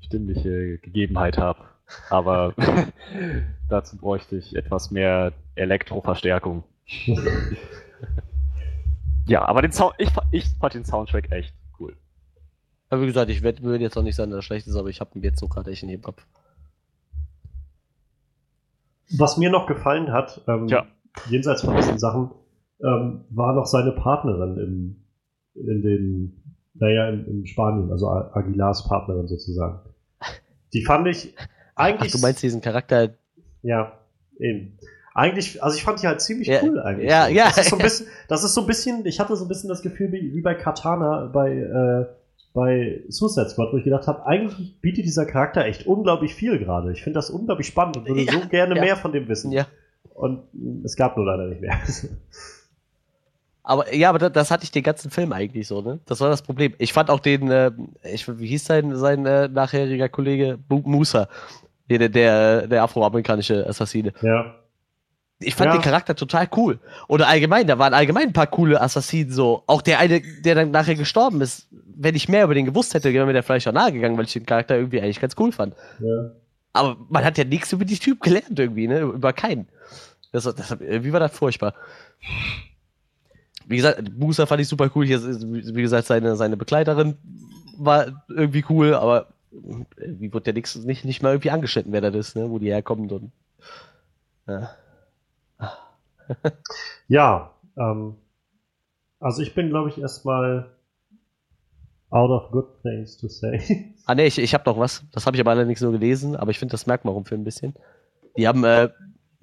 stimmliche Gegebenheit habe. Aber dazu bräuchte ich etwas mehr Elektroverstärkung. ja, aber den Sound, ich, ich fand den Soundtrack echt cool. Aber wie gesagt, ich würde jetzt auch nicht sagen, dass er schlecht ist, aber ich habe ihn jetzt so gerade echt in den Kopf. Was mir noch gefallen hat, ähm, ja. jenseits von diesen Sachen, ähm, war noch seine Partnerin im, in den naja, in, in Spanien, also Aguilars Partnerin sozusagen. Die fand ich eigentlich. Ach, du meinst diesen Charakter? Ja, eben. Eigentlich, also ich fand die halt ziemlich ja, cool eigentlich. Ja, ja. Das ist, so ein bisschen, das ist so ein bisschen, ich hatte so ein bisschen das Gefühl wie, wie bei Katana bei, äh, bei Suicide Squad, wo ich gedacht habe, eigentlich bietet dieser Charakter echt unglaublich viel gerade. Ich finde das unglaublich spannend und würde ja, so gerne ja. mehr von dem wissen. Ja. Und es gab nur leider nicht mehr. Aber ja, aber das, das, hatte ich den ganzen Film eigentlich so, ne? Das war das Problem. Ich fand auch den, äh, ich, wie hieß sein, sein äh, nachheriger Kollege? Musa. Der, der, der afroamerikanische Assassine. Ja. Ich fand ja. den Charakter total cool. Oder allgemein, da waren allgemein ein paar coole Assassinen so. Auch der eine, der dann nachher gestorben ist, wenn ich mehr über den gewusst hätte, wäre mir der vielleicht auch nahe gegangen, weil ich den Charakter irgendwie eigentlich ganz cool fand. Ja. Aber man hat ja nichts über die Typ gelernt irgendwie, ne? Über keinen. Das, das, wie war das furchtbar? Wie gesagt, Booster fand ich super cool. Hier ist, wie gesagt, seine, seine Begleiterin war irgendwie cool, aber wie wird der nix, nicht, nicht mal irgendwie angeschnitten, wer das ist, ne? wo die herkommt und. Ja, ja ähm, also ich bin, glaube ich, erstmal out of good things to say. Ah, ne, ich, ich habe noch was. Das habe ich aber allerdings nur gelesen, aber ich finde, das merkt man auch Film ein bisschen. Die haben äh,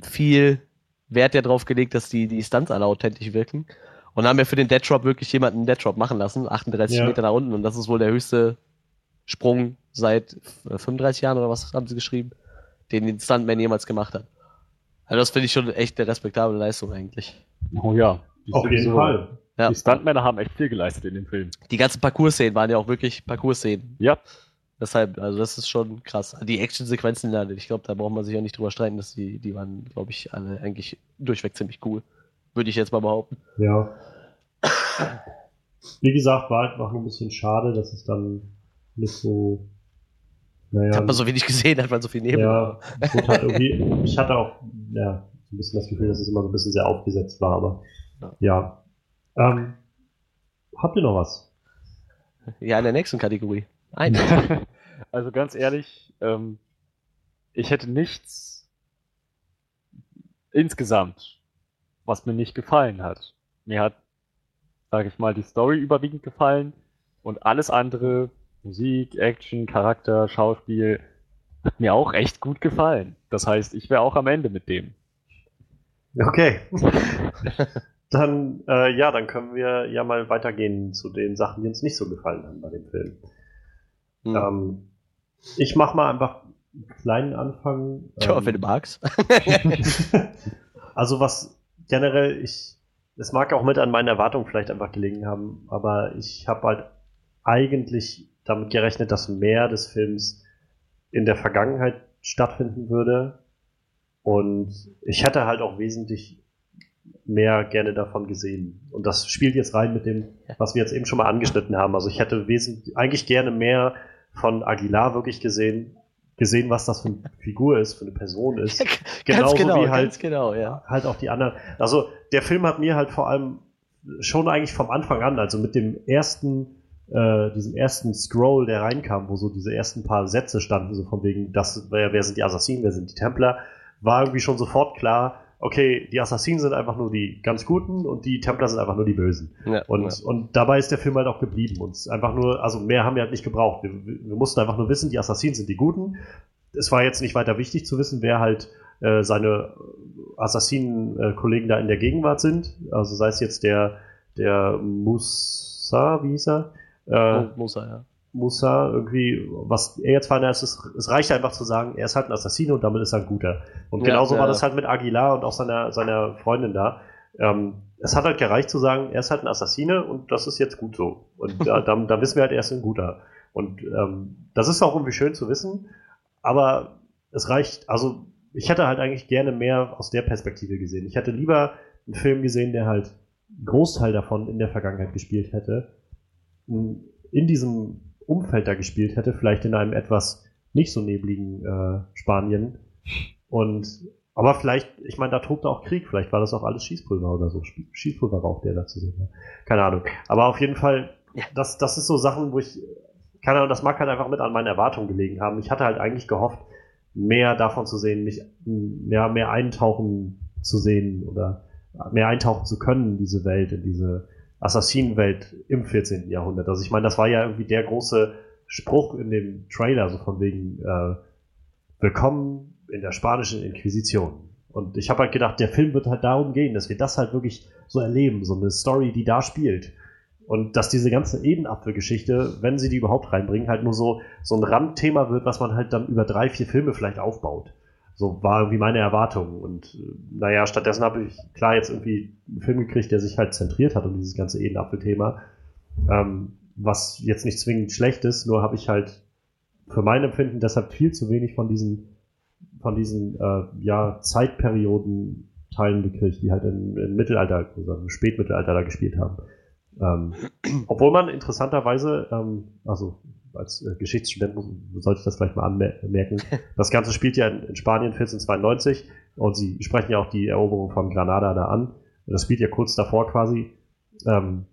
viel Wert ja drauf gelegt, dass die, die Stunts alle authentisch wirken. Und haben ja für den Dead Drop wirklich jemanden einen Dead Drop machen lassen, 38 ja. Meter nach unten. Und das ist wohl der höchste Sprung seit 35 Jahren oder was haben sie geschrieben, den den Stuntman jemals gemacht hat. Also das finde ich schon echt eine respektable Leistung eigentlich. Oh ja. Auf jeden so. Fall. Ja. Die Stuntmänner haben echt viel geleistet in dem Film. Die ganzen Parcours-Szenen waren ja auch wirklich Parcours-Szenen. Ja. Deshalb, also das ist schon krass. Die Action-Sequenzen, ich glaube, da braucht man sich auch nicht drüber streiten, dass die, die waren, glaube ich, alle eigentlich durchweg ziemlich cool. Würde ich jetzt mal behaupten. Ja. Wie gesagt, war einfach nur ein bisschen schade, dass es dann nicht so. Naja, hat man so wenig gesehen, hat man so viel neben. Ja, halt irgendwie, ich hatte auch ja, ein bisschen das Gefühl, dass es immer so ein bisschen sehr aufgesetzt war, aber ja. ja. Ähm, habt ihr noch was? Ja, in der nächsten Kategorie. Ein. also ganz ehrlich, ähm, ich hätte nichts insgesamt, was mir nicht gefallen hat. Mir hat, sage ich mal, die Story überwiegend gefallen und alles andere, Musik, Action, Charakter, Schauspiel, hat mir auch echt gut gefallen. Das heißt, ich wäre auch am Ende mit dem. Okay. dann, äh, ja, dann können wir ja mal weitergehen zu den Sachen, die uns nicht so gefallen haben bei dem Film. Mhm. Ähm, ich mache mal einfach einen kleinen Anfang. Tja, ähm, wenn du magst. also was generell, ich, es mag auch mit an meinen Erwartungen vielleicht einfach gelegen haben, aber ich habe halt eigentlich damit gerechnet, dass mehr des Films in der Vergangenheit stattfinden würde. Und ich hätte halt auch wesentlich mehr gerne davon gesehen. Und das spielt jetzt rein mit dem, was wir jetzt eben schon mal angeschnitten haben. Also ich hätte wesentlich, eigentlich gerne mehr von Aguilar wirklich gesehen, gesehen, was das für eine Figur ist, für eine Person ist. Genauso genau, wie halt, genau, ja. halt auch die anderen. Also der Film hat mir halt vor allem schon eigentlich vom Anfang an, also mit dem ersten, äh, diesem ersten Scroll, der reinkam, wo so diese ersten paar Sätze standen, so von wegen, das, wer, wer sind die Assassinen, wer sind die Templer, war irgendwie schon sofort klar, okay, die Assassinen sind einfach nur die ganz Guten und die Templer sind einfach nur die Bösen. Ja, und, ja. und dabei ist der Film halt auch geblieben. Und einfach nur, also mehr haben wir halt nicht gebraucht. Wir, wir mussten einfach nur wissen, die Assassinen sind die Guten. Es war jetzt nicht weiter wichtig zu wissen, wer halt äh, seine Assassinen-Kollegen da in der Gegenwart sind. Also sei es jetzt der, der Musa, wie hieß er? Äh, Musa, ja. Musa irgendwie, was er jetzt fand, ist, es reicht einfach zu sagen, er ist halt ein Assassine und damit ist er ein guter. Und ja, genauso ja, war das halt mit Aguilar und auch seiner, seiner Freundin da. Ähm, es hat halt gereicht zu sagen, er ist halt ein Assassine und das ist jetzt gut so. Und da, da, da wissen wir halt, er ist ein guter. Und ähm, das ist auch irgendwie schön zu wissen, aber es reicht, also ich hätte halt eigentlich gerne mehr aus der Perspektive gesehen. Ich hätte lieber einen Film gesehen, der halt einen Großteil davon in der Vergangenheit gespielt hätte. In diesem Umfeld da gespielt hätte, vielleicht in einem etwas nicht so nebligen äh, Spanien. Und aber vielleicht, ich meine, da tobte auch Krieg, vielleicht war das auch alles Schießpulver oder so, Schießpulverrauch, der da zu sehen war. Keine Ahnung. Aber auf jeden Fall, das, das ist so Sachen, wo ich, keine Ahnung, das mag halt einfach mit an meinen Erwartungen gelegen haben. Ich hatte halt eigentlich gehofft, mehr davon zu sehen, mich ja, mehr eintauchen zu sehen oder mehr eintauchen zu können in diese Welt, in diese Assassinenwelt im 14. Jahrhundert. Also ich meine, das war ja irgendwie der große Spruch in dem Trailer, so von wegen äh, Willkommen in der spanischen Inquisition. Und ich habe halt gedacht, der Film wird halt darum gehen, dass wir das halt wirklich so erleben, so eine Story, die da spielt. Und dass diese ganze Edenapfel-Geschichte, wenn sie die überhaupt reinbringen, halt nur so, so ein Randthema wird, was man halt dann über drei, vier Filme vielleicht aufbaut. So war irgendwie meine Erwartung. Und äh, naja, stattdessen habe ich klar jetzt irgendwie einen Film gekriegt, der sich halt zentriert hat um dieses ganze Edenapfel-Thema. Ähm, was jetzt nicht zwingend schlecht ist, nur habe ich halt für mein Empfinden deshalb viel zu wenig von diesen, von diesen äh, ja, Zeitperioden Teilen gekriegt, die halt im, im Mittelalter, also im Spätmittelalter da gespielt haben. Ähm, obwohl man interessanterweise, ähm, also als äh, Geschichtsstudent sollte ich das vielleicht mal anmerken. Das Ganze spielt ja in, in, Spanien 1492 und sie sprechen ja auch die Eroberung von Granada da an. Das spielt ja kurz davor quasi, ähm,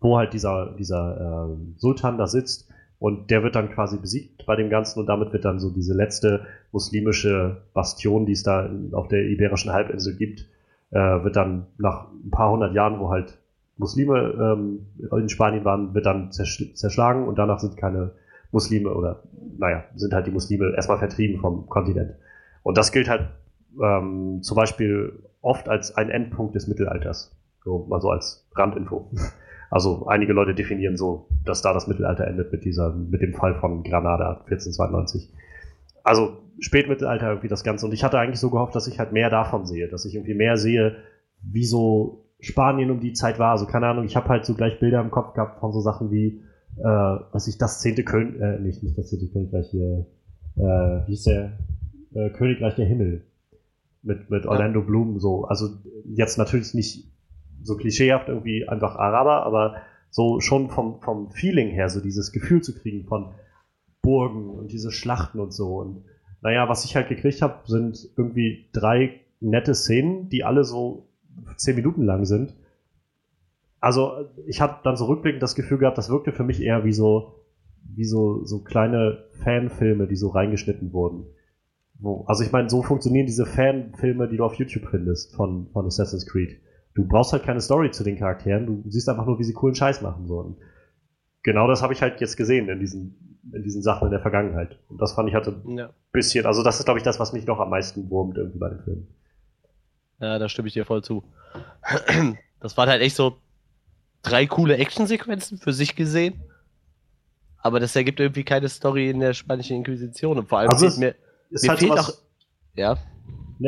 wo halt dieser, dieser äh, Sultan da sitzt und der wird dann quasi besiegt bei dem Ganzen und damit wird dann so diese letzte muslimische Bastion, die es da auf der Iberischen Halbinsel gibt, äh, wird dann nach ein paar hundert Jahren, wo halt Muslime ähm, in Spanien waren, wird dann zerschlagen und danach sind keine Muslime oder, naja, sind halt die Muslime erstmal vertrieben vom Kontinent. Und das gilt halt ähm, zum Beispiel oft als ein Endpunkt des Mittelalters. So, mal so als Randinfo. Also einige Leute definieren so, dass da das Mittelalter endet mit dieser, mit dem Fall von Granada 1492. Also Spätmittelalter irgendwie das Ganze. Und ich hatte eigentlich so gehofft, dass ich halt mehr davon sehe, dass ich irgendwie mehr sehe, wieso Spanien um die Zeit war. Also keine Ahnung, ich habe halt so gleich Bilder im Kopf gehabt von so Sachen wie, äh, was ich, das zehnte König, äh, nicht, nicht das zehnte Königreich hier, äh, wie hieß der, äh, Königreich der Himmel. Mit, mit Orlando ja. Bloom so. Also jetzt natürlich nicht so klischeehaft irgendwie einfach Araber, aber so schon vom, vom Feeling her, so dieses Gefühl zu kriegen von Burgen und diese Schlachten und so. Und naja, was ich halt gekriegt habe, sind irgendwie drei nette Szenen, die alle so zehn Minuten lang sind. Also ich habe dann so rückblickend das Gefühl gehabt, das wirkte für mich eher wie so wie so, so kleine Fanfilme, die so reingeschnitten wurden. Wo, also ich meine, so funktionieren diese Fanfilme, die du auf YouTube findest von, von Assassin's Creed. Du brauchst halt keine Story zu den Charakteren, du siehst einfach nur, wie sie coolen Scheiß machen. So. Und genau das habe ich halt jetzt gesehen in diesen, in diesen Sachen in der Vergangenheit. Und das fand ich halt ein ja. bisschen, also das ist, glaube ich, das, was mich noch am meisten wurmt irgendwie bei den Filmen. Ja, da stimme ich dir voll zu. Das waren halt echt so drei coole Actionsequenzen für sich gesehen. Aber das ergibt irgendwie keine Story in der spanischen Inquisition. Und vor allem also mir, mir halt fehlt auch. Ja.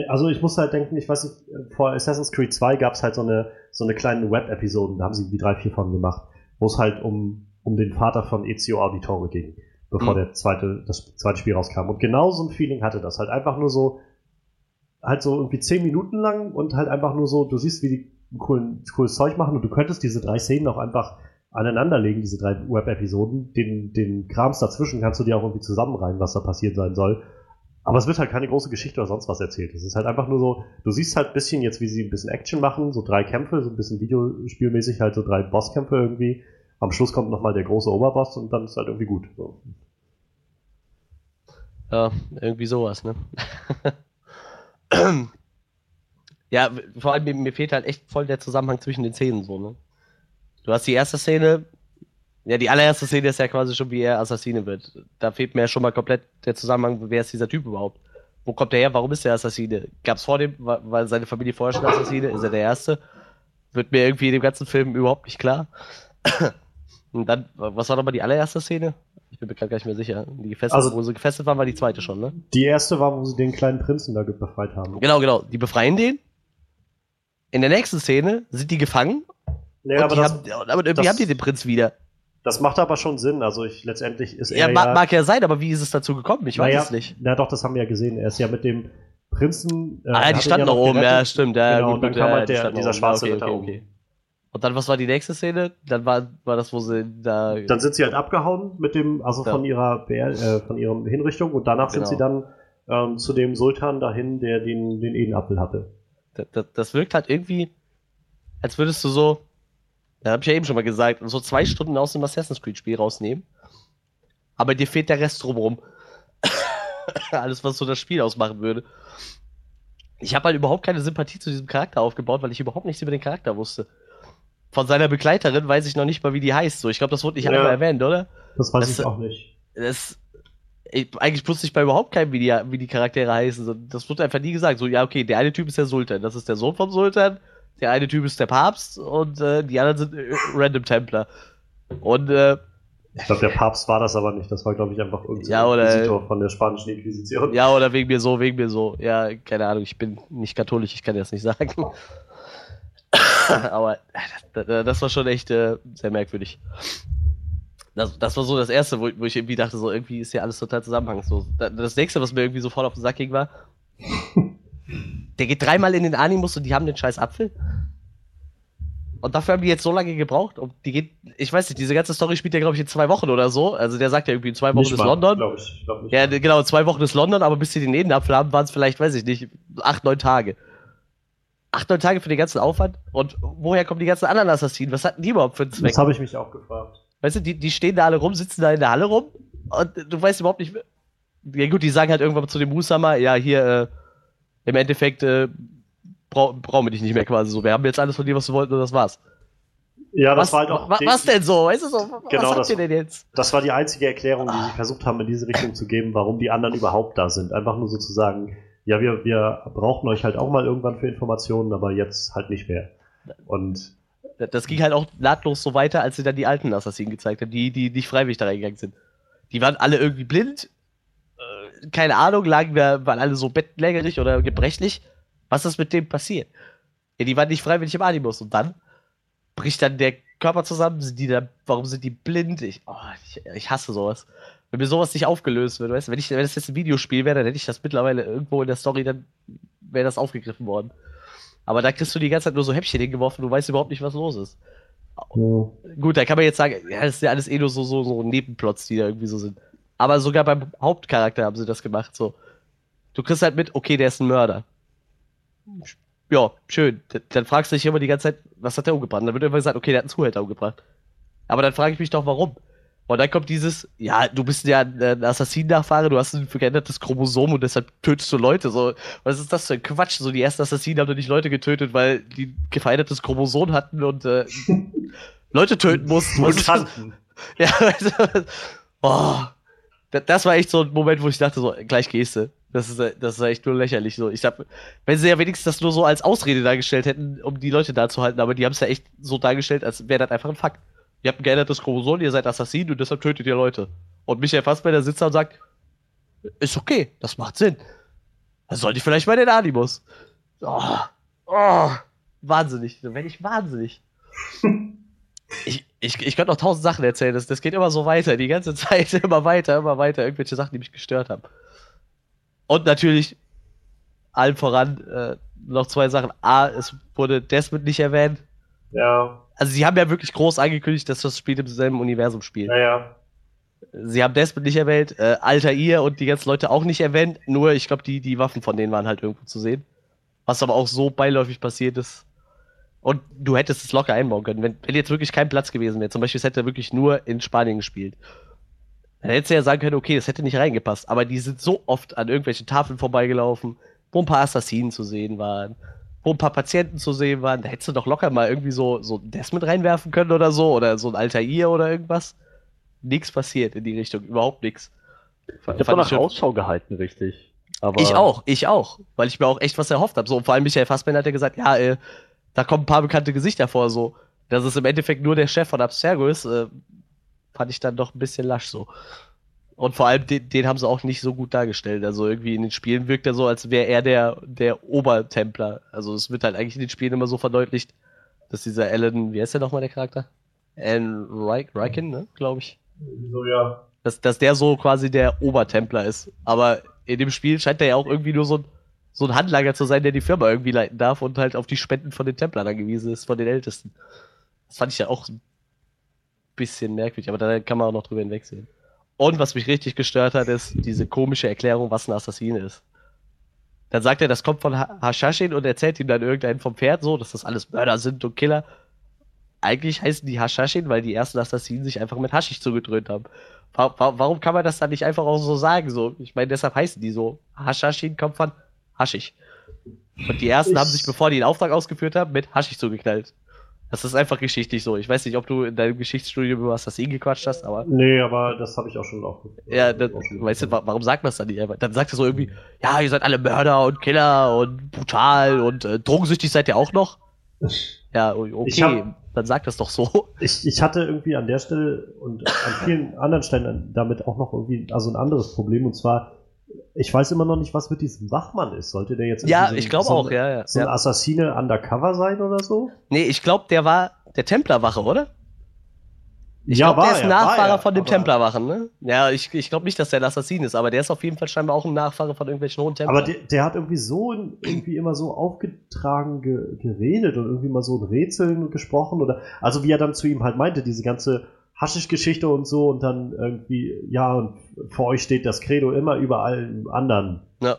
Also ich muss halt denken, ich weiß nicht, vor Assassin's Creed 2 gab es halt so eine, so eine kleine Web-Episoden, da haben sie wie drei, vier von gemacht, wo es halt um, um den Vater von Ezio Auditore ging, bevor mhm. der zweite, das zweite Spiel rauskam. Und genau so ein Feeling hatte das. Halt einfach nur so, halt so irgendwie zehn Minuten lang und halt einfach nur so, du siehst, wie die coolen, cooles Zeug machen und du könntest diese drei Szenen auch einfach aneinanderlegen, diese drei Web-Episoden. Den, den Krams dazwischen kannst du dir auch irgendwie zusammenreihen, was da passiert sein soll. Aber es wird halt keine große Geschichte oder sonst was erzählt. Es ist halt einfach nur so, du siehst halt ein bisschen jetzt, wie sie ein bisschen Action machen, so drei Kämpfe, so ein bisschen Videospielmäßig, halt so drei Bosskämpfe irgendwie. Am Schluss kommt nochmal der große Oberboss und dann ist halt irgendwie gut. So. Ja, irgendwie sowas, ne? ja, vor allem mir, fehlt halt echt voll der Zusammenhang zwischen den Szenen so, ne? Du hast die erste Szene, ja, die allererste Szene ist ja quasi schon, wie er Assassine wird. Da fehlt mir ja schon mal komplett der Zusammenhang, wer ist dieser Typ überhaupt? Wo kommt er her? Warum ist er Assassine? Gab's vor dem, weil seine Familie vorher schon Assassine? Ist er der Erste? Wird mir irgendwie in dem ganzen Film überhaupt nicht klar. Und dann, was war nochmal die allererste Szene? Ich bin mir gerade gar nicht mehr sicher. Die gefesselt, also, wo sie gefesselt waren, war die zweite schon, ne? Die erste war, wo sie den kleinen Prinzen da befreit haben. Genau, genau. Die befreien den. In der nächsten Szene sind die gefangen. Nee, aber, das, haben, aber irgendwie das, haben die den Prinz wieder. Das macht aber schon Sinn. Also ich letztendlich ist er. Ja, mag, ja, mag ja sein, aber wie ist es dazu gekommen? Ich weiß es nicht. Na doch, das haben wir ja gesehen. Er ist ja mit dem Prinzen. Äh, ah, ja, die standen ja noch oben, ja, stimmt. Ja, genau, gut, und dann kam halt der, dieser schwarze okay, okay, okay. Und dann, was war die nächste Szene? Dann war, war das, wo sie da. Dann sind sie halt abgehauen mit dem, also ja. von ihrer äh, von ihrem Hinrichtung und danach genau. sind sie dann ähm, zu dem Sultan dahin, der den, den Edenapfel hatte. Das, das, das wirkt halt irgendwie, als würdest du so, da habe ich ja eben schon mal gesagt, so zwei Stunden aus dem Assassin's Creed-Spiel rausnehmen. Aber dir fehlt der Rest drumherum. Alles, was so das Spiel ausmachen würde. Ich habe halt überhaupt keine Sympathie zu diesem Charakter aufgebaut, weil ich überhaupt nichts über den Charakter wusste von seiner Begleiterin weiß ich noch nicht mal, wie die heißt. So, ich glaube, das wurde nicht ja, einmal erwähnt, oder? Das weiß das, ich auch nicht. Das, ich, eigentlich wusste ich bei überhaupt keinem, wie die, wie die Charaktere heißen. Das wurde einfach nie gesagt. So, ja, okay, der eine Typ ist der Sultan, das ist der Sohn vom Sultan, der eine Typ ist der Papst und äh, die anderen sind äh, Random Templer. Und äh, ich glaube, der Papst war das aber nicht. Das war, glaube ich, einfach irgendein ja, Inquisitor von der spanischen Inquisition. Ja, oder wegen mir so, wegen mir so. Ja, keine Ahnung, ich bin nicht katholisch, ich kann dir das nicht sagen. Aber das, das, war schon echt äh, sehr merkwürdig. Das, das war so das Erste, wo, wo, ich irgendwie dachte, so irgendwie ist ja alles total zusammenhangslos. Das nächste, was mir irgendwie sofort auf den Sack ging, war, der geht dreimal in den Animus und die haben den scheiß Apfel. Und dafür haben die jetzt so lange gebraucht. Und die geht, ich weiß nicht, diese ganze Story spielt ja, glaube ich, in zwei Wochen oder so. Also der sagt ja irgendwie in zwei Wochen nicht ist mal, London. Glaub ich, glaub nicht ja, genau, zwei Wochen ist London, aber bis sie den Edenapfel haben, waren es vielleicht, weiß ich nicht, acht, neun Tage acht, neun Tage für den ganzen Aufwand. Und woher kommen die ganzen anderen Assassinen? Was hatten die überhaupt für einen Zweck? Das habe ich mich auch gefragt. Weißt du, die, die stehen da alle rum, sitzen da in der Halle rum und du weißt überhaupt nicht. Ja, gut, die sagen halt irgendwann zu dem Musama, ja, hier, äh, im Endeffekt, äh, brau brauchen wir dich nicht mehr quasi so. Wir haben jetzt alles von dir, was du wolltest, und das war's. Ja, das was, war halt auch. Was, was denn so? Weißt du so? Genau, was das, ihr denn jetzt? Das war die einzige Erklärung, die sie versucht haben, in diese Richtung zu geben, warum die anderen überhaupt da sind. Einfach nur sozusagen, ja, wir, wir brauchten euch halt auch mal irgendwann für Informationen, aber jetzt halt nicht mehr. Und das ging halt auch nahtlos so weiter, als sie dann die alten Assassinen gezeigt haben, die, die nicht freiwillig da reingegangen sind. Die waren alle irgendwie blind, äh, keine Ahnung, lagen wir, waren alle so bettlägerig oder gebrechlich. Was ist mit dem passiert? Ja, die waren nicht freiwillig im Animus. Und dann bricht dann der Körper zusammen, sind die da, warum sind die blind? Ich, oh, ich, ich hasse sowas. Wenn mir sowas nicht aufgelöst wird, weißt du, wenn, ich, wenn das jetzt ein Videospiel wäre, dann hätte ich das mittlerweile irgendwo in der Story, dann wäre das aufgegriffen worden. Aber da kriegst du die ganze Zeit nur so Häppchen hingeworfen, du weißt überhaupt nicht, was los ist. Ja. Gut, da kann man jetzt sagen, ja, das ist ja alles eh nur so, so, so Nebenplots, die da irgendwie so sind. Aber sogar beim Hauptcharakter haben sie das gemacht, so. Du kriegst halt mit, okay, der ist ein Mörder. Ja, schön. Dann fragst du dich immer die ganze Zeit, was hat der umgebracht? dann wird immer gesagt, okay, der hat einen Zuhälter umgebracht. Aber dann frage ich mich doch, warum? Und dann kommt dieses, ja, du bist ja ein Assassin-Nachfahre, du hast ein verändertes Chromosom und deshalb tötest du Leute. So, was ist das für ein Quatsch? So, die ersten Assassinen haben doch nicht Leute getötet, weil die verändertes Chromosom hatten und äh, Leute töten mussten. Mutanten. Ja, also, oh, das war echt so ein Moment, wo ich dachte, so, gleich gehst du. Das ist, das ist echt nur lächerlich. So. Ich hab, wenn sie ja wenigstens das nur so als Ausrede dargestellt hätten, um die Leute da zu halten, aber die haben es ja echt so dargestellt, als wäre das einfach ein Fakt. Ihr habt ein geändertes Chromosom, ihr seid Assassin und deshalb tötet ihr Leute. Und Michael Fassbender sitzt da und sagt, ist okay, das macht Sinn. Dann sollte ich vielleicht mal den Animus. Oh, oh, wahnsinnig. Dann werde ich wahnsinnig. ich, ich, ich könnte noch tausend Sachen erzählen. Das, das geht immer so weiter, die ganze Zeit, immer weiter, immer weiter. Irgendwelche Sachen, die mich gestört haben. Und natürlich, allem voran, äh, noch zwei Sachen. A, es wurde Desmond nicht erwähnt. Ja. Also sie haben ja wirklich groß angekündigt, dass das Spiel im selben Universum spielt. Naja. Sie haben Desmond nicht erwähnt, äh, Altair und die ganzen Leute auch nicht erwähnt, nur ich glaube, die, die Waffen von denen waren halt irgendwo zu sehen. Was aber auch so beiläufig passiert ist. Und du hättest es locker einbauen können, wenn, wenn jetzt wirklich kein Platz gewesen wäre. Zum Beispiel, es hätte wirklich nur in Spanien gespielt. Dann hättest du ja sagen können, okay, das hätte nicht reingepasst. Aber die sind so oft an irgendwelchen Tafeln vorbeigelaufen, wo ein paar Assassinen zu sehen waren, wo ein paar Patienten zu sehen waren. Da hättest du doch locker mal irgendwie so, so Desmond reinwerfen können oder so. Oder so ein Altair oder irgendwas. Nichts passiert in die Richtung, überhaupt nichts. Ich habe nach Ausschau gehalten, richtig. Aber ich auch, ich auch. Weil ich mir auch echt was erhofft habe. So, und vor allem Michael Fassbender hat ja gesagt, ja, äh, da kommen ein paar bekannte Gesichter vor, so. Dass es im Endeffekt nur der Chef von Abstergo ist, äh, fand ich dann doch ein bisschen lasch so. Und vor allem, den, den, haben sie auch nicht so gut dargestellt. Also irgendwie in den Spielen wirkt er so, als wäre er der, der Obertempler. Also es wird halt eigentlich in den Spielen immer so verdeutlicht, dass dieser Alan, wie heißt der nochmal der Charakter? Alan Riken, ne, glaube ich. So, ja. Dass, dass der so quasi der Obertempler ist. Aber in dem Spiel scheint er ja auch irgendwie nur so ein, so ein Handlager zu sein, der die Firma irgendwie leiten darf und halt auf die Spenden von den Templern angewiesen ist, von den Ältesten. Das fand ich ja auch ein bisschen merkwürdig, aber da kann man auch noch drüber hinwegsehen. Und was mich richtig gestört hat, ist diese komische Erklärung, was ein Assassin ist. Dann sagt er, das kommt von Hashashin und erzählt ihm dann irgendeinen vom Pferd so, dass das alles Mörder sind und Killer. Eigentlich heißen die Hashashin, weil die ersten Assassinen sich einfach mit Haschisch zugedröhnt haben. Warum kann man das dann nicht einfach auch so sagen? So, ich meine, deshalb heißen die so. Hashashin kommt von Haschisch. Und die ersten ich haben sich, bevor die den Auftrag ausgeführt haben, mit Haschisch zugeknallt. Das ist einfach geschichtlich so. Ich weiß nicht, ob du in deinem Geschichtsstudium über Assassin gequatscht hast, aber. Nee, aber das habe ich auch schon auch. Ja, das, auch schon weißt du, warum sagt man das dann nicht einfach? Dann sagt er so irgendwie, ja, ihr seid alle Mörder und Killer und brutal und äh, drogensüchtig seid ihr auch noch. Ja, okay, hab, dann sagt das doch so. Ich, ich hatte irgendwie an der Stelle und an vielen anderen Stellen damit auch noch irgendwie also ein anderes Problem und zwar ich weiß immer noch nicht, was mit diesem Wachmann ist. Sollte der jetzt ja, so ich glaube so auch, ja, ja. So ein Assassine undercover sein oder so? Nee, ich glaube, der war der Templerwache, oder? Ich ja, glaube, der ist er, von dem Templerwachen, ne? Ja, ich, ich glaube nicht, dass der ein Assassin ist, aber der ist auf jeden Fall scheinbar auch ein Nachfahre von irgendwelchen hohen Templern. Aber der, der hat irgendwie so irgendwie immer so aufgetragen ge, geredet und irgendwie mal so in Rätseln gesprochen oder also wie er dann zu ihm halt meinte, diese ganze Haschisch-Geschichte und so und dann irgendwie, ja, und vor euch steht das Credo immer über allen anderen. Ja.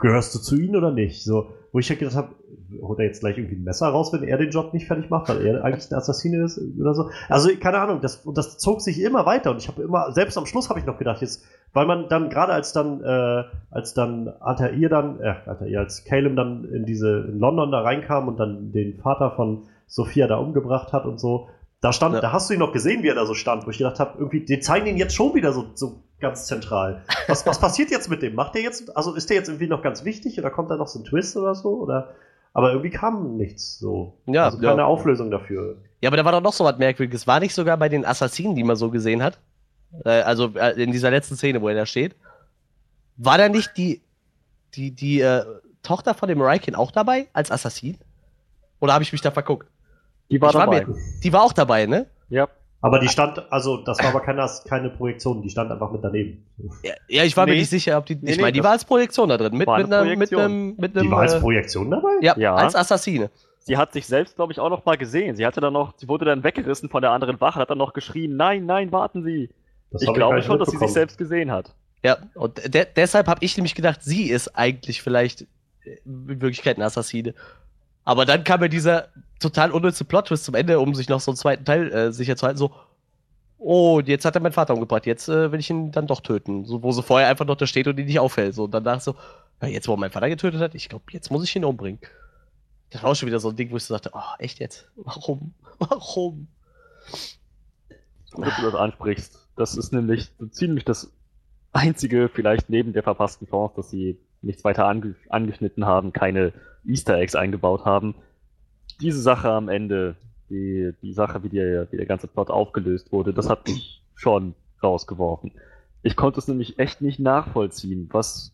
Gehörst du zu ihnen oder nicht? So, wo ich ja halt gedacht habe, holt er jetzt gleich irgendwie ein Messer raus, wenn er den Job nicht fertig macht, weil er eigentlich ein Assassine ist oder so. Also, keine Ahnung, das, und das zog sich immer weiter und ich habe immer, selbst am Schluss habe ich noch gedacht, jetzt, weil man dann, gerade als dann, äh, als dann Altair dann, äh, Altair, als Caleb dann in diese, in London da reinkam und dann den Vater von Sophia da umgebracht hat und so, da stand, ja. da hast du ihn noch gesehen, wie er da so stand, wo ich gedacht habe, irgendwie, die zeigen ihn jetzt schon wieder so, so ganz zentral. Was, was passiert jetzt mit dem? Macht der jetzt, also ist der jetzt irgendwie noch ganz wichtig oder kommt da noch so ein Twist oder so? Oder, aber irgendwie kam nichts so. Ja, also keine ja. Auflösung dafür. Ja, aber da war doch noch so was Merkwürdiges. War nicht sogar bei den Assassinen, die man so gesehen hat? Äh, also äh, in dieser letzten Szene, wo er da steht. War da nicht die, die, die äh, Tochter von dem Raikin auch dabei als Assassin? Oder habe ich mich da verguckt? Die war Ich dabei. mir, die war auch dabei, ne? ja. Aber die stand, also das war aber keine, keine Projektion, die stand einfach mit daneben. Ja, ja ich war mir Nee. nicht sicher, ob die. Nee, ich nee, meine, die war als Projektion da drin. Mit, war eine mit, einem, mit einem. Mit Die einem war als äh, Projektion dabei? ja, Ja. als Assassine. Sie hat sich selbst, glaube ich, auch noch mal gesehen. Sie hatte dann noch, sie wurde dann weggerissen von der anderen Wache, hat dann noch geschrien, nein, nein, warten Sie. Das ich glaube schon, dass sie sich selbst gesehen hat. Ja, und de deshalb habe ich nämlich gedacht, sie ist eigentlich vielleicht äh, in Wirklichkeit eine Assassine. Aber dann kam mir dieser total unnütze Plot-Twist zum Ende, um sich noch so einen zweiten Teil äh, sicher zu halten, so, oh, jetzt hat er meinen Vater umgebracht, jetzt äh, will ich ihn dann doch töten. So, wo sie vorher einfach noch da steht und ihn nicht auffällt. So, und dann dachte ich so, ja, jetzt wo er meinen Vater getötet hat, ich glaube, jetzt muss ich ihn umbringen. Das war auch schon wieder so ein Ding, wo ich so dachte, oh, echt jetzt? Warum? Warum? Gut, dass du das ansprichst. Das ist nämlich so ziemlich das einzige, vielleicht neben der verpassten Chance, dass sie nichts weiter ange angeschnitten haben, keine Easter Eggs eingebaut haben. Diese Sache am Ende, die, die Sache, wie der, wie der ganze Plot aufgelöst wurde, das hat mich schon rausgeworfen. Ich konnte es nämlich echt nicht nachvollziehen. Was,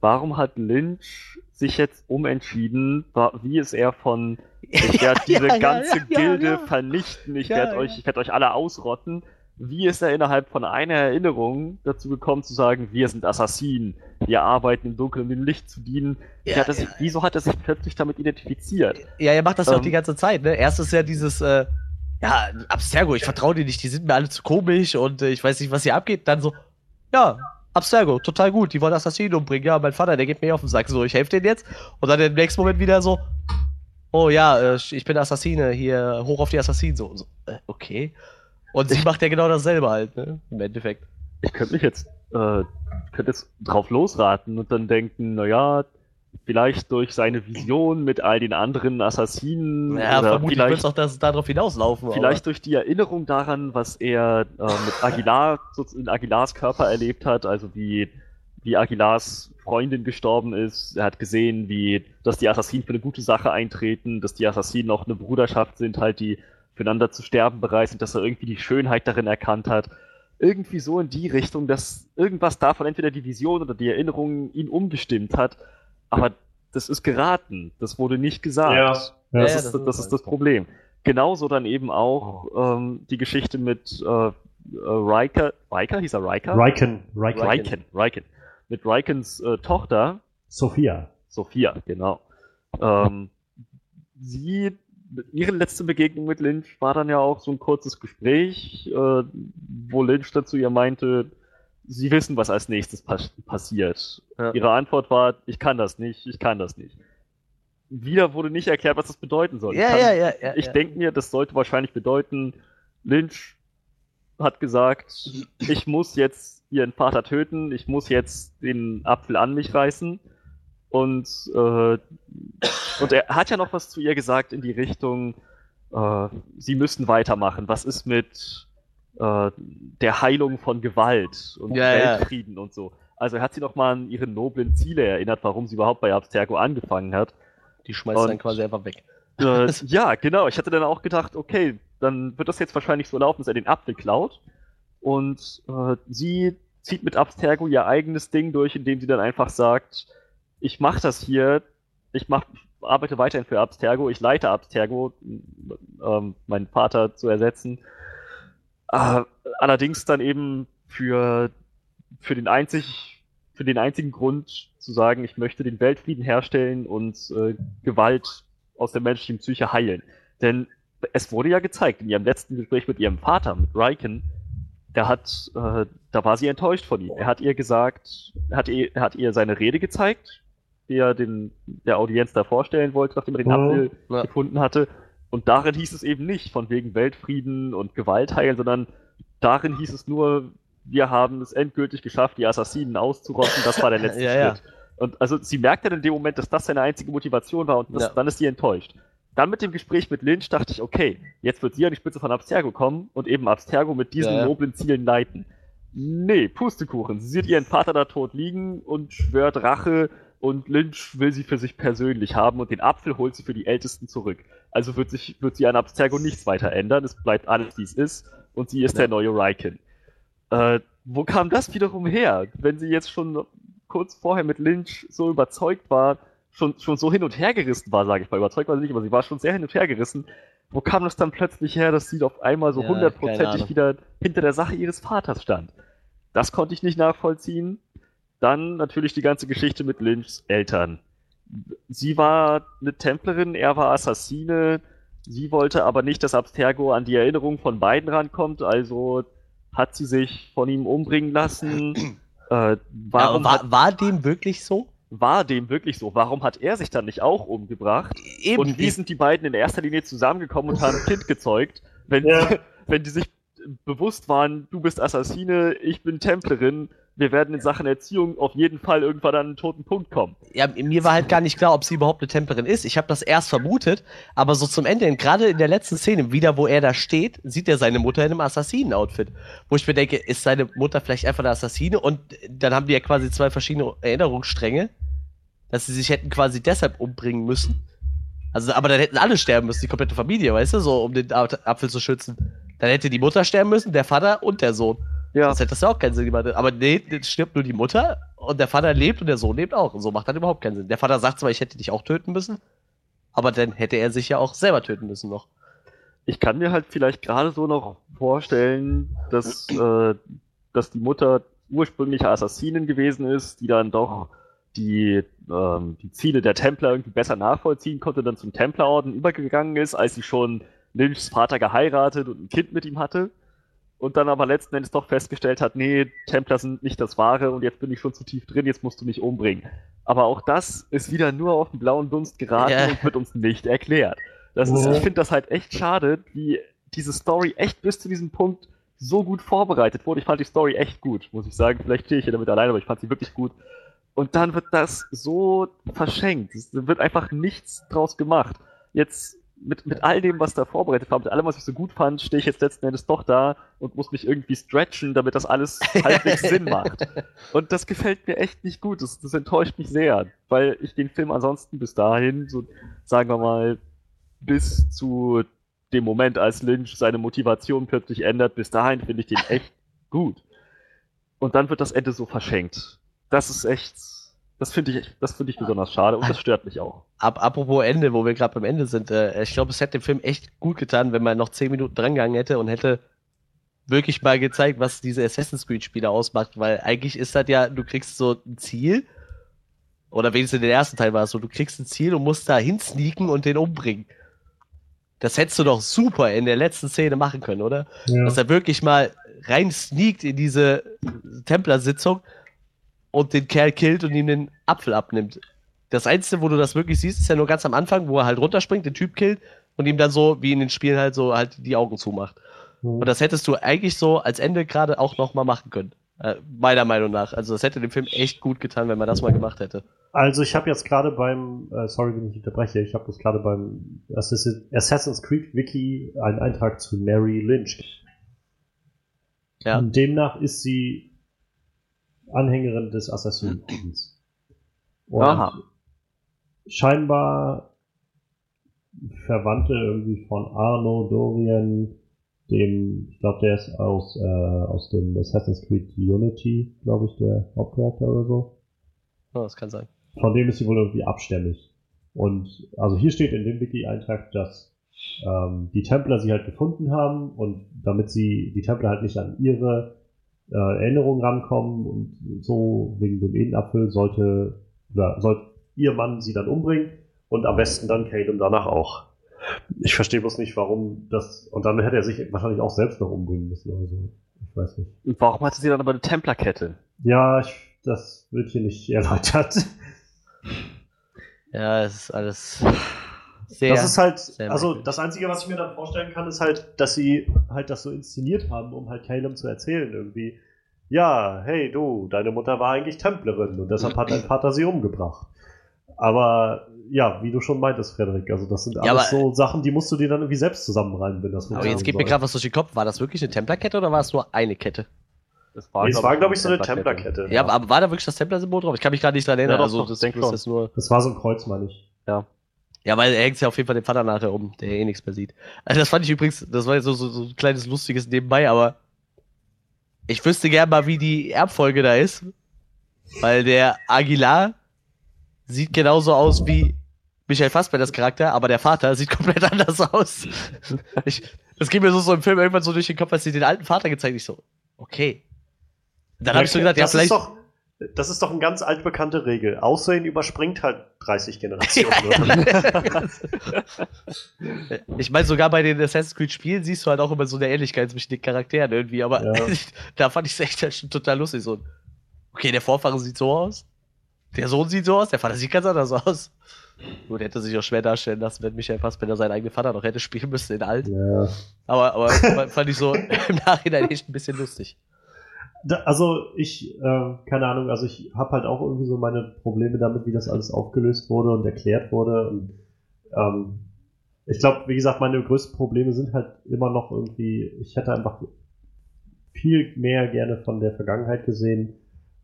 warum hat Lynch sich jetzt umentschieden? Wie ist er von, ich werde diese Ja, ja, ganze ja, Gilde vernichten, ich werde euch, ich werde euch alle ausrotten. Wie ist er innerhalb von einer Erinnerung dazu gekommen zu sagen, wir sind Assassinen, wir arbeiten im Dunkeln, um dem Licht zu dienen? Ja, hat er sich, Wieso hat er sich plötzlich damit identifiziert? Ja, er macht das ja auch Ähm. die ganze Zeit, ne? Erst ist ja dieses, äh, ja, Abstergo, ich vertraue dir nicht, die sind mir alle zu komisch und äh, ich weiß nicht, was hier abgeht. Dann so, ja, Abstergo, total gut, die wollen Assassinen umbringen. Ja, mein Vater, der geht mir auf den Sack, so, ich helfe denen jetzt. Und dann im nächsten Moment wieder so, oh ja, äh, ich bin Assassine, hier, hoch auf die Assassinen, so, so äh, okay. Und sie macht ja genau dasselbe halt, ne? Im Endeffekt. Ich könnte mich jetzt, äh, könnte jetzt drauf losraten und dann denken, naja, vielleicht durch seine Vision mit all den anderen Assassinen Ja, oder vermutlich wird es vielleicht, auch das, darauf hinauslaufen. vielleicht durch die Erinnerung daran, was er äh, mit Aguilar, in Aguilars Körper erlebt hat, also wie, wie Aguilars Freundin gestorben ist. Er hat gesehen, wie, dass die Assassinen für eine gute Sache eintreten, dass die Assassinen auch eine Bruderschaft sind, halt, die füreinander zu sterben bereit sind, dass er irgendwie die Schönheit darin erkannt hat. Irgendwie so in die Richtung, dass irgendwas davon, entweder die Vision oder die Erinnerung, ihn umgestimmt hat. Aber das ist geraten. Das wurde nicht gesagt. Ja. Das, Ja, ist, ja, das, das ist ist das Problem. Genauso dann eben auch ähm, die Geschichte mit äh, äh, Riker. Riker? Hieß er Riker? Riken, Riken. Riken. Riken. Mit Rikens äh, Tochter, Sophia. Sophia, genau. Ähm, sie, ihre letzte Begegnung mit Lynch war dann ja auch so ein kurzes Gespräch, äh, wo Lynch dazu ihr meinte, sie wissen, was als nächstes pas passiert. Ja. Ihre Antwort war, ich kann das nicht, ich kann das nicht. Wieder wurde nicht erklärt, was das bedeuten soll. ich Ja, kann, ja, ja, ich denke mir, das sollte wahrscheinlich bedeuten, Lynch hat gesagt, ich muss jetzt ihren Vater töten, ich muss jetzt den Apfel an mich reißen. Und, äh, und er hat ja noch was zu ihr gesagt in die Richtung, äh, sie müssen weitermachen. Was ist mit äh, der Heilung von Gewalt und Ja, ja. Weltfrieden und so? Also er hat sie noch mal an ihre noblen Ziele erinnert, warum sie überhaupt bei Abstergo angefangen hat. Die schmeißt dann Und- quasi einfach weg. Äh, ja, genau. Ich hatte dann auch gedacht, okay, dann wird das jetzt wahrscheinlich so laufen, dass er den Apfel klaut. Und äh, sie zieht mit Abstergo ihr eigenes Ding durch, indem sie dann einfach sagt, ich mache das hier, ich mach, arbeite weiterhin für Abstergo, ich leite Abstergo, ähm, meinen Vater zu ersetzen. Äh, allerdings dann eben für, für den einzig, für den einzigen Grund zu sagen, ich möchte den Weltfrieden herstellen und äh, Gewalt aus der menschlichen Psyche heilen. Denn es wurde ja gezeigt, in ihrem letzten Gespräch mit ihrem Vater, mit Riken, da hat, äh, da war sie enttäuscht von ihm. Er hat ihr gesagt, hat ihr, hat ihr seine Rede gezeigt, die er den, der Audienz da vorstellen wollte, nachdem er den. Apfel Ja. gefunden hatte. Und darin hieß es eben nicht von wegen Weltfrieden und Gewalt heilen, sondern darin hieß es nur, wir haben es endgültig geschafft, die Assassinen auszurotten. Das war der letzte Ja, ja. Schritt. Und also sie merkt dann in dem Moment, dass das seine einzige Motivation war und das, Ja. dann ist sie enttäuscht. Dann mit dem Gespräch mit Lynch dachte ich, okay, jetzt wird sie an die Spitze von Abstergo kommen und eben Abstergo mit diesen Ja, ja. noblen Zielen leiten. Nee, Pustekuchen. Sie sieht ihren Vater da tot liegen und schwört Rache und Lynch will sie für sich persönlich haben und den Apfel holt sie für die Ältesten zurück. Also wird, sich, wird sie an Abstergo nichts weiter ändern. Es bleibt alles, wie es ist und sie ist Ja. der neue Riken. Äh, wo kam das wiederum her? Wenn sie jetzt schon kurz vorher mit Lynch so überzeugt war, schon, schon so hin und her gerissen war, sage ich mal. Überzeugt war sie nicht, aber sie war schon sehr hin und her gerissen. Wo kam das dann plötzlich her, dass sie auf einmal so hundertprozentig ja, wieder hinter der Sache ihres Vaters stand? Das konnte ich nicht nachvollziehen. Dann natürlich die ganze Geschichte mit Lynchs Eltern. Sie war eine Templerin, er war Assassine. Sie wollte aber nicht, dass Abstergo an die Erinnerung von beiden rankommt, also hat sie sich von ihm umbringen lassen. Äh, warum ja, war, hat, war dem wirklich so? War dem wirklich so? Warum hat er sich dann nicht auch umgebracht? Eben. Und wie sind die beiden in erster Linie zusammengekommen und haben ein Kind gezeugt, wenn, ja. wenn die sich bewusst waren, du bist Assassine, ich bin Templerin, wir werden in Sachen Erziehung auf jeden Fall irgendwann an einen toten Punkt kommen. Ja, mir war halt gar nicht klar, ob sie überhaupt eine Templerin ist. Ich habe das erst vermutet, aber so zum Ende, gerade in der letzten Szene, wieder wo er da steht, sieht er seine Mutter in einem Assassinen-Outfit. Wo ich mir denke, ist seine Mutter vielleicht einfach eine Assassine? Und dann haben die ja quasi zwei verschiedene Erinnerungsstränge, dass sie sich hätten quasi deshalb umbringen müssen. Also, aber dann hätten alle sterben müssen, die komplette Familie, weißt du, so um den Apfel zu schützen. Dann hätte die Mutter sterben müssen, der Vater und der Sohn. Ja. Das hätte das ja auch keinen Sinn gemacht. Aber nee, stirbt nur die Mutter und der Vater lebt und der Sohn lebt auch. Und so macht das überhaupt keinen Sinn. Der Vater sagt zwar, ich hätte dich auch töten müssen, aber dann hätte er sich ja auch selber töten müssen noch. Ich kann mir halt vielleicht gerade so noch vorstellen, dass, äh, dass die Mutter ursprüngliche Assassinin gewesen ist, die dann doch die, ähm, die Ziele der Templer irgendwie besser nachvollziehen konnte, dann zum Templerorden übergegangen ist, als sie schon Lynchs Vater geheiratet und ein Kind mit ihm hatte und dann aber letzten Endes doch festgestellt hat, nee, Templer sind nicht das Wahre und jetzt bin ich schon zu tief drin, jetzt musst du mich umbringen. Aber auch das ist wieder nur auf den blauen Dunst geraten ja. und wird uns nicht erklärt. Das ist, ich finde das halt echt schade, wie diese Story echt bis zu diesem Punkt so gut vorbereitet wurde. Ich fand die Story echt gut, muss ich sagen. Vielleicht stehe ich hier damit alleine, aber ich fand sie wirklich gut. Und dann wird das so verschenkt. Es wird einfach nichts draus gemacht. Jetzt mit, mit all dem, was da vorbereitet war, mit allem, was ich so gut fand, stehe ich jetzt letzten Endes doch da und muss mich irgendwie stretchen, damit das alles halbwegs Sinn macht. Und das gefällt mir echt nicht gut. Das, das enttäuscht mich sehr, weil ich den Film ansonsten bis dahin, so sagen wir mal, bis zu dem Moment, als Lynch seine Motivation plötzlich ändert, bis dahin finde ich den echt gut. Und dann wird das Ende so verschenkt. Das ist echt das finde ich, das finde ich besonders schade und das stört mich auch. Ab, apropos Ende, wo wir gerade beim Ende sind, äh, ich glaube, es hätte dem Film echt gut getan, wenn man noch zehn Minuten drangegangen hätte und hätte wirklich mal gezeigt, was diese Assassin's Creed Spiele ausmacht, weil eigentlich ist das ja, du kriegst so ein Ziel, oder wenigstens in den ersten Teil war es so, du kriegst ein Ziel und musst da hinsneaken und den umbringen. Das hättest du doch super in der letzten Szene machen können, oder? Ja. Dass er wirklich mal rein sneakt in diese Templersitzung und den Kerl killt und ihm den Apfel abnimmt. Das Einzige, wo du das wirklich siehst, ist ja nur ganz am Anfang, wo er halt runterspringt, den Typ killt und ihm dann so, wie in den Spielen halt so, halt die Augen zumacht. Mhm. Und das hättest du eigentlich so als Ende gerade auch nochmal machen können. Äh, meiner Meinung nach. Also das hätte dem Film echt gut getan, wenn man das mal gemacht hätte. Also ich habe jetzt gerade beim, äh, sorry, wenn ich unterbreche, ich habe das gerade beim Assassin's Creed Wiki einen Eintrag zu Mary Lynch. Ja. Und demnach ist sie Anhängerin des Assassin's Und Aha. scheinbar Verwandte irgendwie von Arno Dorian, dem, ich glaube, der ist aus, äh, aus dem Assassin's Creed Unity, glaube ich, der Hauptcharakter oder so. Oh, das kann sein. Von dem ist sie wohl irgendwie abstämmig. Und also hier steht in dem Wiki-Eintrag, dass ähm, die Templer sie halt gefunden haben und damit sie die Templer halt nicht an ihre äh, Erinnerungen rankommen und so wegen dem Edenapfel sollte, oder sollte ihr Mann sie dann umbringen und am besten dann Caleb danach auch. Ich verstehe bloß nicht, warum das. Und dann hätte er sich wahrscheinlich auch selbst noch umbringen müssen. Also, ich weiß nicht. Und warum hatte sie dann aber eine Templerkette? Ja, ich, das wird hier nicht erläutert. Ja, es ist alles. Sehr, das ist halt, also das Einzige, was ich mir dann vorstellen kann, ist halt, dass sie halt das so inszeniert haben, um halt Caleb zu erzählen irgendwie. Ja, hey du, deine Mutter war eigentlich Templerin und deshalb hat dein Vater sie umgebracht. Aber ja, wie du schon meintest, Frederik, also das sind ja, alles so Sachen, die musst du dir dann irgendwie selbst zusammenreimen, wenn das Aber jetzt geht soll. mir gerade was durch den Kopf. War das wirklich eine Templerkette oder war es nur eine Kette? Das war, nee, glaube glaub ich, so eine Templerkette. Ja, aber war da wirklich das Templer-Symbol drauf? Ich kann mich gerade nicht dran erinnern. Ja, also, das, das, nur das war so ein Kreuz, meine ich. Ja. Ja, weil er hängt ja auf jeden Fall den Vater nachher um, der eh nichts mehr sieht. Also das fand ich übrigens, das war so, so, so ein kleines lustiges nebenbei, aber ich wüsste gern mal, wie die Erbfolge da ist. Weil der Aguilar sieht genauso aus wie Michael Fassbenders Charakter, aber der Vater sieht komplett anders aus. Ich, das ging mir so, so im Film irgendwann so durch den Kopf, als sie den alten Vater gezeigt Ich so, okay. Dann habe ich so gedacht, ja, vielleicht. Ist doch, das ist doch eine ganz altbekannte Regel. Aussehen überspringt halt 30 Generationen. ich meine, sogar bei den Assassin's Creed Spielen siehst du halt auch immer so eine Ähnlichkeit zwischen den Charakteren irgendwie, aber ja. da fand ich es echt schon total lustig. So, okay, der Vorfahre sieht so aus, der Sohn sieht so aus, der Vater sieht ganz anders aus. Gut, hätte sich auch schwer darstellen lassen, wenn Michael Fassbender seinen eigenen Vater noch hätte spielen müssen in alt. Ja. Aber, aber fand ich so im Nachhinein echt ein bisschen lustig. Da, also ich, äh, keine Ahnung, also ich habe halt auch irgendwie so meine Probleme damit, wie das alles aufgelöst wurde und erklärt wurde. Und ähm, ich glaube, wie gesagt, meine größten Probleme sind halt immer noch irgendwie, ich hätte einfach viel mehr gerne von der Vergangenheit gesehen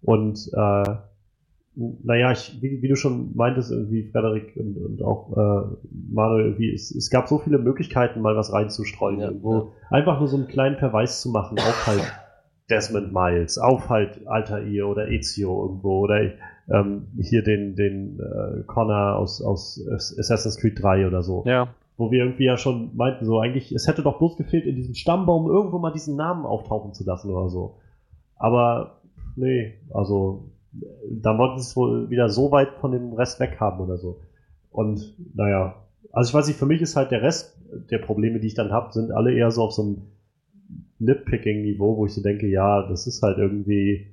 und äh, naja, ich, wie, wie, du schon meintest, irgendwie, Frederik und, und auch äh, Manuel, irgendwie, es, es gab so viele Möglichkeiten, mal was reinzustreuen, ja, irgendwo. Ja. Einfach nur so einen kleinen Verweis zu machen auf halt Desmond Miles, auf halt Altair oder Ezio irgendwo oder ähm, hier den, den äh, Connor aus, aus Assassin's Creed 3 oder so. Ja. Wo wir irgendwie ja schon meinten, so eigentlich, es hätte doch bloß gefehlt, in diesem Stammbaum irgendwo mal diesen Namen auftauchen zu lassen oder so. Aber nee, also da wollten sie es wohl wieder so weit von dem Rest weg haben oder so. Und naja, also ich weiß nicht, für mich ist halt der Rest der Probleme, die ich dann habe, sind alle eher so auf so einem Nitpicking-Niveau, wo ich so denke, ja, das ist halt irgendwie,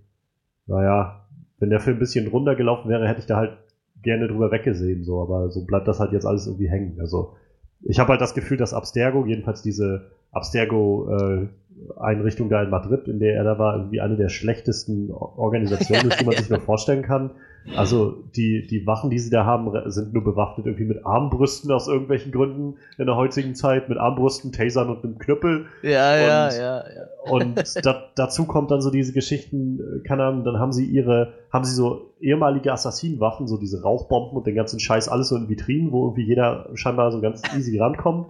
naja, wenn der Film ein bisschen runtergelaufen wäre, hätte ich da halt gerne drüber weggesehen, so, aber so bleibt das halt jetzt alles irgendwie hängen. Also ich habe halt das Gefühl, dass Abstergo, jedenfalls diese Abstergo-Einrichtung äh, da in Madrid, in der er da war, irgendwie eine der schlechtesten Organisationen ist, die man sich nur vorstellen kann. Also die, die Wachen, die sie da haben, sind nur bewaffnet irgendwie mit Armbrüsten aus irgendwelchen Gründen in der heutigen Zeit, mit Armbrüsten, Tasern und einem Knüppel. Ja, und, ja, ja, ja. Und da, dazu kommt dann so diese Geschichten, äh, keine Ahnung, dann haben sie ihre, haben sie so ehemalige Assassinenwaffen, so diese Rauchbomben und den ganzen Scheiß, alles so in Vitrinen, wo irgendwie jeder scheinbar so ganz easy rankommt.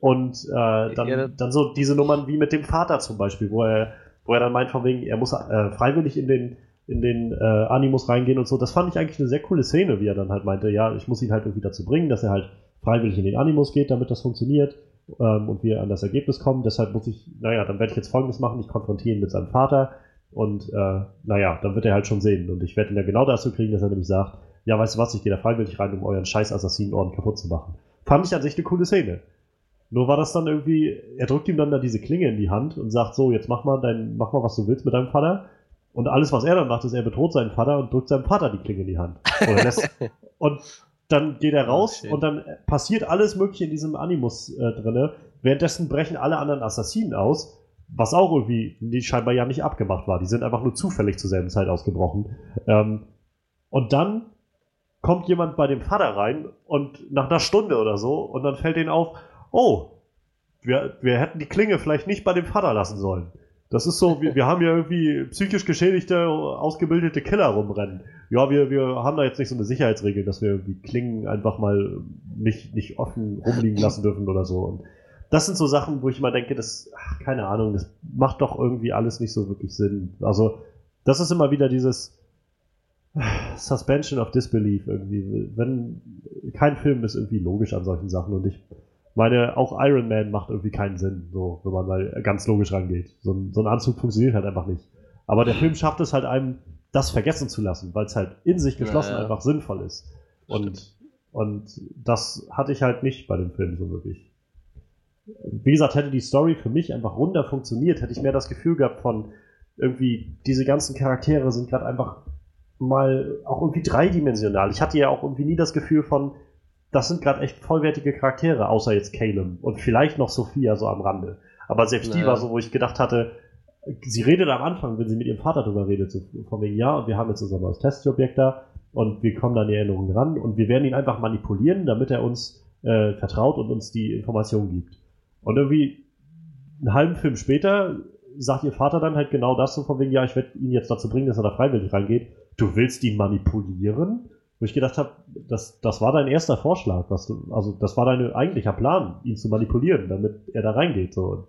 Und äh, dann, ja, dann so diese Nummern wie mit dem Vater zum Beispiel, wo er, wo er dann meint, von wegen, er muss äh, freiwillig in den in den äh, Animus reingehen und so. Das fand ich eigentlich eine sehr coole Szene, wie er dann halt meinte, ja, ich muss ihn halt irgendwie dazu bringen, dass er halt freiwillig in den Animus geht, damit das funktioniert ähm, und wir an das Ergebnis kommen. Deshalb muss ich, naja, dann werde ich jetzt Folgendes machen, ich konfrontiere ihn mit seinem Vater und äh, naja, dann wird er halt schon sehen. Und ich werde ihn ja genau dazu kriegen, dass er nämlich sagt, ja, weißt du was, ich gehe da freiwillig rein, um euren scheiß Assassinenorden kaputt zu machen. Fand ich an sich eine coole Szene. Nur war das dann irgendwie, er drückt ihm dann da diese Klinge in die Hand und sagt so, jetzt mach mal dein, mach mal, was du willst mit deinem Vater. Und alles, was er dann macht, ist, er bedroht seinen Vater und drückt seinem Vater die Klinge in die Hand. und dann geht er raus oh, und dann passiert alles Mögliche in diesem Animus äh, drinne. Währenddessen brechen alle anderen Assassinen aus, was auch irgendwie die scheinbar ja nicht abgemacht war. Die sind einfach nur zufällig zur selben Zeit ausgebrochen. Ähm, und dann kommt jemand bei dem Vater rein und nach einer Stunde oder so und dann fällt ihnen auf, oh, wir, wir hätten die Klinge vielleicht nicht bei dem Vater lassen sollen. Das ist so, wir, wir haben ja irgendwie psychisch geschädigte, ausgebildete Killer rumrennen. Ja, wir, wir haben da jetzt nicht so eine Sicherheitsregel, dass wir irgendwie Klingen einfach mal nicht, nicht offen rumliegen lassen dürfen oder so. Und das sind so Sachen, wo ich mal denke, das, ach, keine Ahnung, das macht doch irgendwie alles nicht so wirklich Sinn. Also, das ist immer wieder dieses Suspension of Disbelief irgendwie. Wenn kein Film ist irgendwie logisch an solchen Sachen und ich meine, auch Iron Man macht irgendwie keinen Sinn, so, wenn man mal ganz logisch rangeht. So ein, so ein Anzug funktioniert halt einfach nicht. Aber der Film schafft es halt einem, das vergessen zu lassen, weil es halt in sich geschlossen ja, ja. einfach sinnvoll ist. Und, und das hatte ich halt nicht bei dem Film so wirklich. Wie gesagt, hätte die Story für mich einfach runter funktioniert, hätte ich mehr das Gefühl gehabt von irgendwie, diese ganzen Charaktere sind gerade einfach mal auch irgendwie dreidimensional. Ich hatte ja auch irgendwie nie das Gefühl von, das sind gerade echt vollwertige Charaktere, außer jetzt Caleb und vielleicht noch Sophia so am Rande. Aber selbst naja. die war so, wo ich gedacht hatte, sie redet am Anfang, wenn sie mit ihrem Vater drüber redet, so von wegen, ja, und wir haben jetzt unser neues Testobjekt da und wir kommen an die Erinnerungen ran und wir werden ihn einfach manipulieren, damit er uns äh, vertraut und uns die Information gibt. Und irgendwie einen halben Film später sagt ihr Vater dann halt genau das, so von wegen, ja, ich werde ihn jetzt dazu bringen, dass er da freiwillig reingeht. Du willst ihn manipulieren? Wo ich gedacht habe, das, das war dein erster Vorschlag, was du, also das war dein eigentlicher Plan, ihn zu manipulieren, damit er da reingeht. So.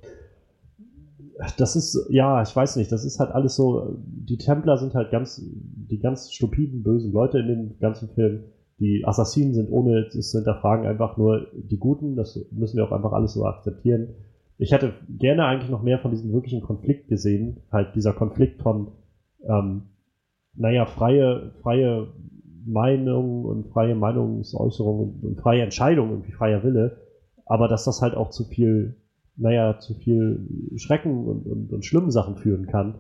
Das ist, ja, ich weiß nicht, das ist halt alles so, die Templer sind halt ganz, die ganz stupiden, bösen Leute in dem ganzen Film. die Assassinen sind ohne es zu hinterfragen einfach nur die Guten. Das müssen wir auch einfach alles so akzeptieren. Ich hätte gerne eigentlich noch mehr von diesem wirklichen Konflikt gesehen. Halt dieser Konflikt von, ähm, naja, freie, freie Meinung und freie Meinungsäußerung und freie Entscheidung, irgendwie freier Wille. Aber dass das halt auch zu viel, naja, zu viel Schrecken und, und, und schlimmen Sachen führen kann.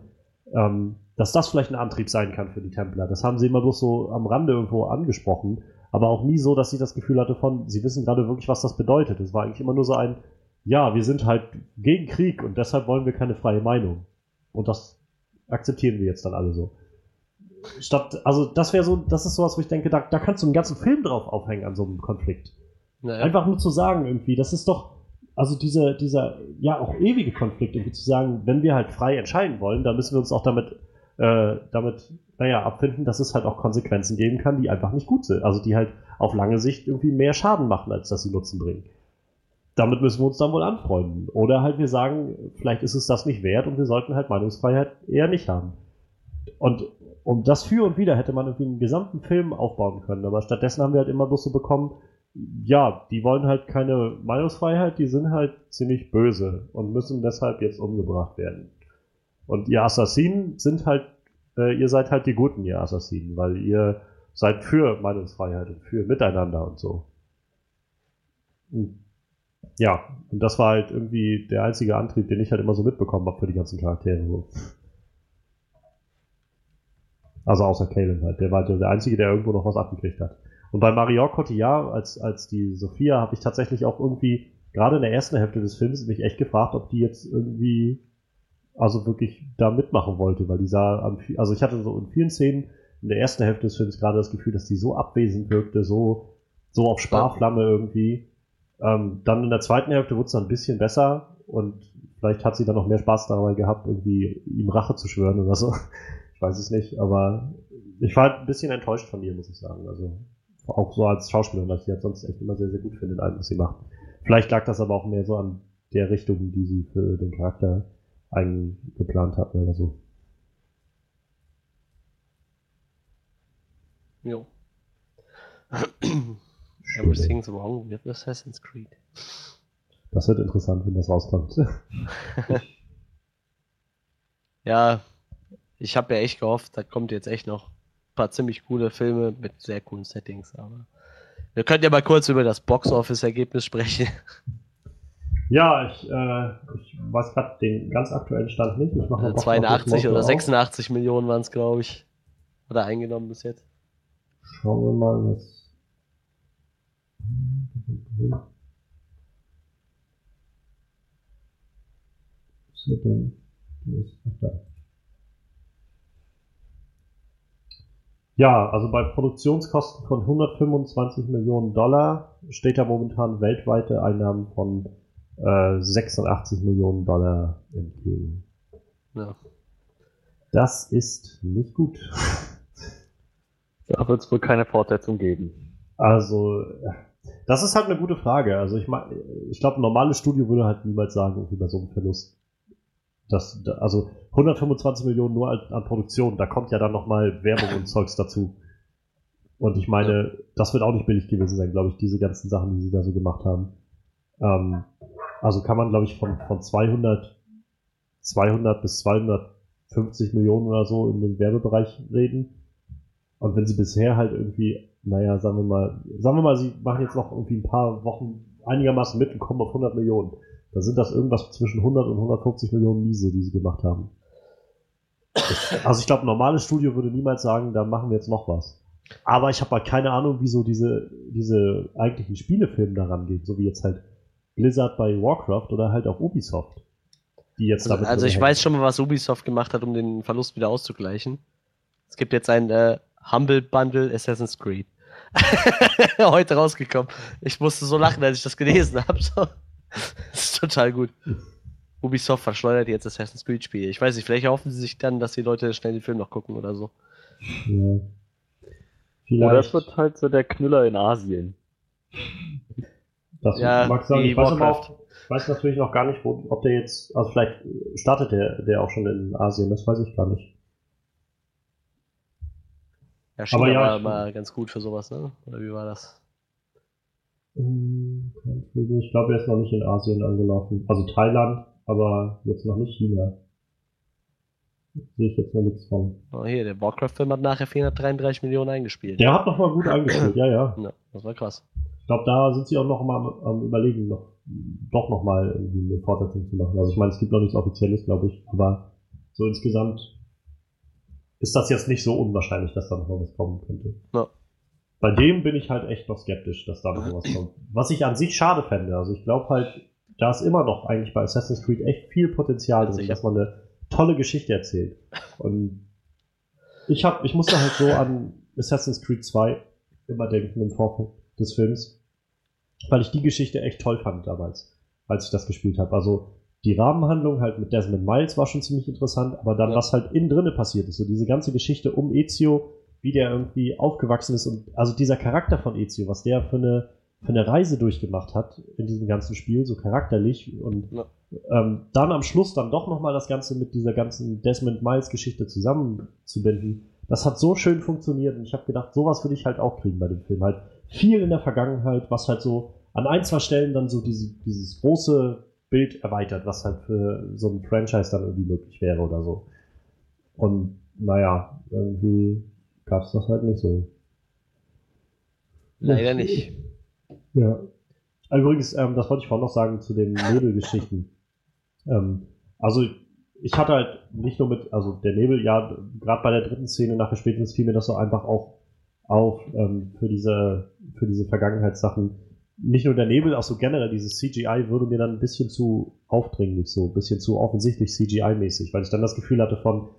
Ähm, dass das vielleicht ein Antrieb sein kann für die Templer. Das haben sie immer bloß so am Rande irgendwo angesprochen, aber auch nie so, dass sie das Gefühl hatte von, sie wissen gerade wirklich, was das bedeutet. Es war eigentlich immer nur so ein, ja, wir sind halt gegen Krieg und deshalb wollen wir keine freie Meinung. Und das akzeptieren wir jetzt dann alle so. Statt, also das wäre so, das ist sowas, wo ich denke, da, da kannst du einen ganzen Film drauf aufhängen an so einem Konflikt. Naja. Einfach nur zu sagen irgendwie, das ist doch, also dieser, dieser, ja, auch ewige Konflikt, irgendwie zu sagen, wenn wir halt frei entscheiden wollen, dann müssen wir uns auch damit äh, damit, naja, abfinden, dass es halt auch Konsequenzen geben kann, die einfach nicht gut sind. Also die halt auf lange Sicht irgendwie mehr Schaden machen, als dass sie Nutzen bringen. Damit müssen wir uns dann wohl anfreunden. Oder halt wir sagen, vielleicht ist es das nicht wert und wir sollten halt Meinungsfreiheit eher nicht haben. Und um das für und wieder hätte man irgendwie einen gesamten Film aufbauen können. Aber stattdessen haben wir halt immer bloß so bekommen, ja, die wollen halt keine Meinungsfreiheit, die sind halt ziemlich böse und müssen deshalb jetzt umgebracht werden. Und ihr Assassinen sind halt, äh, ihr seid halt die Guten, ihr Assassinen, weil ihr seid für Meinungsfreiheit und für Miteinander und so. Und ja, und das war halt irgendwie der einzige Antrieb, den ich halt immer so mitbekommen habe für die ganzen Charaktere. So. Also außer Kalen halt. Der war halt der Einzige, der irgendwo noch was abgekriegt hat. Und bei Mario Cotillard, als, als die Sophia, habe ich tatsächlich auch irgendwie, gerade in der ersten Hälfte des Films, mich echt gefragt, ob die jetzt irgendwie also wirklich da mitmachen wollte, weil die sah, also ich hatte so in vielen Szenen in der ersten Hälfte des Films gerade das Gefühl, dass die so abwesend wirkte, so, so auf Sparflamme irgendwie. Ähm, dann in der zweiten Hälfte wurde es dann ein bisschen besser und vielleicht hat sie dann noch mehr Spaß dabei gehabt, irgendwie ihm Rache zu schwören oder so. Weiß es nicht, aber ich war ein bisschen enttäuscht von ihr, muss ich sagen. Also auch so als Schauspielerin, weil ich halt sonst echt immer sehr, sehr gut finde in allem, was sie macht. Vielleicht lag das aber auch mehr so an der Richtung, die sie für den Charakter eingeplant hatten oder so. Jo. Everything's wrong with Assassin's Creed. Das wird interessant, wenn das rauskommt. ja, ich habe ja echt gehofft, da kommt jetzt echt noch ein paar ziemlich coole Filme mit sehr coolen Settings, aber wir können ja mal kurz über das Box-Office-Ergebnis sprechen. Ja, ich, äh, ich weiß gerade den ganz aktuellen Stand nicht. Ich mache 82 oder 86 auf. Millionen waren es, glaube ich. Oder eingenommen bis jetzt. Schauen wir mal, was. Was ist denn? Ja, also bei Produktionskosten von 125 Millionen Dollar steht da momentan weltweite Einnahmen von 86 äh, Millionen Dollar entgegen. Ja. Das ist nicht gut. Da wird es wohl keine Fortsetzung geben. Also, das ist halt eine gute Frage. Also ich meine, ich glaube, ein normales Studio würde halt niemals sagen, über so einen Verlust. Das, also 125 Millionen nur an, an Produktion, da kommt ja dann nochmal Werbung und Zeugs dazu. Und ich meine, ja. das wird auch nicht billig gewesen sein, glaube ich, diese ganzen Sachen, die sie da so gemacht haben. Ähm, also kann man, glaube ich, von, von 200, 200 bis 250 Millionen oder so in dem Werbebereich reden. Und wenn sie bisher halt irgendwie, naja, sagen wir mal, sagen wir mal, sie machen jetzt noch irgendwie ein paar Wochen einigermaßen mit und kommen auf 100 Millionen. Da sind das irgendwas zwischen 100 und 150 Millionen Miese, die sie gemacht haben. Also ich glaube, ein normales Studio würde niemals sagen, da machen wir jetzt noch was. Aber ich habe halt keine Ahnung, wieso diese, diese eigentlichen Spielefilme daran gehen, so wie jetzt halt Blizzard bei Warcraft oder halt auch Ubisoft. Die jetzt also, damit also ich weiß schon mal, was Ubisoft gemacht hat, um den Verlust wieder auszugleichen. Es gibt jetzt ein äh, Humble Bundle Assassin's Creed. Heute rausgekommen. Ich musste so lachen, als ich das gelesen habe. Das ist total gut. Ubisoft verschleudert jetzt Assassin's Creed Spiele. Ich weiß nicht, vielleicht hoffen sie sich dann, dass die Leute schnell den Film noch gucken oder so. Ja. Oder es wird halt so der Knüller in Asien. Das ja, mag sein. Ich weiß, aber auch, weiß natürlich noch gar nicht, wo, ob der jetzt, also vielleicht startet der, der auch schon in Asien, das weiß ich gar nicht. Ja, China ja, war mal ganz gut für sowas, ne? Oder wie war das? Ähm, ich glaube, er ist noch nicht in Asien angelaufen. Also Thailand, aber jetzt noch nicht China. Sehe ich jetzt noch nichts von. Oh, hier, der Warcraft-Film hat nachher 433 Millionen eingespielt. Der hat nochmal gut eingespielt, ja, ja. ja. Das war krass. Ich glaube, da sind sie auch noch mal am, am überlegen, noch, doch nochmal irgendwie eine Fortsetzung zu machen. Also ich meine, es gibt noch nichts Offizielles, glaube ich, aber so insgesamt ist das jetzt nicht so unwahrscheinlich, dass da noch was kommen könnte. Ja. Bei dem bin ich halt echt noch skeptisch, dass da noch was kommt. Was ich an sich schade fände. Also ich glaube halt, da ist immer noch eigentlich bei Assassin's Creed echt viel Potenzial drin, dass man eine tolle Geschichte erzählt. Und ich hab, ich musste halt so an Assassin's Creed 2 immer denken im Vorfeld des Films, weil ich die Geschichte echt toll fand damals, als ich das gespielt habe. Also die Rahmenhandlung halt mit Desmond Miles war schon ziemlich interessant, aber dann ja. was halt innen drinne passiert ist, so diese ganze Geschichte um Ezio, wie der irgendwie aufgewachsen ist und also dieser Charakter von Ezio, was der für eine für eine Reise durchgemacht hat in diesem ganzen Spiel, so charakterlich und ja. ähm, dann am Schluss dann doch nochmal das Ganze mit dieser ganzen Desmond Miles Geschichte zusammenzubinden. Das hat so schön funktioniert und ich habe gedacht, sowas würde ich halt auch kriegen bei dem Film. Halt viel in der Vergangenheit, was halt so an ein, zwei Stellen dann so diese, dieses große Bild erweitert, was halt für so ein Franchise dann irgendwie möglich wäre oder so. Und naja, irgendwie gab es das halt nicht so. Leider nicht. Ja. Übrigens, ähm, das wollte ich vorhin noch sagen zu den Nebelgeschichten. ähm, also ich hatte halt nicht nur mit, also der Nebel, ja, gerade bei der dritten Szene nach der spätestens fiel mir das so einfach auch auf ähm, für diese für diese Vergangenheitssachen. Nicht nur der Nebel, auch so generell dieses CGI würde mir dann ein bisschen zu aufdringlich, so ein bisschen zu offensichtlich CGI-mäßig, weil ich dann das Gefühl hatte von,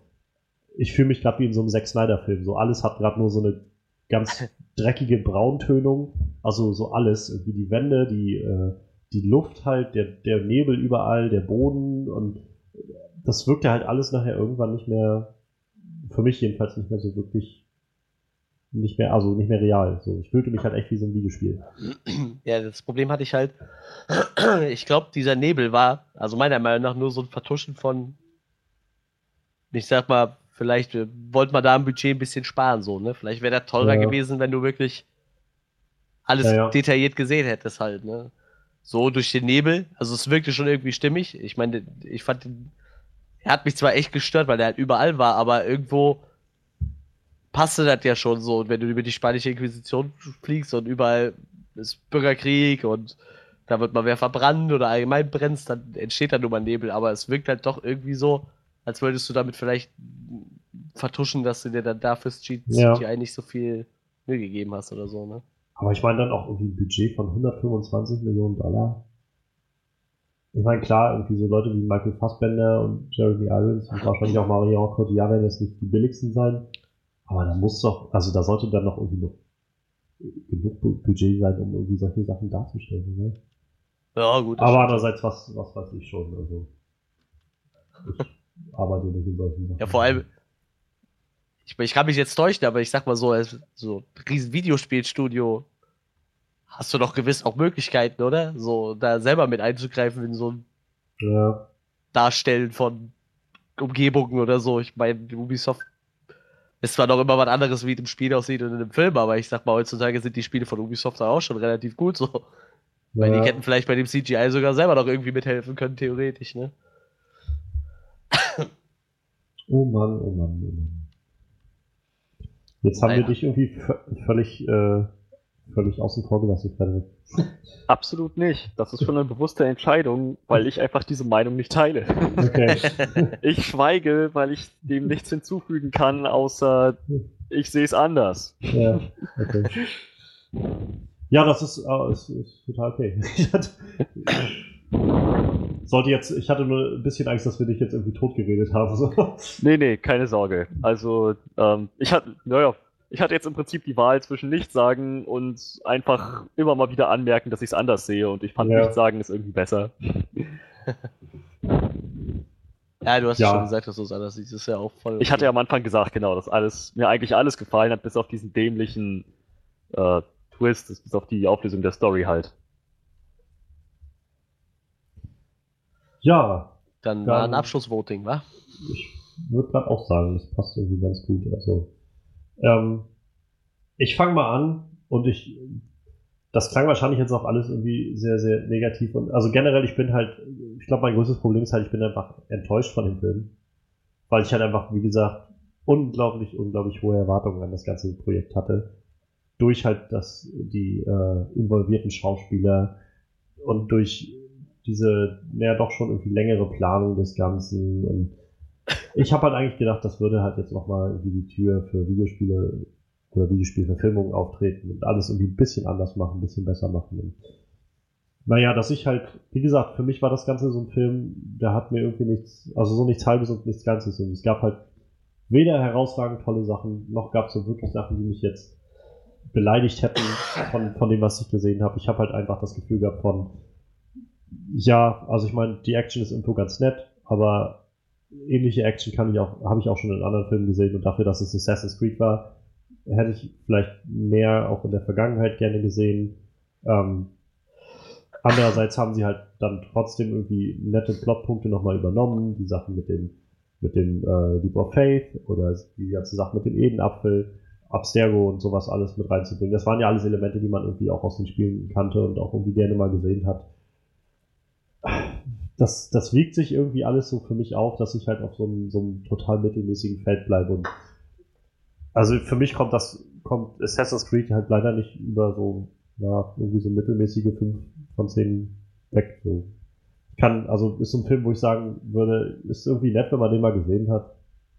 ich fühle mich gerade wie in so einem Zack Snyder-Film. So alles hat gerade nur so eine ganz dreckige Brauntönung. Also so alles. Irgendwie die Wände, die, äh, die Luft halt, der, der Nebel überall, der Boden und das wirkte halt alles nachher irgendwann nicht mehr, für mich jedenfalls nicht mehr so wirklich nicht mehr, also nicht mehr real. So, ich fühlte mich halt echt wie so ein Videospiel. Ja, das Problem hatte ich halt, ich glaube, dieser Nebel war, also meiner Meinung nach, nur so ein Vertuschen von, ich sag mal, vielleicht äh, wollte man da am Budget ein bisschen sparen, so, ne? Vielleicht wäre das teurer ja. gewesen, wenn du wirklich alles ja, ja. detailliert gesehen hättest halt, ne? So durch den Nebel. Also es wirkte schon irgendwie stimmig. Ich meine, ich fand den, er hat mich zwar echt gestört, weil er halt überall war, aber irgendwo passte das ja schon so. Und wenn du über die spanische Inquisition fliegst und überall ist Bürgerkrieg und da wird mal wer verbrannt oder allgemein brennst, dann entsteht da nur mal Nebel. Aber es wirkt halt doch irgendwie so, als würdest du damit vielleicht vertuschen, dass du dir dann dafür CGI ja. nicht so viel Mühe gegeben hast oder so, ne? Aber ich meine dann auch irgendwie ein Budget von 125 Millionen Dollar. Ich meine, klar, irgendwie so Leute wie Michael Fassbender und Jeremy Irons und wahrscheinlich auch Marion Cotillard werden jetzt nicht die billigsten sein. Aber da muss doch, also da sollte dann noch irgendwie noch genug Budget sein, um irgendwie solche Sachen darzustellen, ne? Ja, gut. Aber andererseits, was, was weiß ich schon, also. Ich arbeite nicht in solchen Sachen. Ja, vor allem, ich, ich kann mich jetzt täuschen, aber ich sag mal so, so riesen Videospielstudio hast du doch gewiss auch Möglichkeiten, oder? So da selber mit einzugreifen in so ein ja. Darstellen von Umgebungen oder so. Ich meine, Ubisoft ist zwar noch immer was anderes, wie es im Spiel aussieht und in dem Film, aber ich sag mal, heutzutage sind die Spiele von Ubisoft auch schon relativ gut so. Ja. Weil die hätten vielleicht bei dem CGI sogar selber noch irgendwie mithelfen können, theoretisch, ne? Oh Mann, oh Mann, oh Mann. Jetzt haben naja. wir dich irgendwie völlig, äh, völlig außen vor gelassen, Frederik. Absolut nicht. Das ist schon eine bewusste Entscheidung, weil ich einfach diese Meinung nicht teile. Okay. ich schweige, weil ich dem nichts hinzufügen kann, außer ich sehe es anders. Ja, okay. Ja, das ist, uh, ist, ist total okay. sollte jetzt, ich hatte nur ein bisschen Angst, dass wir dich jetzt irgendwie totgeredet haben. So. Nee, nee, keine Sorge. Also, ähm, ich hatte, naja, ich hatte jetzt im Prinzip die Wahl zwischen nichts sagen und einfach immer mal wieder anmerken, dass ich es anders sehe und ich fand ja. nichts sagen ist irgendwie besser. Ja, du hast ja schon gesagt, dass du es anders siehst. Das ist ja auch voll. Ich hatte ja am Anfang gesagt, genau, dass alles, mir eigentlich alles gefallen hat, bis auf diesen dämlichen äh, Twist, bis auf die Auflösung der Story halt. Ja. Dann, dann war ein Abschlussvoting, wa? Ich würde gerade auch sagen, das passt irgendwie ganz gut. Also, ähm, ich fange mal an und ich, das klang wahrscheinlich jetzt auch alles irgendwie sehr, sehr negativ und, also generell, ich bin halt, ich glaube, mein größtes Problem ist halt, ich bin einfach enttäuscht von dem Film. Weil ich halt einfach, wie gesagt, unglaublich, unglaublich hohe Erwartungen an das ganze Projekt hatte. Durch halt das, die äh, involvierten Schauspieler und durch diese, naja, doch schon irgendwie längere Planung des Ganzen und ich habe halt eigentlich gedacht, das würde halt jetzt nochmal irgendwie die Tür für Videospiele oder Videospielverfilmungen auftreten und alles irgendwie ein bisschen anders machen, ein bisschen besser machen. Und naja, dass ich halt, wie gesagt, für mich war das Ganze so ein Film, der hat mir irgendwie nichts, also so nichts Halbes und nichts Ganzes. Und es gab halt weder herausragend tolle Sachen, noch gab es so wirklich Sachen, die mich jetzt beleidigt hätten von, von dem, was ich gesehen habe. Ich habe halt einfach das Gefühl gehabt von, ja, also ich meine, die Action ist irgendwo ganz nett, aber ähnliche Action kann ich auch, habe ich auch schon in anderen Filmen gesehen und dafür, dass es Assassin's Creed war, hätte ich vielleicht mehr auch in der Vergangenheit gerne gesehen. Ähm, andererseits haben sie halt dann trotzdem irgendwie nette Plotpunkte nochmal übernommen, die Sachen mit dem mit dem äh, Leap of Faith oder die ganze Sache mit dem Edenapfel, Abstergo und sowas alles mit reinzubringen. Das waren ja alles Elemente, die man irgendwie auch aus den Spielen kannte und auch irgendwie gerne mal gesehen hat das, das wiegt sich irgendwie alles so für mich auf, dass ich halt auf so einem, so einem total mittelmäßigen Feld bleibe. Und also für mich kommt das, kommt Assassin's Creed halt leider nicht über so, ja, irgendwie so mittelmäßige 5 von 10 weg. So. Ich kann, also ist so ein Film, wo ich sagen würde, ist irgendwie nett, wenn man den mal gesehen hat.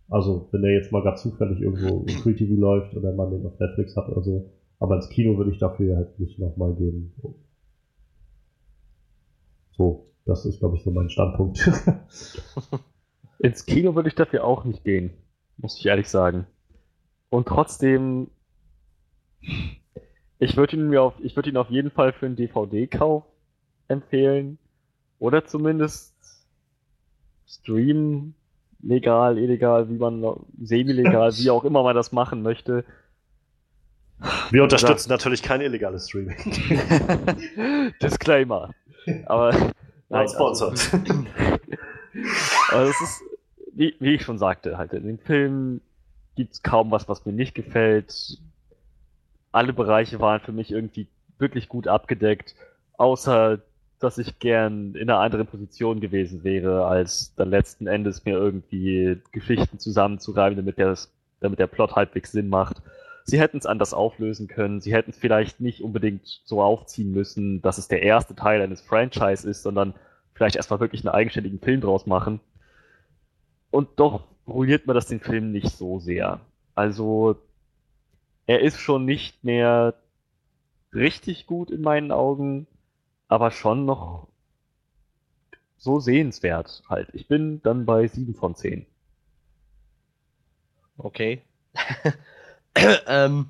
Also, wenn der jetzt mal gerade zufällig irgendwo im Free TV läuft oder man den auf Netflix hat oder so. Aber ins Kino würde ich dafür halt nicht nochmal gehen. So. Das ist, glaube ich, so mein Standpunkt. Ins Kino würde ich dafür auch nicht gehen, muss ich ehrlich sagen. Und trotzdem, ich würde ihn mir auf, ich würde ihn auf jeden Fall für einen DVD-Kauf empfehlen. Oder zumindest streamen, legal, illegal, wie man, semi-legal, wie auch immer man das machen möchte. Wir unterstützen natürlich kein illegales Streaming. Disclaimer. Aber Nein, sponsored. Also, aber es ist, wie, wie, ich schon sagte, halt in dem Film gibt es kaum was, was mir nicht gefällt. Alle Bereiche waren für mich irgendwie wirklich gut abgedeckt, außer dass ich gern in einer anderen Position gewesen wäre, als dann letzten Endes mir irgendwie Geschichten zusammenzureiben, damit der, damit der Plot halbwegs Sinn macht. Sie hätten es anders auflösen können. Sie hätten es vielleicht nicht unbedingt so aufziehen müssen, dass es der erste Teil eines Franchise ist, sondern vielleicht erstmal wirklich einen eigenständigen Film draus machen. Und doch ruiniert man das den Film nicht so sehr. Also, er ist schon nicht mehr richtig gut in meinen Augen, aber schon noch so sehenswert halt. Ich bin dann bei 7 von 10. Okay. ähm,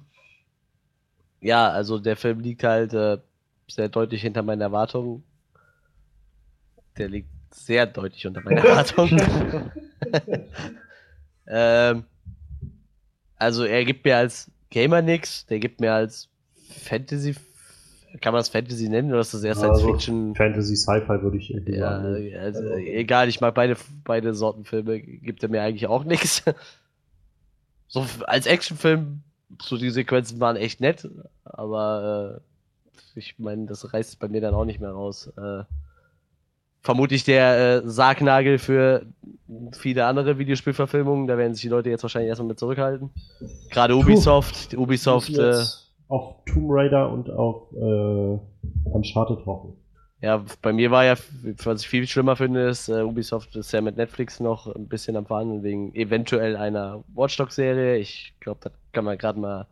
ja, also der Film liegt halt äh, sehr deutlich hinter meinen Erwartungen. Der liegt sehr deutlich unter meinen Erwartungen. ähm, also er gibt mir als Gamer nichts, der gibt mir als Fantasy, kann man das Fantasy nennen oder ist das eher Science also Fiction? Fantasy, Sci-Fi würde ich irgendwie ja, sagen. Also, egal, ich mag beide, beide Sorten Filme, gibt er mir eigentlich auch nichts. So als Actionfilm, so die Sequenzen waren echt nett, aber äh, ich meine, das reißt bei mir dann auch nicht mehr raus. Äh, vermutlich der äh, Sargnagel für viele andere Videospielverfilmungen. Da werden sich die Leute jetzt wahrscheinlich erstmal mit zurückhalten. Gerade Ubisoft. Ubisoft. Äh, auf Tomb Raider und auf äh, Uncharted hoffen. Ja, bei mir war ja, was ich viel schlimmer finde, ist, uh, Ubisoft ist ja mit Netflix noch ein bisschen am Verhandeln wegen eventuell einer Watchdog-Serie. Ich glaube, das kann man gerade mal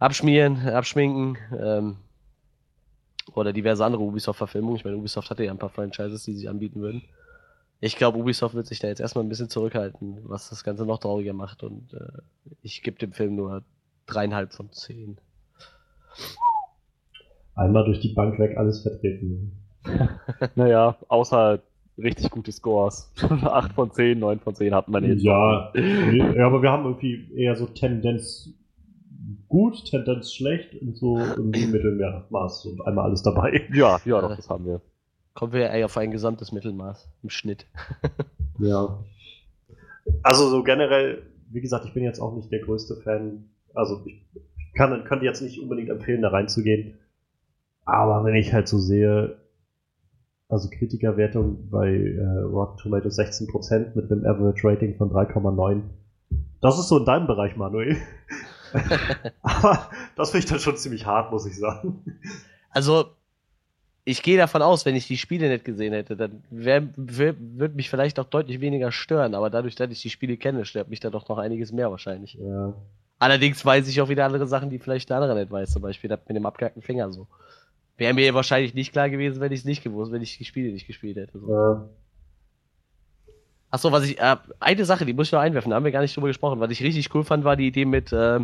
abschmieren, abschminken. Ähm, oder diverse andere Ubisoft-Verfilmungen. Ich meine, Ubisoft hatte ja ein paar Franchises, die sich anbieten würden. Ich glaube, Ubisoft wird sich da jetzt erstmal ein bisschen zurückhalten, was das Ganze noch trauriger macht. Und äh, ich gebe dem Film nur dreieinhalb von zehn einmal durch die Bank weg alles vertreten. naja, außer richtig gute Scores. 8 von 10, 9 von 10 hatten wir jetzt. Ja, ja, aber wir haben irgendwie eher so Tendenz gut, Tendenz schlecht und so irgendwie Mittelmaß und einmal alles dabei. Ja, ja, doch, das haben wir. Kommen wir eher auf ein gesamtes Mittelmaß im Schnitt. ja. Also so generell, wie gesagt, ich bin jetzt auch nicht der größte Fan. Also ich kann, könnte jetzt nicht unbedingt empfehlen, da reinzugehen. Aber wenn ich halt so sehe, also Kritikerwertung bei äh, Rotten Tomatoes 16% mit einem Average Rating von 3,9. Das ist so in deinem Bereich, Manuel. Aber das finde ich dann schon ziemlich hart, muss ich sagen. Also, ich gehe davon aus, wenn ich die Spiele nicht gesehen hätte, dann würde mich vielleicht auch deutlich weniger stören. Aber dadurch, dass ich die Spiele kenne, stört mich da doch noch einiges mehr wahrscheinlich. Ja. Allerdings weiß ich auch wieder andere Sachen, die vielleicht der andere nicht weiß. Zum Beispiel das mit dem abgehackten Finger so. Wäre mir wahrscheinlich nicht klar gewesen, wenn ich es nicht gewusst, wenn ich die Spiele nicht gespielt hätte. So. Ja. Achso, was ich, äh, eine Sache, die muss ich noch einwerfen, da haben wir gar nicht drüber gesprochen. Was ich richtig cool fand, war die Idee mit, äh,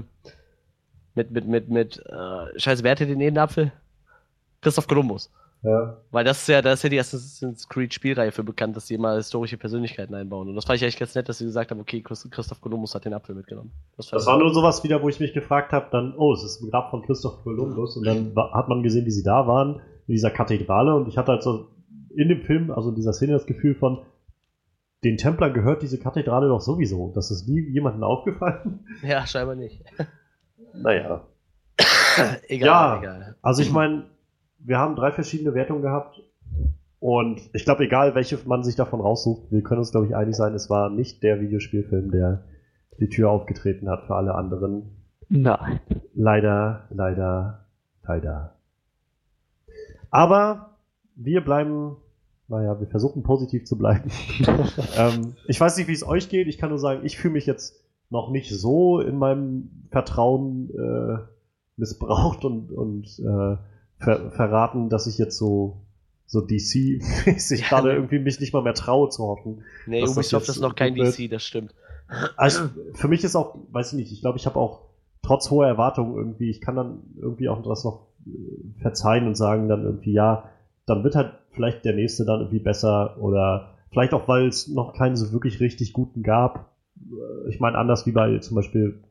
mit, mit, mit, mit, äh, scheiße, wer hatte den Edenapfel? Christoph Columbus. Ja. Weil das ist ja, da ist ja die Assassin's Creed Spielreihe für bekannt, dass sie immer historische Persönlichkeiten einbauen. Und das fand ich eigentlich ganz nett, dass sie gesagt haben, okay, Christoph Columbus hat den Apfel mitgenommen. Das, das war nur sowas wieder, wo ich mich gefragt habe, dann, oh, es ist ein Grab von Christoph Columbus. Und dann hat man gesehen, wie sie da waren, in dieser Kathedrale. Und ich hatte halt so in dem Film, also in dieser Szene, das Gefühl von, den Templern gehört diese Kathedrale doch sowieso. Das ist nie jemandem aufgefallen. Ja, scheinbar nicht. Naja. egal, ja, egal. Also ich meine, wir haben drei verschiedene Wertungen gehabt. Und ich glaube, egal welche man sich davon raussucht, wir können uns, glaube ich, einig sein, es war nicht der Videospielfilm, der die Tür aufgetreten hat für alle anderen. Nein. Leider, leider, leider. Aber wir bleiben, naja, wir versuchen positiv zu bleiben. ähm, ich weiß nicht, wie es euch geht. Ich kann nur sagen, ich fühle mich jetzt noch nicht so in meinem Vertrauen äh, missbraucht und, und äh, ver verraten, dass ich jetzt so so DC-mäßig ja, gerade ne. irgendwie mich nicht mal mehr traue zu hoffen. Nee, Ubisoft ist noch kein wird. DC, das stimmt. Also für mich ist auch, weiß ich nicht, ich glaube, ich habe auch trotz hoher Erwartungen irgendwie, ich kann dann irgendwie auch das noch äh, verzeihen und sagen dann irgendwie, ja, dann wird halt vielleicht der nächste dann irgendwie besser oder vielleicht auch, weil es noch keinen so wirklich richtig guten gab. Äh, ich meine, anders wie bei zum Beispiel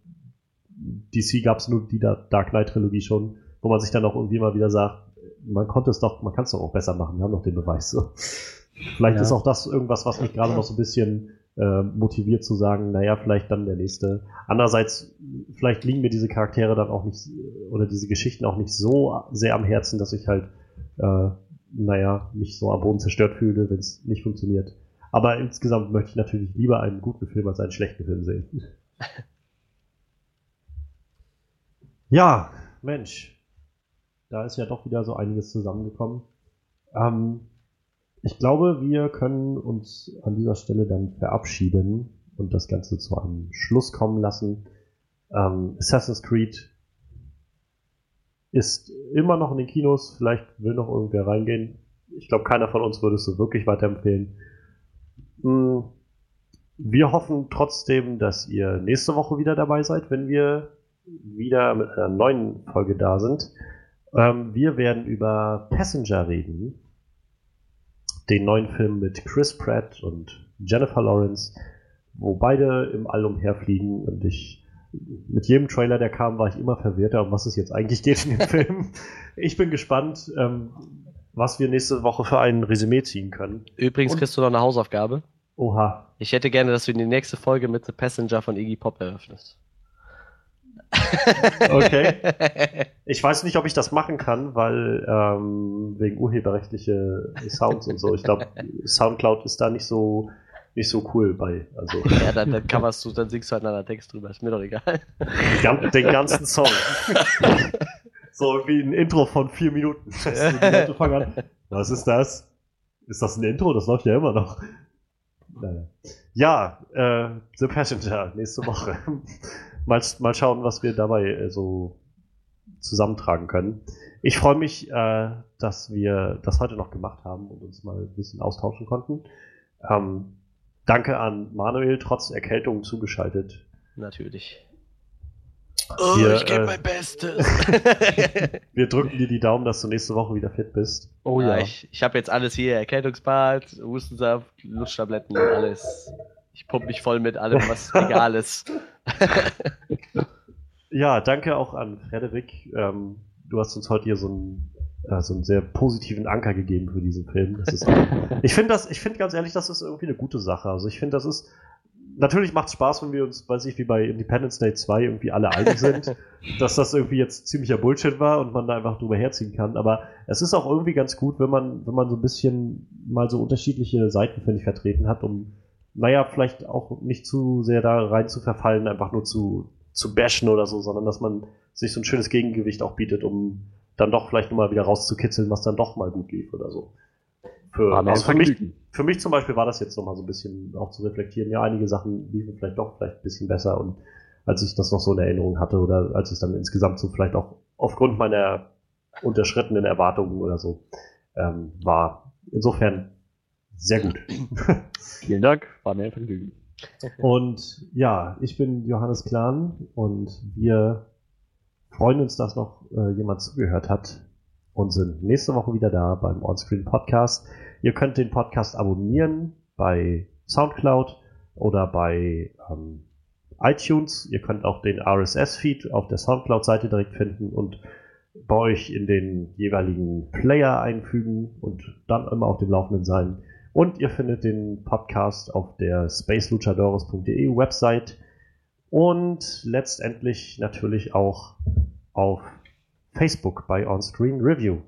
DC gab es nur die Dark Knight Trilogie schon wo man sich dann auch irgendwie mal wieder sagt, man konnte es doch, man kann es doch auch besser machen, wir haben doch den Beweis. So. Vielleicht ja. ist auch das irgendwas, was mich gerade noch so ein bisschen äh, motiviert zu sagen, naja, vielleicht dann der nächste. Andererseits, vielleicht liegen mir diese Charaktere dann auch nicht, oder diese Geschichten auch nicht so sehr am Herzen, dass ich halt, äh, naja, mich so am Boden zerstört fühle, wenn es nicht funktioniert. Aber insgesamt möchte ich natürlich lieber einen guten Film als einen schlechten Film sehen. ja, Mensch, da ist ja doch wieder so einiges zusammengekommen. Ähm, ich glaube, wir können uns an dieser Stelle dann verabschieden und das Ganze zu einem Schluss kommen lassen. Ähm, Assassin's Creed ist immer noch in den Kinos. Vielleicht will noch irgendwer reingehen. Ich glaube, keiner von uns würde es so wirklich weiterempfehlen. Hm, wir hoffen trotzdem, dass ihr nächste Woche wieder dabei seid, wenn wir wieder mit einer neuen Folge da sind. Ähm, wir werden über Passenger reden. Den neuen Film mit Chris Pratt und Jennifer Lawrence, wo beide im All umherfliegen und ich mit jedem Trailer, der kam, war ich immer verwirrter, um was es jetzt eigentlich geht in dem Film. Ich bin gespannt, ähm, was wir nächste Woche für ein Resümee ziehen können. Übrigens und, kriegst du noch eine Hausaufgabe. Oha. Ich hätte gerne, dass du in die nächste Folge mit The Passenger von Iggy Pop eröffnest. Okay. Ich weiß nicht, ob ich das machen kann, weil ähm, wegen urheberrechtliche Sounds und so. Ich glaube, Soundcloud ist da nicht so nicht so cool bei. Also. Ja, dann, dann coverst du, dann singst du halt einen Text drüber, ist mir doch egal. Den ganzen Song. so wie ein Intro von vier Minuten. Was ist das? Ist das ein Intro? Das läuft ja immer noch. Naja. Ja, äh, The Passenger, nächste Woche mal, mal schauen, was wir dabei äh, so zusammentragen können. Ich freue mich, äh, dass wir das heute noch gemacht haben und uns mal ein bisschen austauschen konnten. Ähm, danke an Manuel, trotz Erkältung zugeschaltet. Natürlich. Oh, wir, ich gebe äh, mein Bestes. wir drücken dir die Daumen, dass du nächste Woche wieder fit bist. Oh ja. ja. Ich, ich habe jetzt alles hier: Erkältungsbad, Hustensaft, Lusttabletten, alles. Ich pumpe mich voll mit allem, was egal ist. ja, danke auch an Frederik. Ähm, du hast uns heute hier so einen, äh, so einen sehr positiven Anker gegeben für diesen Film. Auch, ich finde das, ich finde ganz ehrlich, das ist irgendwie eine gute Sache. Also ich finde, das ist natürlich macht es Spaß, wenn wir uns, weiß ich, wie bei Independence Day 2 irgendwie alle einig sind, dass das irgendwie jetzt ziemlicher Bullshit war und man da einfach drüber herziehen kann. Aber es ist auch irgendwie ganz gut, wenn man, wenn man so ein bisschen mal so unterschiedliche Seiten, finde ich, vertreten hat, um, naja, vielleicht auch nicht zu sehr da rein zu verfallen, einfach nur zu, zu bashen oder so, sondern dass man sich so ein schönes Gegengewicht auch bietet, um dann doch vielleicht nochmal wieder rauszukitzeln, was dann doch mal gut lief oder so. Für, also für, mich, für mich zum Beispiel war das jetzt nochmal so ein bisschen auch zu reflektieren. Ja, einige Sachen liefen vielleicht doch vielleicht ein bisschen besser und als ich das noch so in Erinnerung hatte oder als ich dann insgesamt so vielleicht auch aufgrund meiner unterschrittenen Erwartungen oder so ähm, war. Insofern sehr gut. Vielen Dank, war mir ein Vergnügen. Und ja, ich bin Johannes Klan und wir freuen uns, dass noch äh, jemand zugehört hat und sind nächste Woche wieder da beim Onscreen Podcast. Ihr könnt den Podcast abonnieren bei Soundcloud oder bei ähm, iTunes. Ihr könnt auch den RSS-Feed auf der Soundcloud-Seite direkt finden und bei euch in den jeweiligen Player einfügen und dann immer auf dem Laufenden sein. Und ihr findet den Podcast auf der spaceluchadores.de Website und letztendlich natürlich auch auf Facebook bei Onscreen Review.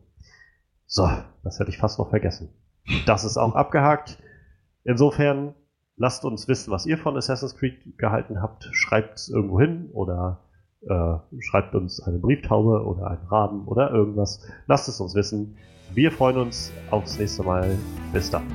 So, das hätte ich fast noch vergessen. Das ist auch abgehakt. Insofern lasst uns wissen, was ihr von Assassin's Creed gehalten habt. Schreibt es irgendwo hin oder äh, schreibt uns eine Brieftaube oder einen Raben oder irgendwas. Lasst es uns wissen. Wir freuen uns aufs nächste Mal. Bis dann.